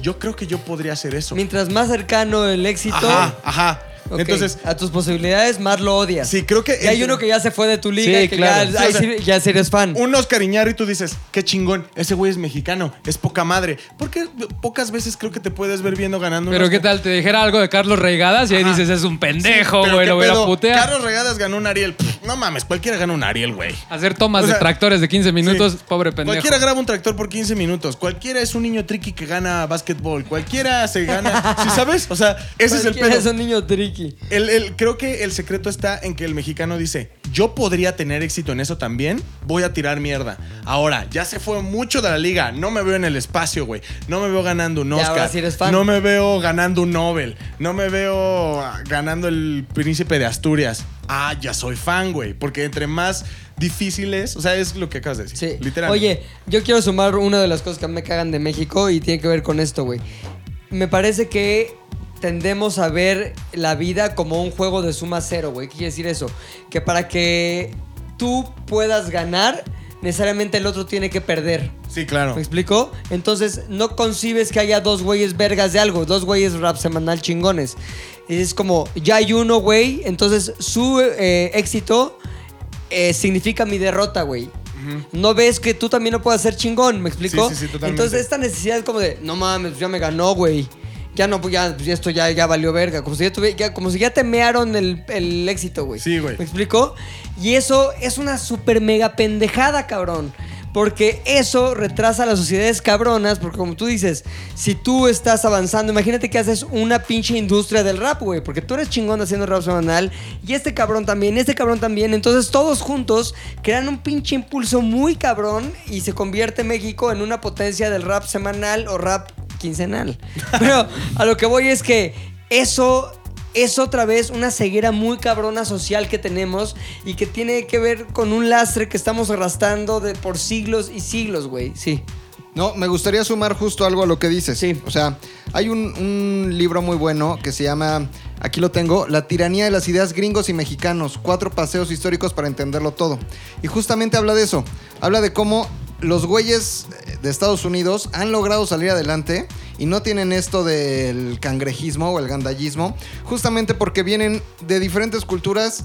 D: yo creo que yo podría hacer eso.
B: Mientras más cercano el éxito,
D: Ajá, ajá. Entonces,
B: a tus posibilidades, más lo odias.
D: sí, creo que...
B: Y hay uno que ya se fue de tu liga,
C: Sí,
B: que
C: claro.
B: ya,
D: Sí,
B: ahí
D: o sea,
B: sí- ya sí eres fan.
D: un Oscar Iñárritu y tú dices, qué chingón, ese güey es mexicano, es poca madre. Porque pocas veces creo que te puedes ver viendo ganando un
F: Pero qué tal, te dijera algo de Carlos Reigadas y ahí
D: Ajá.
F: dices, es un pendejo,
D: Pero
F: güey, lo voy a putear.
D: Carlos Regadas ganó un Ariel. Pff, no mames, cualquiera gana un Ariel, güey.
F: Hacer tomas
D: O sea,
F: de tractores de 15 minutos,
D: Sí.
F: pobre pendejo.
D: Cualquiera graba un tractor por 15 minutos. Cualquiera es un niño tricky que gana básquetbol. Cualquiera se gana. ¿Sí sabes? O sea, ese es el
B: Cualquiera
D: pedo.
B: es un niño tricky.
D: El- el- creo que el secreto está en que el mexicano dice, yo podría tener éxito en eso también, voy a tirar mierda. Ahora, ya se fue mucho de la liga, no me veo en el espacio, güey. No me veo ganando un Oscar.
B: sí.
D: No me veo ganando un Nobel. No me veo ganando el príncipe de Asturias. Ah, ya soy fan, güey. Porque entre más difíciles, o sea, es lo que acabas de decir.
B: Sí.
D: Literal.
B: Oye, yo quiero sumar una de las cosas que me cagan de México y tiene que ver con esto, güey. Me parece que tendemos a ver la vida como un juego de suma cero, güey. ¿Qué quiere decir eso? Que para que tú puedas ganar, necesariamente el otro tiene que perder.
D: Sí, claro.
B: ¿Me explico? Entonces, no concibes que haya dos güeyes vergas de algo, dos güeyes rap semanal chingones. Es como, ya hay uno, güey, entonces su eh, éxito eh, significa mi derrota, güey. No ves que tú también no puedes ser chingón, ¿me explico?
D: Sí, sí, sí, totalmente.
B: Entonces, esta necesidad es como de, no mames, ya me ganó, güey. ya no, pues ya, pues esto ya, ya valió verga. Como si ya, tuve- ya- como si ya te mearon el, el éxito, güey.
D: Sí, güey.
B: ¿Me explico? Y eso es una super mega pendejada, cabrón. Porque eso retrasa a las sociedades cabronas, porque como tú dices, si tú estás avanzando, imagínate que haces una pinche industria del rap, güey, porque tú eres chingón haciendo rap semanal, y este cabrón también, este cabrón también, entonces todos juntos crean un pinche impulso muy cabrón y se convierte México en una potencia del rap semanal o rap quincenal. Pero a lo que voy es que eso es otra vez una ceguera muy cabrona social que tenemos y que tiene que ver con un lastre que estamos arrastrando de por siglos y siglos, güey. Sí.
E: No, me gustaría sumar justo algo a lo que dices.
B: Sí.
E: O sea, hay un, un libro muy bueno que se llama, aquí lo tengo, La tiranía de las ideas gringos y mexicanos, cuatro paseos históricos para entenderlo todo. Y justamente habla de eso. Habla de cómo los güeyes de Estados Unidos han logrado salir adelante y no tienen esto del cangrejismo o el gandallismo, justamente porque vienen de diferentes culturas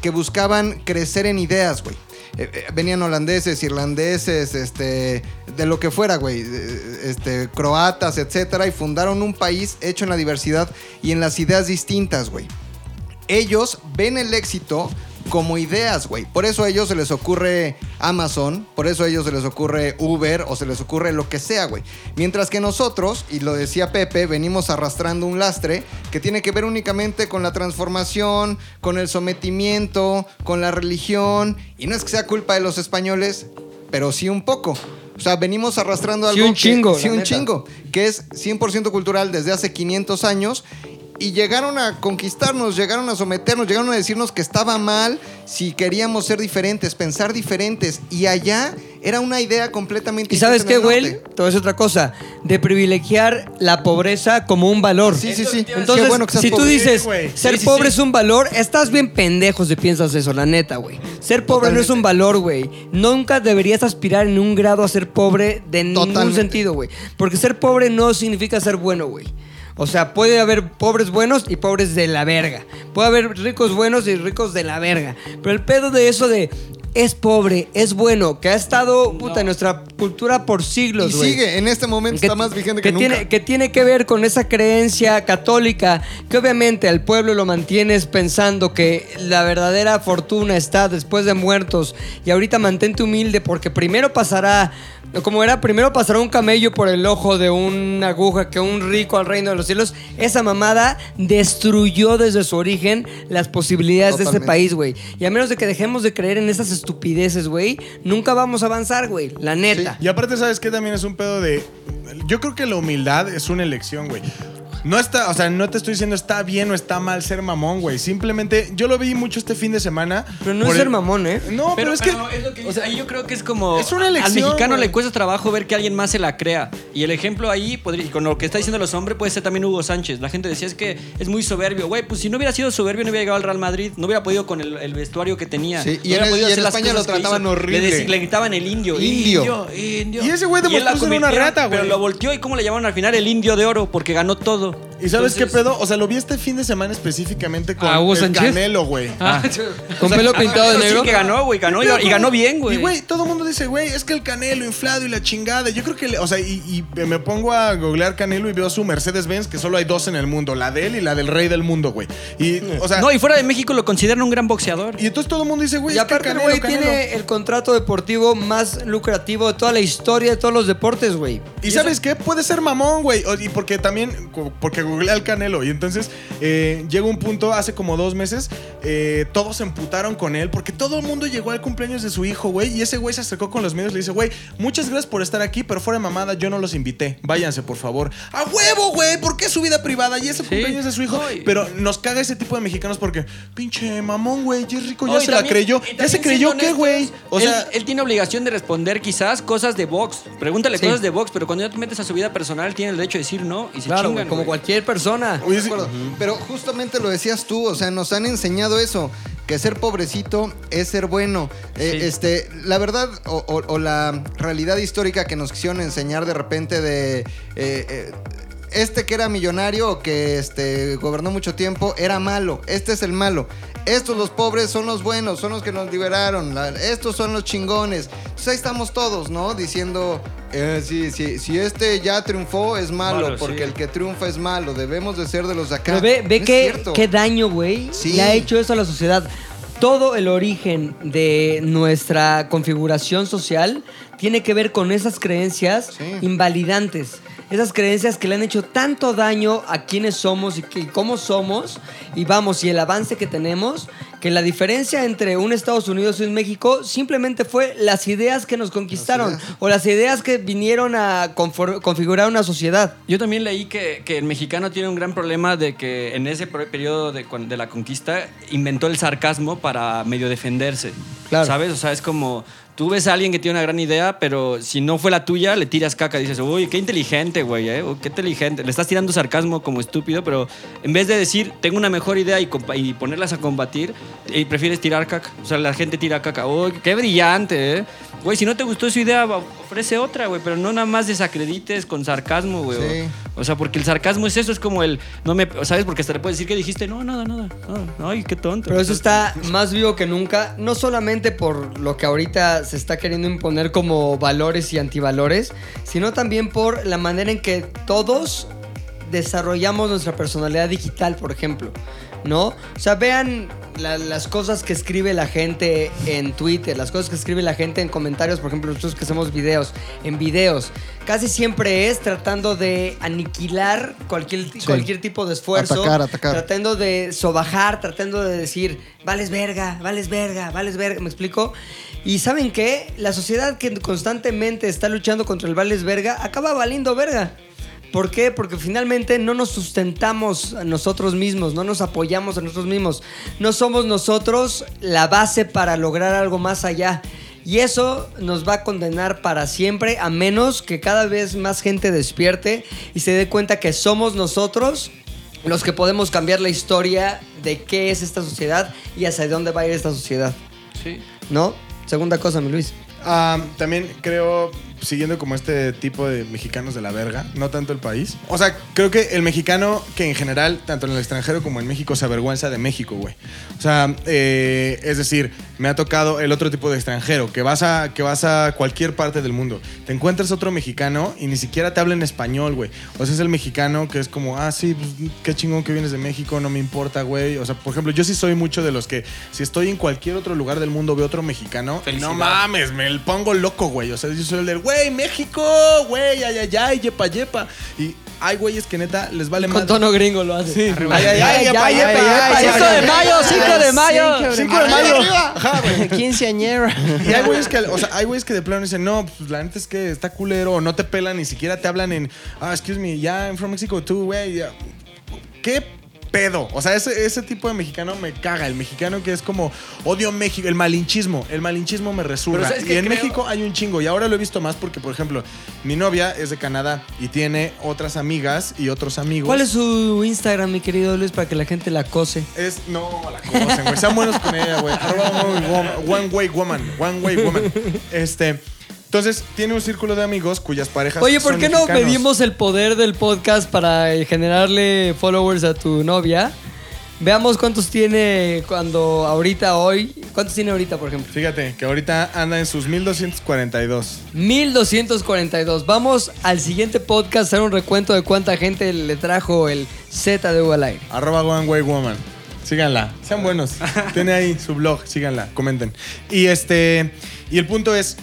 E: que buscaban crecer en ideas, güey. Eh, eh, venían holandeses, irlandeses, este, de lo que fuera, güey, eh, este, croatas, etcétera, y fundaron un país hecho en la diversidad y en las ideas distintas, güey. Ellos ven el éxito como ideas, güey. Por eso a ellos se les ocurre Amazon, por eso a ellos se les ocurre Uber o se les ocurre lo que sea, güey. Mientras que nosotros, y lo decía Pepe, venimos arrastrando un lastre que tiene que ver únicamente con la transformación, con el sometimiento, con la religión. Y no es que sea culpa de los españoles, pero sí un poco. O sea, venimos arrastrando
B: Sí,
E: algo
B: un
E: que-
B: chingo,
E: sí,
B: la
E: un
B: neta.
E: chingo, que es 100% cultural desde hace 500 años y llegaron a conquistarnos, llegaron a someternos, llegaron a decirnos que estaba mal si queríamos ser diferentes, pensar diferentes. Y allá era una idea completamente
B: ¿Y sabes qué, güey? a decir otra cosa. De privilegiar la pobreza como un valor.
E: Sí, sí, sí.
B: Entonces,
E: bueno
B: si tú
E: pobre.
B: dices
D: Sí,
B: ser
C: Sí,
B: pobre
C: sí.
B: es un valor, estás bien pendejo si piensas eso, la neta, güey. Ser pobre no es un valor, güey. Nunca deberías aspirar en un grado a ser pobre de ningún sentido, güey. Porque ser pobre no significa ser bueno, güey. O sea, puede haber pobres buenos y pobres de la verga. Puede haber ricos buenos y ricos de la verga. Pero el pedo de eso de es pobre, es bueno, que ha estado puta, en nuestra cultura por siglos,
E: Y sigue, en este momento está más vigente que, nunca.
B: Tiene, que tiene que ver con esa creencia católica que obviamente al pueblo lo mantienes pensando que la verdadera fortuna está después de muertos y ahorita mantente humilde porque primero pasará, como era, primero pasará un camello por el ojo de una aguja que un rico al reino de los cielos. Esa mamada destruyó desde su origen las posibilidades de este país, güey. Y a menos de que dejemos de creer en esas estupideces, güey, nunca vamos a avanzar, güey. La neta.
D: Y aparte, ¿sabes qué? También es un pedo de. Yo creo que la humildad es una elección, güey. No está, o sea, no te estoy diciendo está bien o está mal ser mamón, güey. Simplemente, yo lo vi mucho este fin de semana.
B: Pero no
D: por
B: es ser
D: el-
B: mamón, ¿eh?
D: No, pero, es que.
C: lo que- o sea, ahí yo creo que es como.
D: Es una elección,
C: Al mexicano
D: güey.
C: le cuesta trabajo ver que alguien más se la crea. Y el ejemplo ahí, podría- y con lo que está diciendo los hombres, puede ser también Hugo Sánchez. La gente decía es que es muy soberbio. Güey, pues si no hubiera sido soberbio, no hubiera llegado al Real Madrid. No hubiera podido con el, el vestuario que tenía.
E: Sí,
C: No
E: y en
C: hubiera
E: el-
C: podido
E: y en
C: hacer las
E: España
C: cosas
E: lo trataban
C: hizo.
E: horrible.
C: Le, dec- le gritaban el indio.
E: Indio.
C: Indio. indio.
D: Y ese güey demostró ser una rata, güey.
C: Pero lo volteó. ¿Y cómo le llamaron al final? El indio de oro, porque ganó todo. Hello.
D: ¿Y sabes qué pedo? O sea, lo vi este fin de semana específicamente con
F: ¿A Hugo
D: el
F: Sánchez?
D: Canelo, güey.
F: Ah,
B: Con pelo pintado de
C: Pero
B: negro.
C: Sí, que ganó, güey. Ganó y, y ganó bien, güey.
D: Y güey, todo el mundo dice, güey, es que el Canelo inflado y la chingada. Yo creo que, le- o sea, y, y me pongo a googlear Canelo y veo su Mercedes-Benz, que solo hay dos en el mundo, la de él y la del rey del mundo, güey. Y, o sea,
C: No, y fuera de México lo consideran un gran boxeador.
D: y entonces todo el mundo dice, güey,
B: Y
D: es que
B: aparte, el
D: Canelo,
B: güey
D: Canelo.
B: tiene el contrato deportivo más lucrativo de toda la historia de todos los deportes, güey.
D: Y sabes qué? Puede ser mamón, güey. O- Y porque también, co- porque googleé al Canelo. Y entonces eh, llegó un punto, hace como dos meses, eh, todos se emputaron con él. Porque todo el mundo llegó al cumpleaños de su hijo, güey. Y ese güey se acercó con los medios y le dice, güey, muchas gracias por estar aquí, pero fuera de mamada, yo no los invité. Váyanse, por favor. ¡A huevo, güey! ¿Por qué su vida privada? Y ese cumpleaños de su hijo. Pero nos caga ese tipo de mexicanos porque, pinche mamón, güey, ya es rico, ya se la creyó. ¿Ya se creyó qué, güey? O
C: él-
D: sea,
C: él, tiene obligación de responder quizás cosas de box. Pregúntale
B: Sí.
C: cosas de box, pero cuando ya te metes a su vida personal, tiene el derecho de decir no y se
B: Claro, como cualquier persona.
E: Pero justamente lo decías tú, o sea, nos han enseñado eso, que ser pobrecito es ser bueno. Eh, este, la verdad o, o- o la realidad histórica que nos quisieron enseñar de repente de eh, eh, este que era millonario o que este, gobernó mucho tiempo era malo. Este es el malo. Estos los pobres son los buenos, son los que nos liberaron. la- estos son los chingones. Entonces ahí estamos todos, ¿no? Diciendo, eh, si, si, si este ya triunfó es malo,
C: Malo,
E: porque
C: sí.
E: el que triunfa es malo. Debemos de ser de los de acá.
B: Pero ve, ve
E: No
B: qué, daño, güey,
E: Sí.
B: le ha hecho eso a la sociedad. Todo el origen de nuestra configuración social tiene que ver con esas creencias
E: Sí.
B: invalidantes. Esas creencias que le han hecho tanto daño a quienes somos y, que- y cómo somos, y vamos, y el avance que tenemos, que la diferencia entre un Estados Unidos y un México simplemente fue las ideas que nos conquistaron,
E: Las
B: o las ideas que vinieron a configurar una sociedad.
C: Yo también leí que, que el mexicano tiene un gran problema de que en ese per- periodo de, de la conquista inventó el sarcasmo para medio defenderse.
B: Claro.
C: ¿Sabes? O sea, es como tú ves a alguien que tiene una gran idea, pero si no fue la tuya, le tiras caca. Dices, uy, qué inteligente, güey, ¿eh? Qué inteligente. Le estás tirando sarcasmo como estúpido, pero en vez de decir, tengo una mejor idea y, ponerlas a combatir, y prefieres tirar caca. O sea, la gente tira caca. Uy, qué brillante, ¿eh? Güey, si no te gustó su idea, ofrece otra, güey, pero no nada más desacredites con sarcasmo, güey.
E: Sí.
C: O, sea, porque el sarcasmo es eso, es como el, no me, ¿sabes? Porque hasta le puedes decir que dijiste, no, nada, nada, nada. ay, qué tonto.
B: Pero eso está más vivo que nunca, no solamente por lo que ahorita se está queriendo imponer como valores y antivalores, sino también por la manera en que todos desarrollamos nuestra personalidad digital, por ejemplo. ¿No? O sea, vean la- las cosas que escribe la gente en Twitter, las cosas que escribe la gente en comentarios, por ejemplo, nosotros que hacemos videos, en videos. Casi siempre es tratando de aniquilar cualquier, cualquier tipo de esfuerzo.
E: Atacar, atacar.
B: Tratando de sobajar, tratando de decir, vales verga, vales verga, vales verga, ¿me explico? Y ¿saben qué? La sociedad que constantemente está luchando contra el vales verga acaba valiendo verga. ¿Por qué? Porque finalmente no nos sustentamos a nosotros mismos, no nos apoyamos a nosotros mismos. No somos nosotros la base para lograr algo más allá. Y eso nos va a condenar para siempre, a menos que cada vez más gente despierte y se dé cuenta que somos nosotros los que podemos cambiar la historia de qué es esta sociedad y hacia dónde va a ir esta sociedad.
C: Sí.
B: ¿No? Segunda cosa, mi Luis.
D: Ah, también creo, siguiendo como este tipo de mexicanos de la verga, no tanto el país. O sea, creo que el mexicano que en general, tanto en el extranjero como en México, se avergüenza de México, güey. O sea, eh, es decir, me ha tocado el otro tipo de extranjero, que vas, a, que vas a cualquier parte del mundo, te encuentras otro mexicano y ni siquiera te habla en español, güey. O sea, es el mexicano que es como, ah, sí, pues, qué chingón que vienes de México, no me importa, güey. O sea, por ejemplo, yo sí soy mucho de los que, si estoy en cualquier otro lugar del mundo, veo otro mexicano, no mames, me pongo loco, güey. O sea, yo soy el del, güey, México, güey, ay, ay, ay, yepa, yepa. Y hay güeyes que neta les vale
B: Con
D: más.
B: tono gringo lo hace.
D: Sí, ay, ay, ay, yepa,
B: ay,
D: yepa,
B: ay,
D: yepa,
B: ay,
C: ¡Cinco
B: ay,
C: de
B: ay,
C: mayo!
B: ay,
C: ¡Cinco
B: ay,
C: de mayo!
D: Cinco de mayo. Ajá, güey.
H: Quinceañera.
D: Y hay güeyes que, o sea, hay güeyes que de plano dicen, no, pues la neta es que está culero, no te pelan, ni siquiera te hablan en, ah, excuse me, ya, I'm from Mexico too, güey. ya". ¿Qué pedo? O sea, ese, ese tipo de mexicano me caga. El mexicano que es como, odio México, el malinchismo. El malinchismo me
C: ¿sabes
D: Y en
C: creo?
D: México hay un chingo. Y ahora lo he visto más porque, por ejemplo, mi novia es de Canadá y tiene otras amigas y otros amigos.
B: ¿Cuál es su Instagram, mi querido Luis, para que la gente la cose?
D: Es, no, la conocen, güey. Sean buenos con ella, güey. One way woman. One way woman. Este. Entonces, tiene un círculo de amigos cuyas parejas.
B: Oye, ¿por
D: son
B: qué no
D: mexicanos.
B: medimos el poder del podcast para eh, generarle followers a tu novia? Veamos cuántos tiene cuando ahorita, hoy. ¿Cuántos tiene ahorita, por ejemplo?
D: Fíjate que ahorita anda en sus 1242.
B: 1242. Vamos al siguiente podcast a hacer un recuento de cuánta gente le trajo el Z de U al aire.
D: Arroba One Way Woman. Síganla. Sean buenos. Tiene ahí su blog. Síganla. Comenten. Y este. Y el punto es.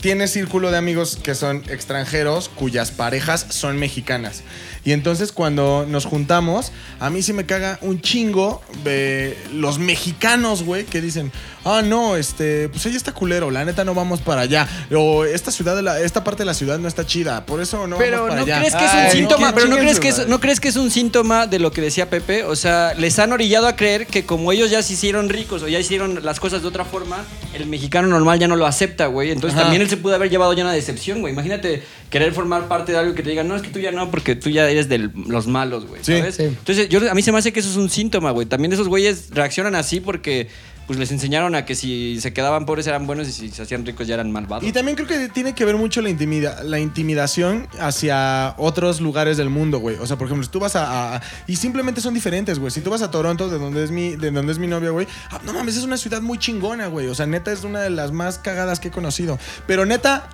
D: Tiene círculo de amigos que son extranjeros cuyas parejas son mexicanas. Y entonces cuando nos juntamos, a mí sí me caga un chingo de los mexicanos, güey, que dicen, ah, no, este, pues ella está culero, la neta no vamos para allá. O esta ciudad, de la, esta parte de la ciudad no está chida, por eso no
C: Pero
D: vamos para
C: no
D: allá.
C: crees que es un
D: Ay,
C: síntoma, pero no crees que es, no crees que es un síntoma de lo que decía Pepe, o sea, les han orillado a creer que como ellos ya se hicieron ricos o ya hicieron las cosas de otra forma, el mexicano normal ya no lo acepta, güey. Entonces
B: Ajá.
C: también él se pudo haber llevado ya una decepción, güey. Imagínate querer formar parte de algo que te digan, no, es que tú ya no, porque tú ya eres de los malos, güey.
D: Sí.
C: ¿sabes?
B: Sí.
C: Entonces, yo, a mí se me hace que eso es un síntoma, güey. También esos güeyes reaccionan así porque pues les enseñaron a que si se quedaban pobres eran buenos y si se hacían ricos ya eran malvados.
D: Y también creo que tiene que ver mucho la, intimida- la intimidación hacia otros lugares del mundo, güey. O sea, por ejemplo, si tú vas a, a- Y simplemente son diferentes, güey. Si tú vas a Toronto, de donde es mi, de donde es mi novia, güey. ah, no mames, es una ciudad muy chingona, güey. O sea, neta es una de las más cagadas que he conocido. Pero neta...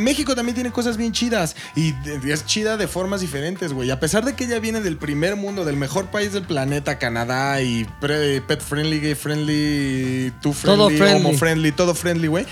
D: México también tiene cosas bien chidas y es chida de formas diferentes, güey. A pesar de que ella viene del primer mundo, del mejor país del planeta, Canadá y pre- pet friendly, gay friendly, tú friendly,
B: Todo friendly.
D: homo friendly, todo friendly, güey.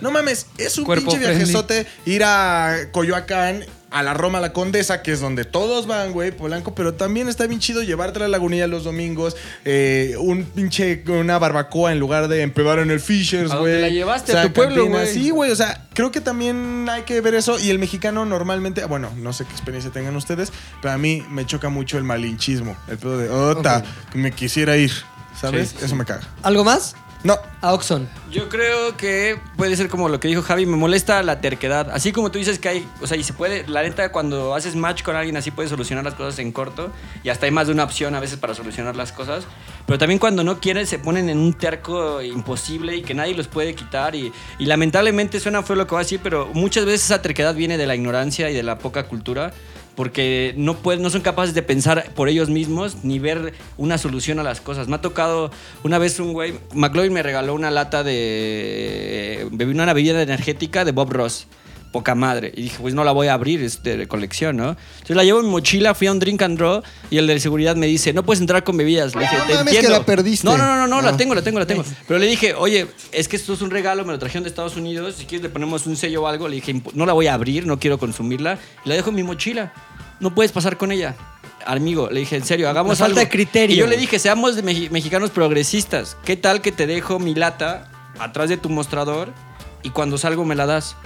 D: No mames, es un
F: Cuerpo
D: pinche
F: friendly.
D: viajezote ir a Coyoacán, a la Roma La Condesa, que es donde todos van, güey, Polanco, pero también está bien chido llevarte a la lagunilla los domingos, eh, un pinche, una barbacoa en lugar de empedar en el Fishers,
C: ¿A
D: güey.
C: la llevaste? ¿A tu pueblo, güey?
D: Sí, güey, o sea, creo que también hay que ver eso y el mexicano normalmente, bueno, no sé qué experiencia tengan ustedes, pero a mí me choca mucho el malinchismo, el pedo de, ota, que me quisiera ir, ¿sabes?
C: Sí,
D: Eso me caga.
B: ¿Algo más?
D: No,
B: A Oxon.
C: Yo creo que puede ser como lo que dijo Javi, me molesta la terquedad. Así como tú dices que hay, o sea, y se puede, la neta, cuando haces match con alguien así puedes solucionar las cosas en corto y hasta hay más de una opción a veces para solucionar las cosas. Pero también cuando no quieren se ponen en un terco imposible y que nadie los puede quitar. Y, y lamentablemente suena fue lo que voy a decir, pero muchas veces esa terquedad viene de la ignorancia y de la poca cultura. Porque no, pueden, no son capaces de pensar por ellos mismos ni ver una solución a las cosas. Me ha tocado una vez un güey, McLovin me regaló una lata de. Bebí una bebida energética de Bob Ross. Poca madre. Y dije, pues no la voy a abrir, es de colección, ¿no? Entonces la llevo en mi mochila, fui a un drink and draw y el de seguridad me dice, no puedes entrar con bebidas. Le dije,
E: No
C: te
E: mames, que
C: entiendo.
E: la perdiste.
C: No, no, no, no, no,
E: Ah.
C: la tengo, la tengo, la tengo. Pero le dije, oye, es que esto es un regalo, me lo trajeron de Estados Unidos, si quieres le ponemos un sello o algo. Le dije, no la voy a abrir, no quiero consumirla. Y la dejo en mi mochila. No puedes pasar con ella. Amigo, le dije, en serio, hagamos
B: falta
C: algo.
B: de criterio.
C: Y yo le dije, seamos de mexicanos progresistas. ¿Qué tal que te dejo mi lata atrás de tu mostrador y cuando salgo me la das?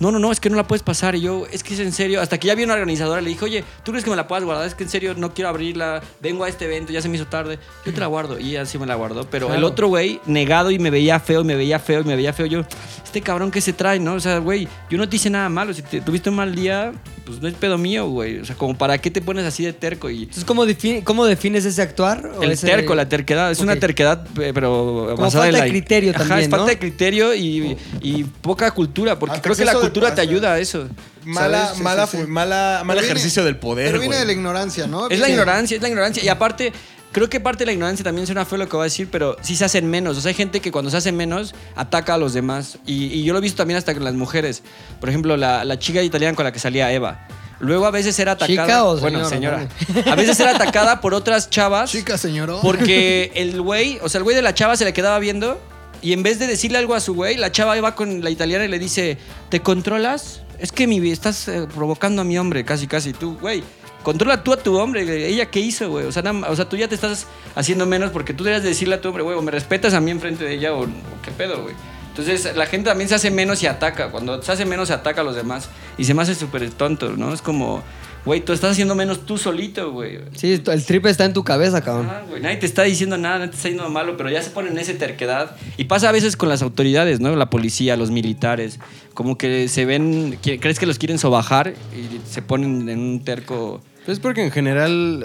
C: No, no, no, es que no la puedes pasar. Y yo, es que es en serio. Hasta que ya vi una organizadora, le dije, oye, ¿tú crees que me la puedas guardar? Es que en serio no quiero abrirla. Vengo a este evento, ya se me hizo tarde. Yo te la guardo. Y ella sí me la guardó. Pero el otro güey, negado y me veía feo, y me veía feo, y me veía feo. Yo, este cabrón que se trae, ¿no? O sea, güey, yo no te hice nada malo. Si te, tuviste un mal día, pues no es pedo mío, güey. O sea, como para qué te pones así de terco y.
B: Entonces, ¿cómo, cómo defines ese actuar? o
C: El
B: ese-
C: terco, la terquedad. Es una terquedad, pero
B: Como
C: basada
B: falta
C: en la...
B: de criterio
C: Ajá,
B: también,
C: es falta de criterio y, y poca cultura, porque
D: Hasta
C: creo que la
D: de
C: cultura te ayuda a eso.
D: Mala, mala,
E: sí, sí.
D: fu- mala, mal
E: viene-
D: ejercicio del poder,
E: Pero viene
D: güey.
E: de la ignorancia, ¿no?
C: Es la ignorancia, es la ignorancia. Y aparte, creo que parte de la ignorancia también suena feo lo que voy a decir, pero sí se hacen menos. O sea, hay gente que cuando se hace menos ataca a los demás. Y, y yo lo he visto también hasta con las mujeres. Por ejemplo, la, la chica italiana con la que salía Eva. Luego a veces era atacada.
B: ¿Chica o
C: bueno,
B: señora?
C: señora. A veces era atacada por otras chavas.
E: Chica, señor.
C: Porque el güey, o sea, el güey de la chava se le quedaba viendo y en vez de decirle algo a su güey, la chava iba con la italiana y le dice, ¿te controlas? Es que mi, estás eh, provocando a mi hombre, casi, casi. Tú, güey, controla tú a tu hombre. ¿Ella qué hizo, güey? O sea, nada- o sea, tú ya te estás haciendo menos porque tú debes decirle a tu hombre, güey, o me respetas a mí enfrente de ella o, o qué pedo, güey. Entonces la gente también se hace menos y ataca. Cuando se hace menos se ataca a los demás. Y se me hace súper tonto, ¿no? Es como, güey, tú estás haciendo menos tú solito, güey.
B: Sí, el trip está en tu cabeza, cabrón.
C: Ah, güey, nadie te está diciendo nada, nadie te está diciendo malo, pero ya se ponen en esa terquedad. Y pasa a veces con las autoridades, ¿no? La policía, los militares. Como que se ven, crees que los quieren sobajar y se ponen en un terco.
H: Pues porque en general,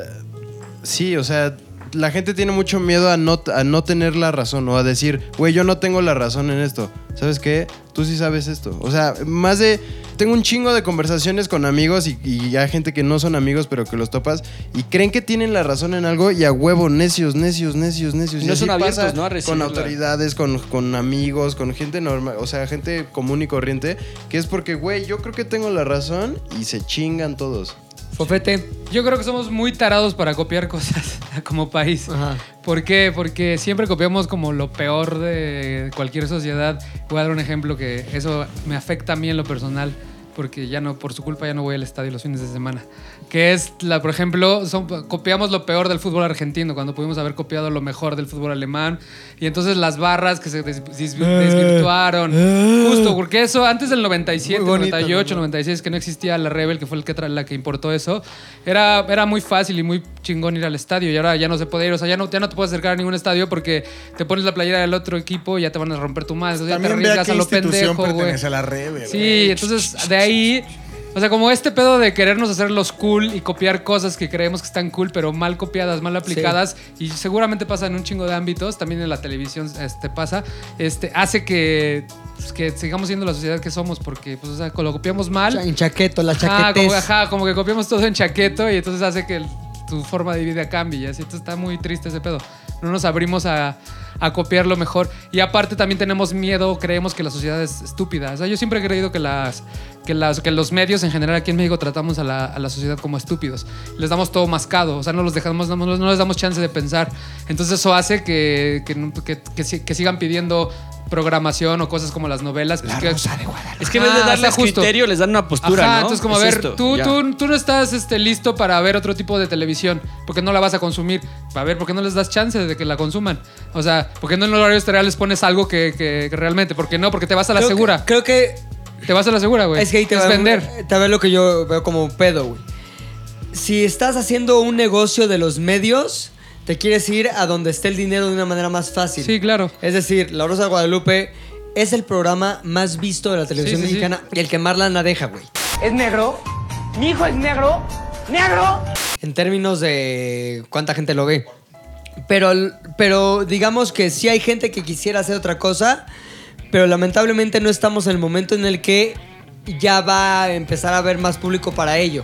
H: sí, o sea, la gente tiene mucho miedo a no, a no tener la razón o a decir, güey, yo no tengo la razón en esto. ¿Sabes qué? Tú sí sabes esto. O sea, más de... Tengo un chingo de conversaciones con amigos y, y hay gente que no son amigos, pero que los topas y creen que tienen la razón en algo y a huevo, necios, necios, necios, necios.
C: Y no son abiertos,
H: pasa
C: ¿no? a
H: Con autoridades, con, con amigos, con gente normal, o sea, gente común y corriente, que es porque, güey, yo creo que tengo la razón y se chingan todos.
B: Fofete.
F: Yo creo que somos muy tarados para copiar cosas como país.
B: Ajá.
F: ¿Por qué? Porque siempre copiamos como lo peor de cualquier sociedad. Voy a dar un ejemplo que eso me afecta a mí en lo personal, porque ya no, por su culpa ya no voy al estadio los fines de semana. Que es, la, por ejemplo, son- copiamos lo peor del fútbol argentino, cuando pudimos haber copiado lo mejor del fútbol alemán. Y entonces las barras que se des- des- desvirtuaron. Justo, porque eso antes del 97,
E: Muy bonito,
F: 98,
E: ¿no?
F: 96, que no existía la Rebel, que fue el que la que importó eso, era, era muy fácil y muy chingón ir al estadio. Y ahora ya no se puede ir, o sea, ya no, ya no te puedes acercar a ningún estadio porque te pones la playera del otro equipo y ya te van a romper tu madre. Entonces ya te
D: También
F: arriesgas a lo pendejo, güey. Sí, entonces de ahí O sea, como este pedo de querernos hacer los cool y copiar cosas que creemos que están cool, pero mal copiadas, mal aplicadas, y seguramente pasa en un chingo de ámbitos, también en la televisión este, pasa, este, hace que, pues, que sigamos siendo la sociedad que somos, porque pues, o sea, lo copiamos mal.
B: En chaqueto, la
F: Ajá
B: chaquetez.
F: como, ajá, como que copiamos todo en chaqueto y entonces hace que el- tu forma de vida cambie. Y así, entonces está muy triste ese pedo. No nos abrimos a, a copiarlo mejor. Y aparte también tenemos miedo, creemos que la sociedad es estúpida. O sea, yo siempre he creído que, las, que, las, que los medios en general aquí en México tratamos a la, a la sociedad como estúpidos. Les damos todo mascado, o sea, no los dejamos, no, les damos chance de pensar. Entonces eso hace que, que, que sigan pidiendo programación o cosas como las novelas. pues, que-
C: Es que en vez de
F: Ajá,
C: darles
F: está justo.
C: criterio, les dan una postura,
F: Ajá,
C: ¿no?
F: entonces como, a
C: Es
F: ver, tú, tú, tú no estás este, listo para ver otro tipo de televisión, porque no la vas a consumir. A ver, ¿por qué no les das chance de que la consuman? O sea, ¿por qué no en los horarios les pones algo que, que- que realmente? ¿Por qué no? Porque te vas a la
B: Creo que-
F: segura.
B: creo que
F: Te vas a la segura, güey.
B: Es que ahí te va,
F: vender.
B: te va lo que yo veo como pedo, güey. Si estás haciendo un negocio de los medios, te quieres ir a donde esté el dinero de una manera más fácil.
F: Sí, claro.
B: Es decir, La Rosa de Guadalupe es el programa más visto de la televisión
F: Sí, sí, sí.
B: mexicana y el que más lana deja, güey.
I: ¿Es negro? ¿Mi hijo es negro? ¿Negro?
B: En términos de cuánta gente lo ve. Pero, pero digamos que sí hay gente que quisiera hacer otra cosa, pero lamentablemente no estamos en el momento en el que ya va a empezar a haber más público para ello.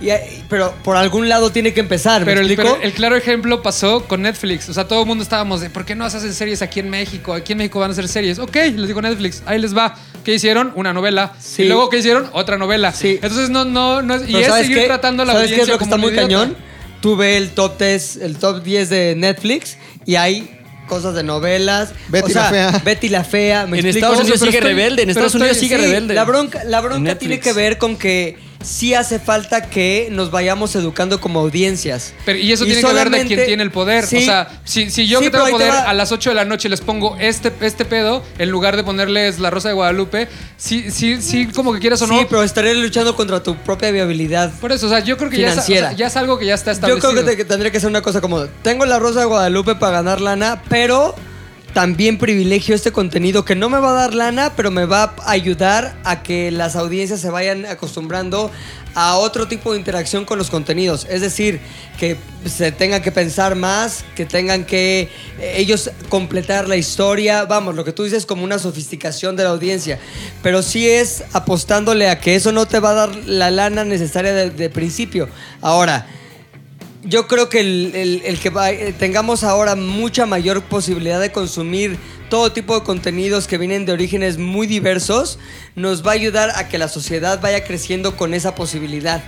B: Y, pero por algún lado tiene que empezar, ¿me
F: Pero el,
B: explico?
F: pero el claro ejemplo pasó con Netflix. O sea, todo el mundo estábamos de, ¿por qué no hacen series aquí en México? Aquí en México van a hacer series. Ok, les digo Netflix, ahí les va. ¿Qué hicieron? Una novela.
B: Sí.
F: Y luego, ¿qué hicieron? Otra novela.
B: Sí.
F: Entonces, no, no, no es... Y es
B: ¿sabes
F: seguir
B: qué?
F: tratando a la
B: ¿Sabes qué es
F: audiencia
B: lo que
F: como
B: está muy
F: idiota.
B: cañón? Tú ve el top 10, el top 10 de Netflix y hay cosas de novelas.
E: Betty
B: o sea,
E: la Fea.
B: Betty la Fea. ¿me
C: En
B: explico?
C: Estados Unidos sigue
B: estoy-
C: rebelde, en Estados Unidos sigue
B: sí,
C: rebelde.
B: La bronca, la bronca tiene que ver con que sí hace falta que nos vayamos educando como audiencias.
F: Pero, y eso
B: Y
F: tiene que ver de quien tiene el poder.
B: Sí.
F: o sea, si, si yo
B: Sí,
F: que tengo
B: te
F: poder
B: va.
F: a las 8 de la noche les pongo este, este pedo, en lugar de ponerles la Rosa de Guadalupe, sí, sí, sí, como que quieras o
B: Sí,
F: no.
B: pero estaré luchando contra tu propia viabilidad.
F: Por eso, o sea, yo creo que ya es, o
B: Financiera.
F: sea, ya es algo que ya está
B: Yo
F: establecido.
B: creo que, te- que tendría que ser una cosa como, tengo la Rosa de Guadalupe para ganar lana, pero también privilegio este contenido que no me va a dar lana, pero me va a ayudar a que las audiencias se vayan acostumbrando a otro tipo de interacción con los contenidos. Es decir, que se tengan que pensar más, que tengan que eh, ellos completar la historia. Vamos, lo que tú dices como una sofisticación de la audiencia. Pero sí es apostándole a que eso no te va a dar la lana necesaria de, de principio. Ahora, yo creo que el, el- el que va- eh, tengamos ahora mucha mayor posibilidad de consumir todo tipo de contenidos que vienen de orígenes muy diversos nos va a ayudar a que la sociedad vaya creciendo con esa posibilidad.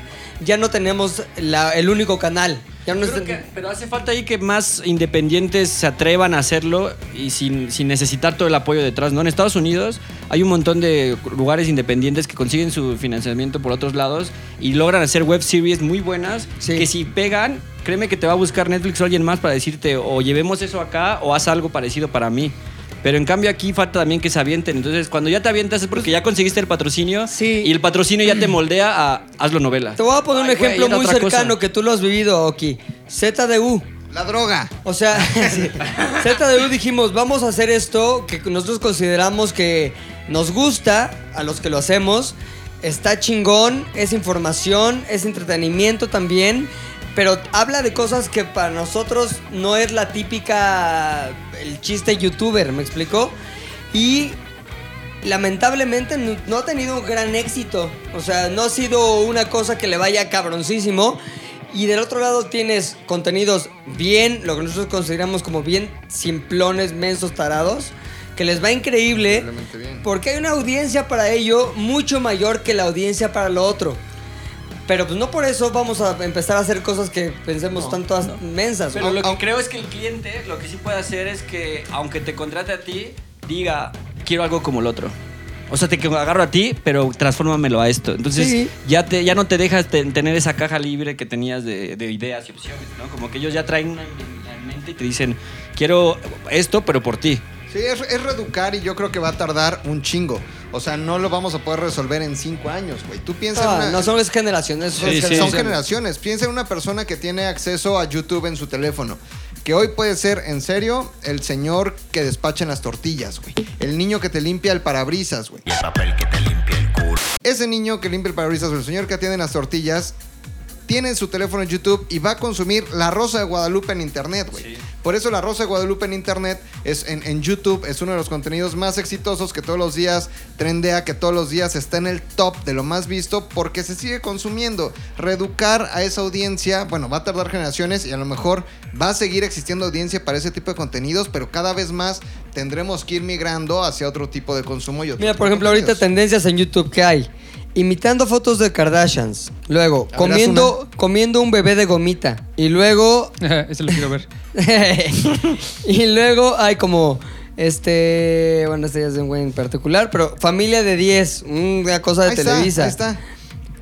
B: Ya no tenemos la- el único canal. Ya no es-
C: que- pero hace falta ahí que más independientes se atrevan a hacerlo y sin, sin necesitar todo el apoyo detrás, ¿no? En Estados Unidos hay un montón de lugares independientes que consiguen su financiamiento por otros lados y logran hacer web series muy buenas
B: Sí.
C: que si pegan, créeme que te va a buscar Netflix o alguien más para decirte o llevemos eso acá o haz algo parecido para mí. Pero en cambio aquí falta también que se avienten. Entonces, cuando ya te avientas es porque ya conseguiste el patrocinio
B: Sí.
C: y el patrocinio ya te moldea a hazlo novela.
B: Te voy a poner un
C: Ay,
B: ejemplo muy
C: otra cosa.
B: cercano que tú lo has vivido, Oki. ZDU.
E: La droga.
B: O sea, sí. ZDU dijimos, vamos a hacer esto que nosotros consideramos que nos gusta a los que lo hacemos. Está chingón, es información, es entretenimiento también, pero habla de cosas que para nosotros no es la típica, el chiste youtuber, ¿me explicó? Y lamentablemente no, ha tenido un gran éxito. O sea, no ha sido una cosa que le vaya cabroncísimo. Y del otro lado tienes contenidos bien, lo que nosotros consideramos como bien simplones, mensos, tarados, que les va increíble. Porque hay una audiencia para ello mucho mayor que la audiencia para lo otro. Pero pues no por eso vamos a empezar a hacer cosas que pensemos tanto mensas.
C: Pero lo que creo es que el cliente lo que sí puede hacer es que, aunque te contrate a ti, diga, quiero algo como el otro. O sea, te agarro a ti, pero transfórmamelo a esto. Entonces,
B: Sí.
C: ya, te, ya no te dejas te- tener esa caja libre que tenías de, de ideas y opciones, ¿no? Como que ellos ya traen una en mente y te dicen, quiero esto, pero por ti.
E: Sí, es, es reeducar y yo creo que va a tardar un chingo. O sea, no lo vamos a poder resolver en cinco años, güey. Tú piensas en
B: Ah,
E: una-
B: no son es generaciones, son
C: Sí, sí.
E: Son
B: generaciones.
E: generaciones. Piensa en una persona que tiene acceso a YouTube en su teléfono. Que hoy puede ser, en serio, el señor que despacha en las tortillas, güey. El niño que te limpia el parabrisas, güey. Ese niño que limpia el parabrisas o el señor que atiende las tortillas tiene su teléfono en YouTube y va a consumir La Rosa de Guadalupe en Internet, güey. Por eso La Rosa de Guadalupe en Internet es en, en YouTube es uno de los contenidos más exitosos que todos los días trendea, que todos los días está en el top de lo más visto porque se sigue consumiendo. Reeducar a esa audiencia, bueno, va a tardar generaciones y a lo mejor va a seguir existiendo audiencia para ese tipo de contenidos, pero cada vez más tendremos que ir migrando hacia otro tipo de consumo y otro
B: Mira, por ejemplo, ahorita tendencias en YouTube que hay. Imitando fotos de Kardashians. Luego,
E: A ver,
B: comiendo, comiendo un bebé de gomita. Y luego.
F: Ese lo quiero ver.
B: y luego hay como. Este. Bueno, este ya es de un güey en particular. Pero familia de 10. Una cosa de
E: Ahí está,
B: Televisa.
E: ahí está.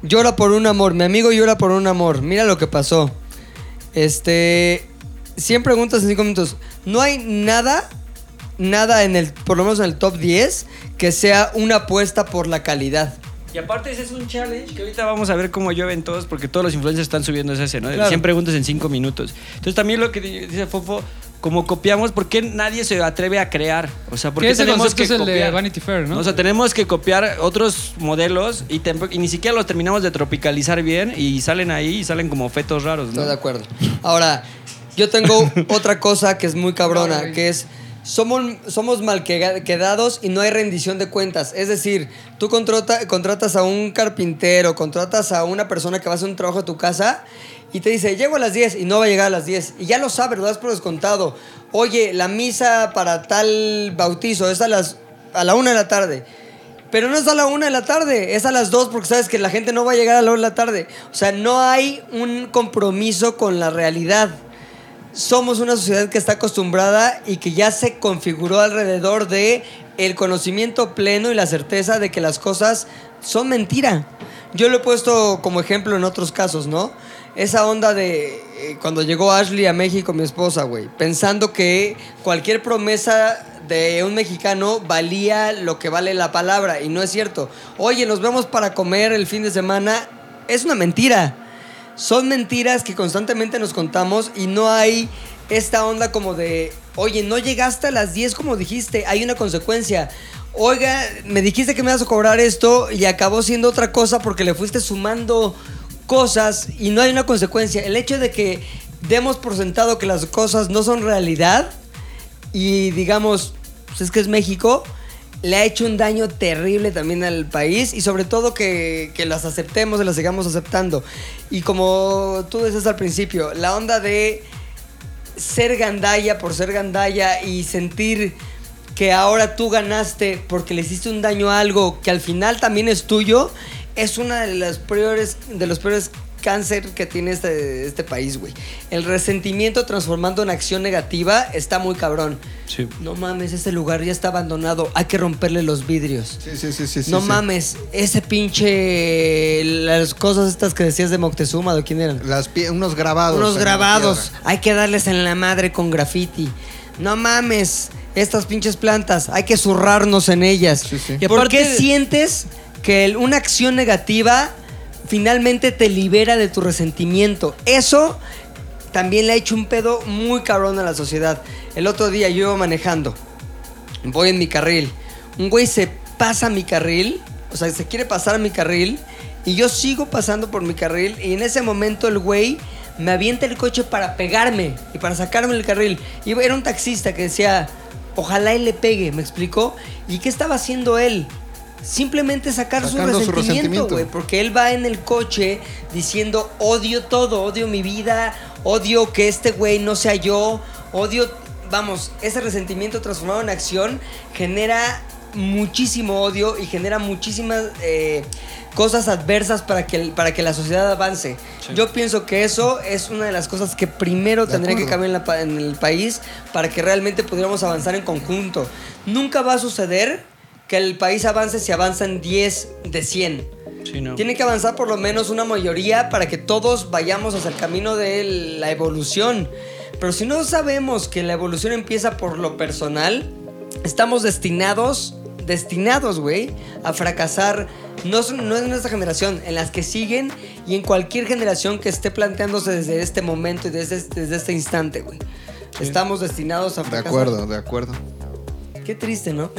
B: Llora por un amor. Mi amigo llora por un amor. Mira lo que pasó. Este. 100 preguntas en 5 minutos. No hay nada. Nada en el. Por lo menos en el top 10. Que sea una apuesta por la calidad.
C: Y aparte ese es un challenge que ahorita vamos a ver cómo llueven todos porque todos los influencers están subiendo ese, ¿no? De
B: Claro.
C: 100 preguntas en 5 minutos. Entonces también lo que di- dice Fofo, como copiamos, ¿por qué nadie se atreve a crear? O sea, ¿por qué
F: ese
C: tenemos que
F: es el de
C: copiar?
F: Vanity Fair, ¿no?
C: O sea, tenemos que copiar otros modelos y, y ni siquiera los terminamos de tropicalizar bien y salen ahí y salen como fetos raros, ¿no?
B: Estoy de acuerdo. Ahora, yo tengo otra cosa que es muy cabrona, que es somos, somos mal quedados y no hay rendición de cuentas. Es decir, tú contrata- contratas a un carpintero, contratas a una persona que va a hacer un trabajo a tu casa y te dice, llego a las 10 y no va a llegar a las 10. Y ya lo sabes, lo das por descontado. Oye, la misa para tal bautizo es a las a la una de la tarde. Pero no es a la una de la tarde, es a las dos porque sabes que la gente no va a llegar a la una de la tarde. O sea, no hay un compromiso con la realidad. Somos una sociedad que está acostumbrada y que ya se configuró alrededor de el conocimiento pleno y la certeza de que las cosas son mentira. Yo lo he puesto como ejemplo en otros casos, ¿no? Esa onda de eh, cuando llegó Ashley a México, mi esposa, güey, pensando que cualquier promesa de un mexicano valía lo que vale la palabra y no es cierto. Oye, nos vemos para comer el fin de semana, es una mentira. Son mentiras que constantemente nos contamos y no hay esta onda como de, oye, no llegaste a las 10 como dijiste, hay una consecuencia. Oiga, me dijiste que me vas a cobrar esto y acabó siendo otra cosa porque le fuiste sumando cosas y no hay una consecuencia. El hecho de que demos por sentado que las cosas no son realidad y digamos, pues es que es México, le ha hecho un daño terrible también al país y sobre todo que, que las aceptemos y las sigamos aceptando. Y como tú decías al principio, la onda de ser gandalla por ser gandalla y sentir que ahora tú ganaste porque le hiciste un daño a algo que al final también es tuyo, es una de las peores, de los peores cáncer que tiene este, este país, güey. El resentimiento transformando en acción negativa está muy cabrón.
C: Sí.
B: No mames, ese lugar ya está abandonado, hay que romperle los vidrios.
E: Sí, sí, sí, sí.
B: no
E: sí.
B: mames, ese pinche. Las cosas estas que decías de Moctezuma, ¿de quién eran?
E: Las pie- unos grabados.
B: Unos grabados. Hay que darles en la madre con graffiti. No mames, estas pinches plantas, hay que zurrarnos en ellas.
E: Sí, sí.
B: ¿Y por qué sientes que el- una acción negativa finalmente te libera de tu resentimiento? Eso también le ha hecho un pedo muy cabrón a la sociedad. El otro día yo iba manejando, voy en mi carril, un güey se pasa mi carril, o sea, se quiere pasar a mi carril, y yo sigo pasando por mi carril, y en ese momento el güey me avienta el coche para pegarme y para sacarme del carril. Y era un taxista que decía, ojalá él le pegue, ¿me explicó? ¿Y qué estaba haciendo él? Simplemente sacar su
E: Sacando su
B: resentimiento, güey. Porque él va en el coche diciendo, odio todo, odio mi vida, odio que este güey no sea yo, odio, vamos, ese resentimiento transformado en acción genera muchísimo odio y genera muchísimas eh, cosas adversas para que, el- para que la sociedad avance. Yo pienso que eso es una de las cosas que primero
E: De
B: tendría que cambiar en, la en el país para que realmente pudiéramos avanzar en conjunto. Nunca va a suceder que el país avance si avanzan 10 de 100.
C: Sí, no.
B: Tiene que avanzar por lo menos una mayoría para que todos vayamos hacia el camino de la evolución. Pero si no sabemos que la evolución empieza por lo personal, estamos destinados, destinados, güey, a fracasar. No, no en esta generación, en las que siguen y en cualquier generación que esté planteándose desde este momento y desde, desde este instante, güey. Estamos destinados a
E: De
B: fracasar.
E: acuerdo, de acuerdo.
B: Qué triste, ¿no?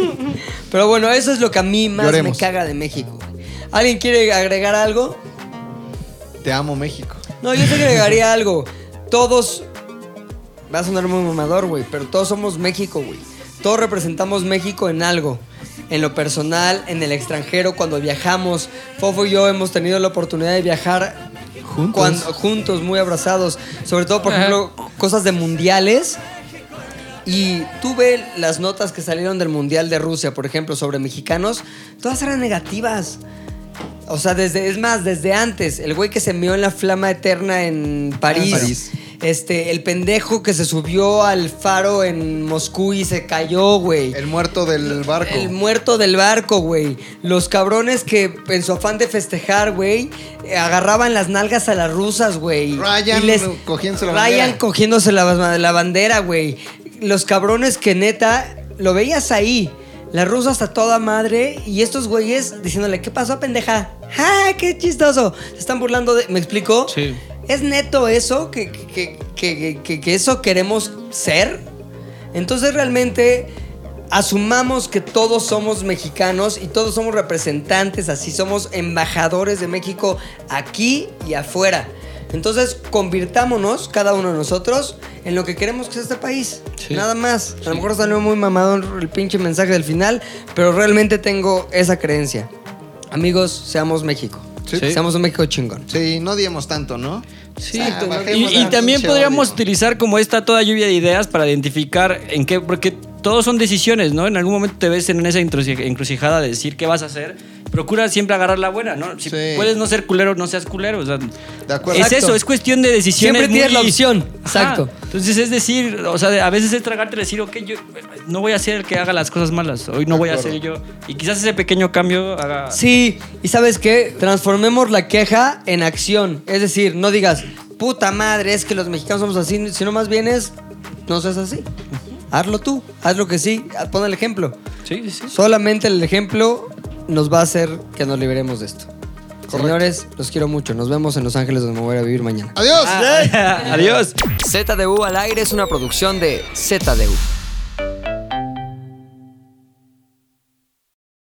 B: Pero bueno, eso es lo que a mí más
E: Lloremos.
B: me caga de México. güey. ¿Alguien quiere agregar algo?
E: Te amo, México.
B: No, yo te agregaría algo. Todos. Va a sonar muy mamador, güey, pero todos somos México, güey. Todos representamos México en algo. En lo personal, en el extranjero, cuando viajamos. Fofo y yo hemos tenido la oportunidad de viajar
E: Juntos.
B: juntos, muy abrazados. Sobre todo, por ejemplo, cosas de mundiales. Y tuve las notas que salieron del Mundial de Rusia, por ejemplo, sobre mexicanos. Todas eran negativas. O sea, desde, es más, desde antes, el güey que se meó en la flama eterna en París.
E: París.
B: Este, el pendejo que se subió al faro en Moscú y se cayó, güey.
E: El muerto del barco.
B: El muerto del barco, güey. Los cabrones que en su afán de festejar, güey, agarraban las nalgas a las rusas, güey.
E: Ryan
B: Y
E: cogiéndose la
B: Ryan
E: bandera.
B: cogiéndose la, la bandera, güey. Los cabrones que neta, lo veías ahí. La rusa hasta toda madre y estos güeyes diciéndole, ¿qué pasó, pendeja? ¡Ah, qué chistoso! Se están burlando de... ¿Me explico?
C: Sí.
B: ¿Es neto eso? ¿Que, que, que- que- que eso queremos ser? Entonces realmente asumamos que todos somos mexicanos y todos somos representantes, así somos embajadores de México aquí y afuera. Entonces convirtámonos, cada uno de nosotros, en lo que queremos que sea este país. Nada más. A lo mejor salió muy mamado el pinche mensaje del final, pero realmente tengo esa creencia. Amigos, seamos México.
E: Sí.
B: Seamos un México chingón.
E: Sí, no diemos tanto, ¿no?
C: Sí,
E: Ah,
C: y- también podríamos
E: odio.
C: utilizar como esta toda lluvia de ideas para identificar en qué, porque todos son decisiones, ¿no? En algún momento te ves en esa encruci- encrucijada de decir qué vas a hacer. Procura siempre agarrar la buena, ¿no? Si
E: Sí.
C: puedes no ser culero, no seas culero. o sea,
E: De acuerdo.
C: es
B: Exacto.
C: eso, es cuestión de decisiones.
B: Siempre tienes
C: muy-
B: la opción,
C: Ajá.
B: exacto.
C: Entonces es decir, o sea, a veces es tragarte decir, ok, yo no voy a ser el que haga las cosas malas. Hoy no
E: De
C: voy a ser yo. Y quizás ese pequeño cambio haga.
B: Sí, y sabes qué, transformemos la queja en acción. Es decir, no digas, puta madre, es que los mexicanos somos así, sino más bien es, no seas así. Hazlo tú, haz lo que sí, pon el ejemplo.
C: Sí, sí, sí.
B: Solamente el ejemplo nos va a hacer que nos liberemos de esto. Señores, los quiero mucho. Nos vemos en Los Ángeles donde me voy a vivir mañana.
E: Adiós.
C: Adiós.
B: ZDU al aire es una producción de ZDU.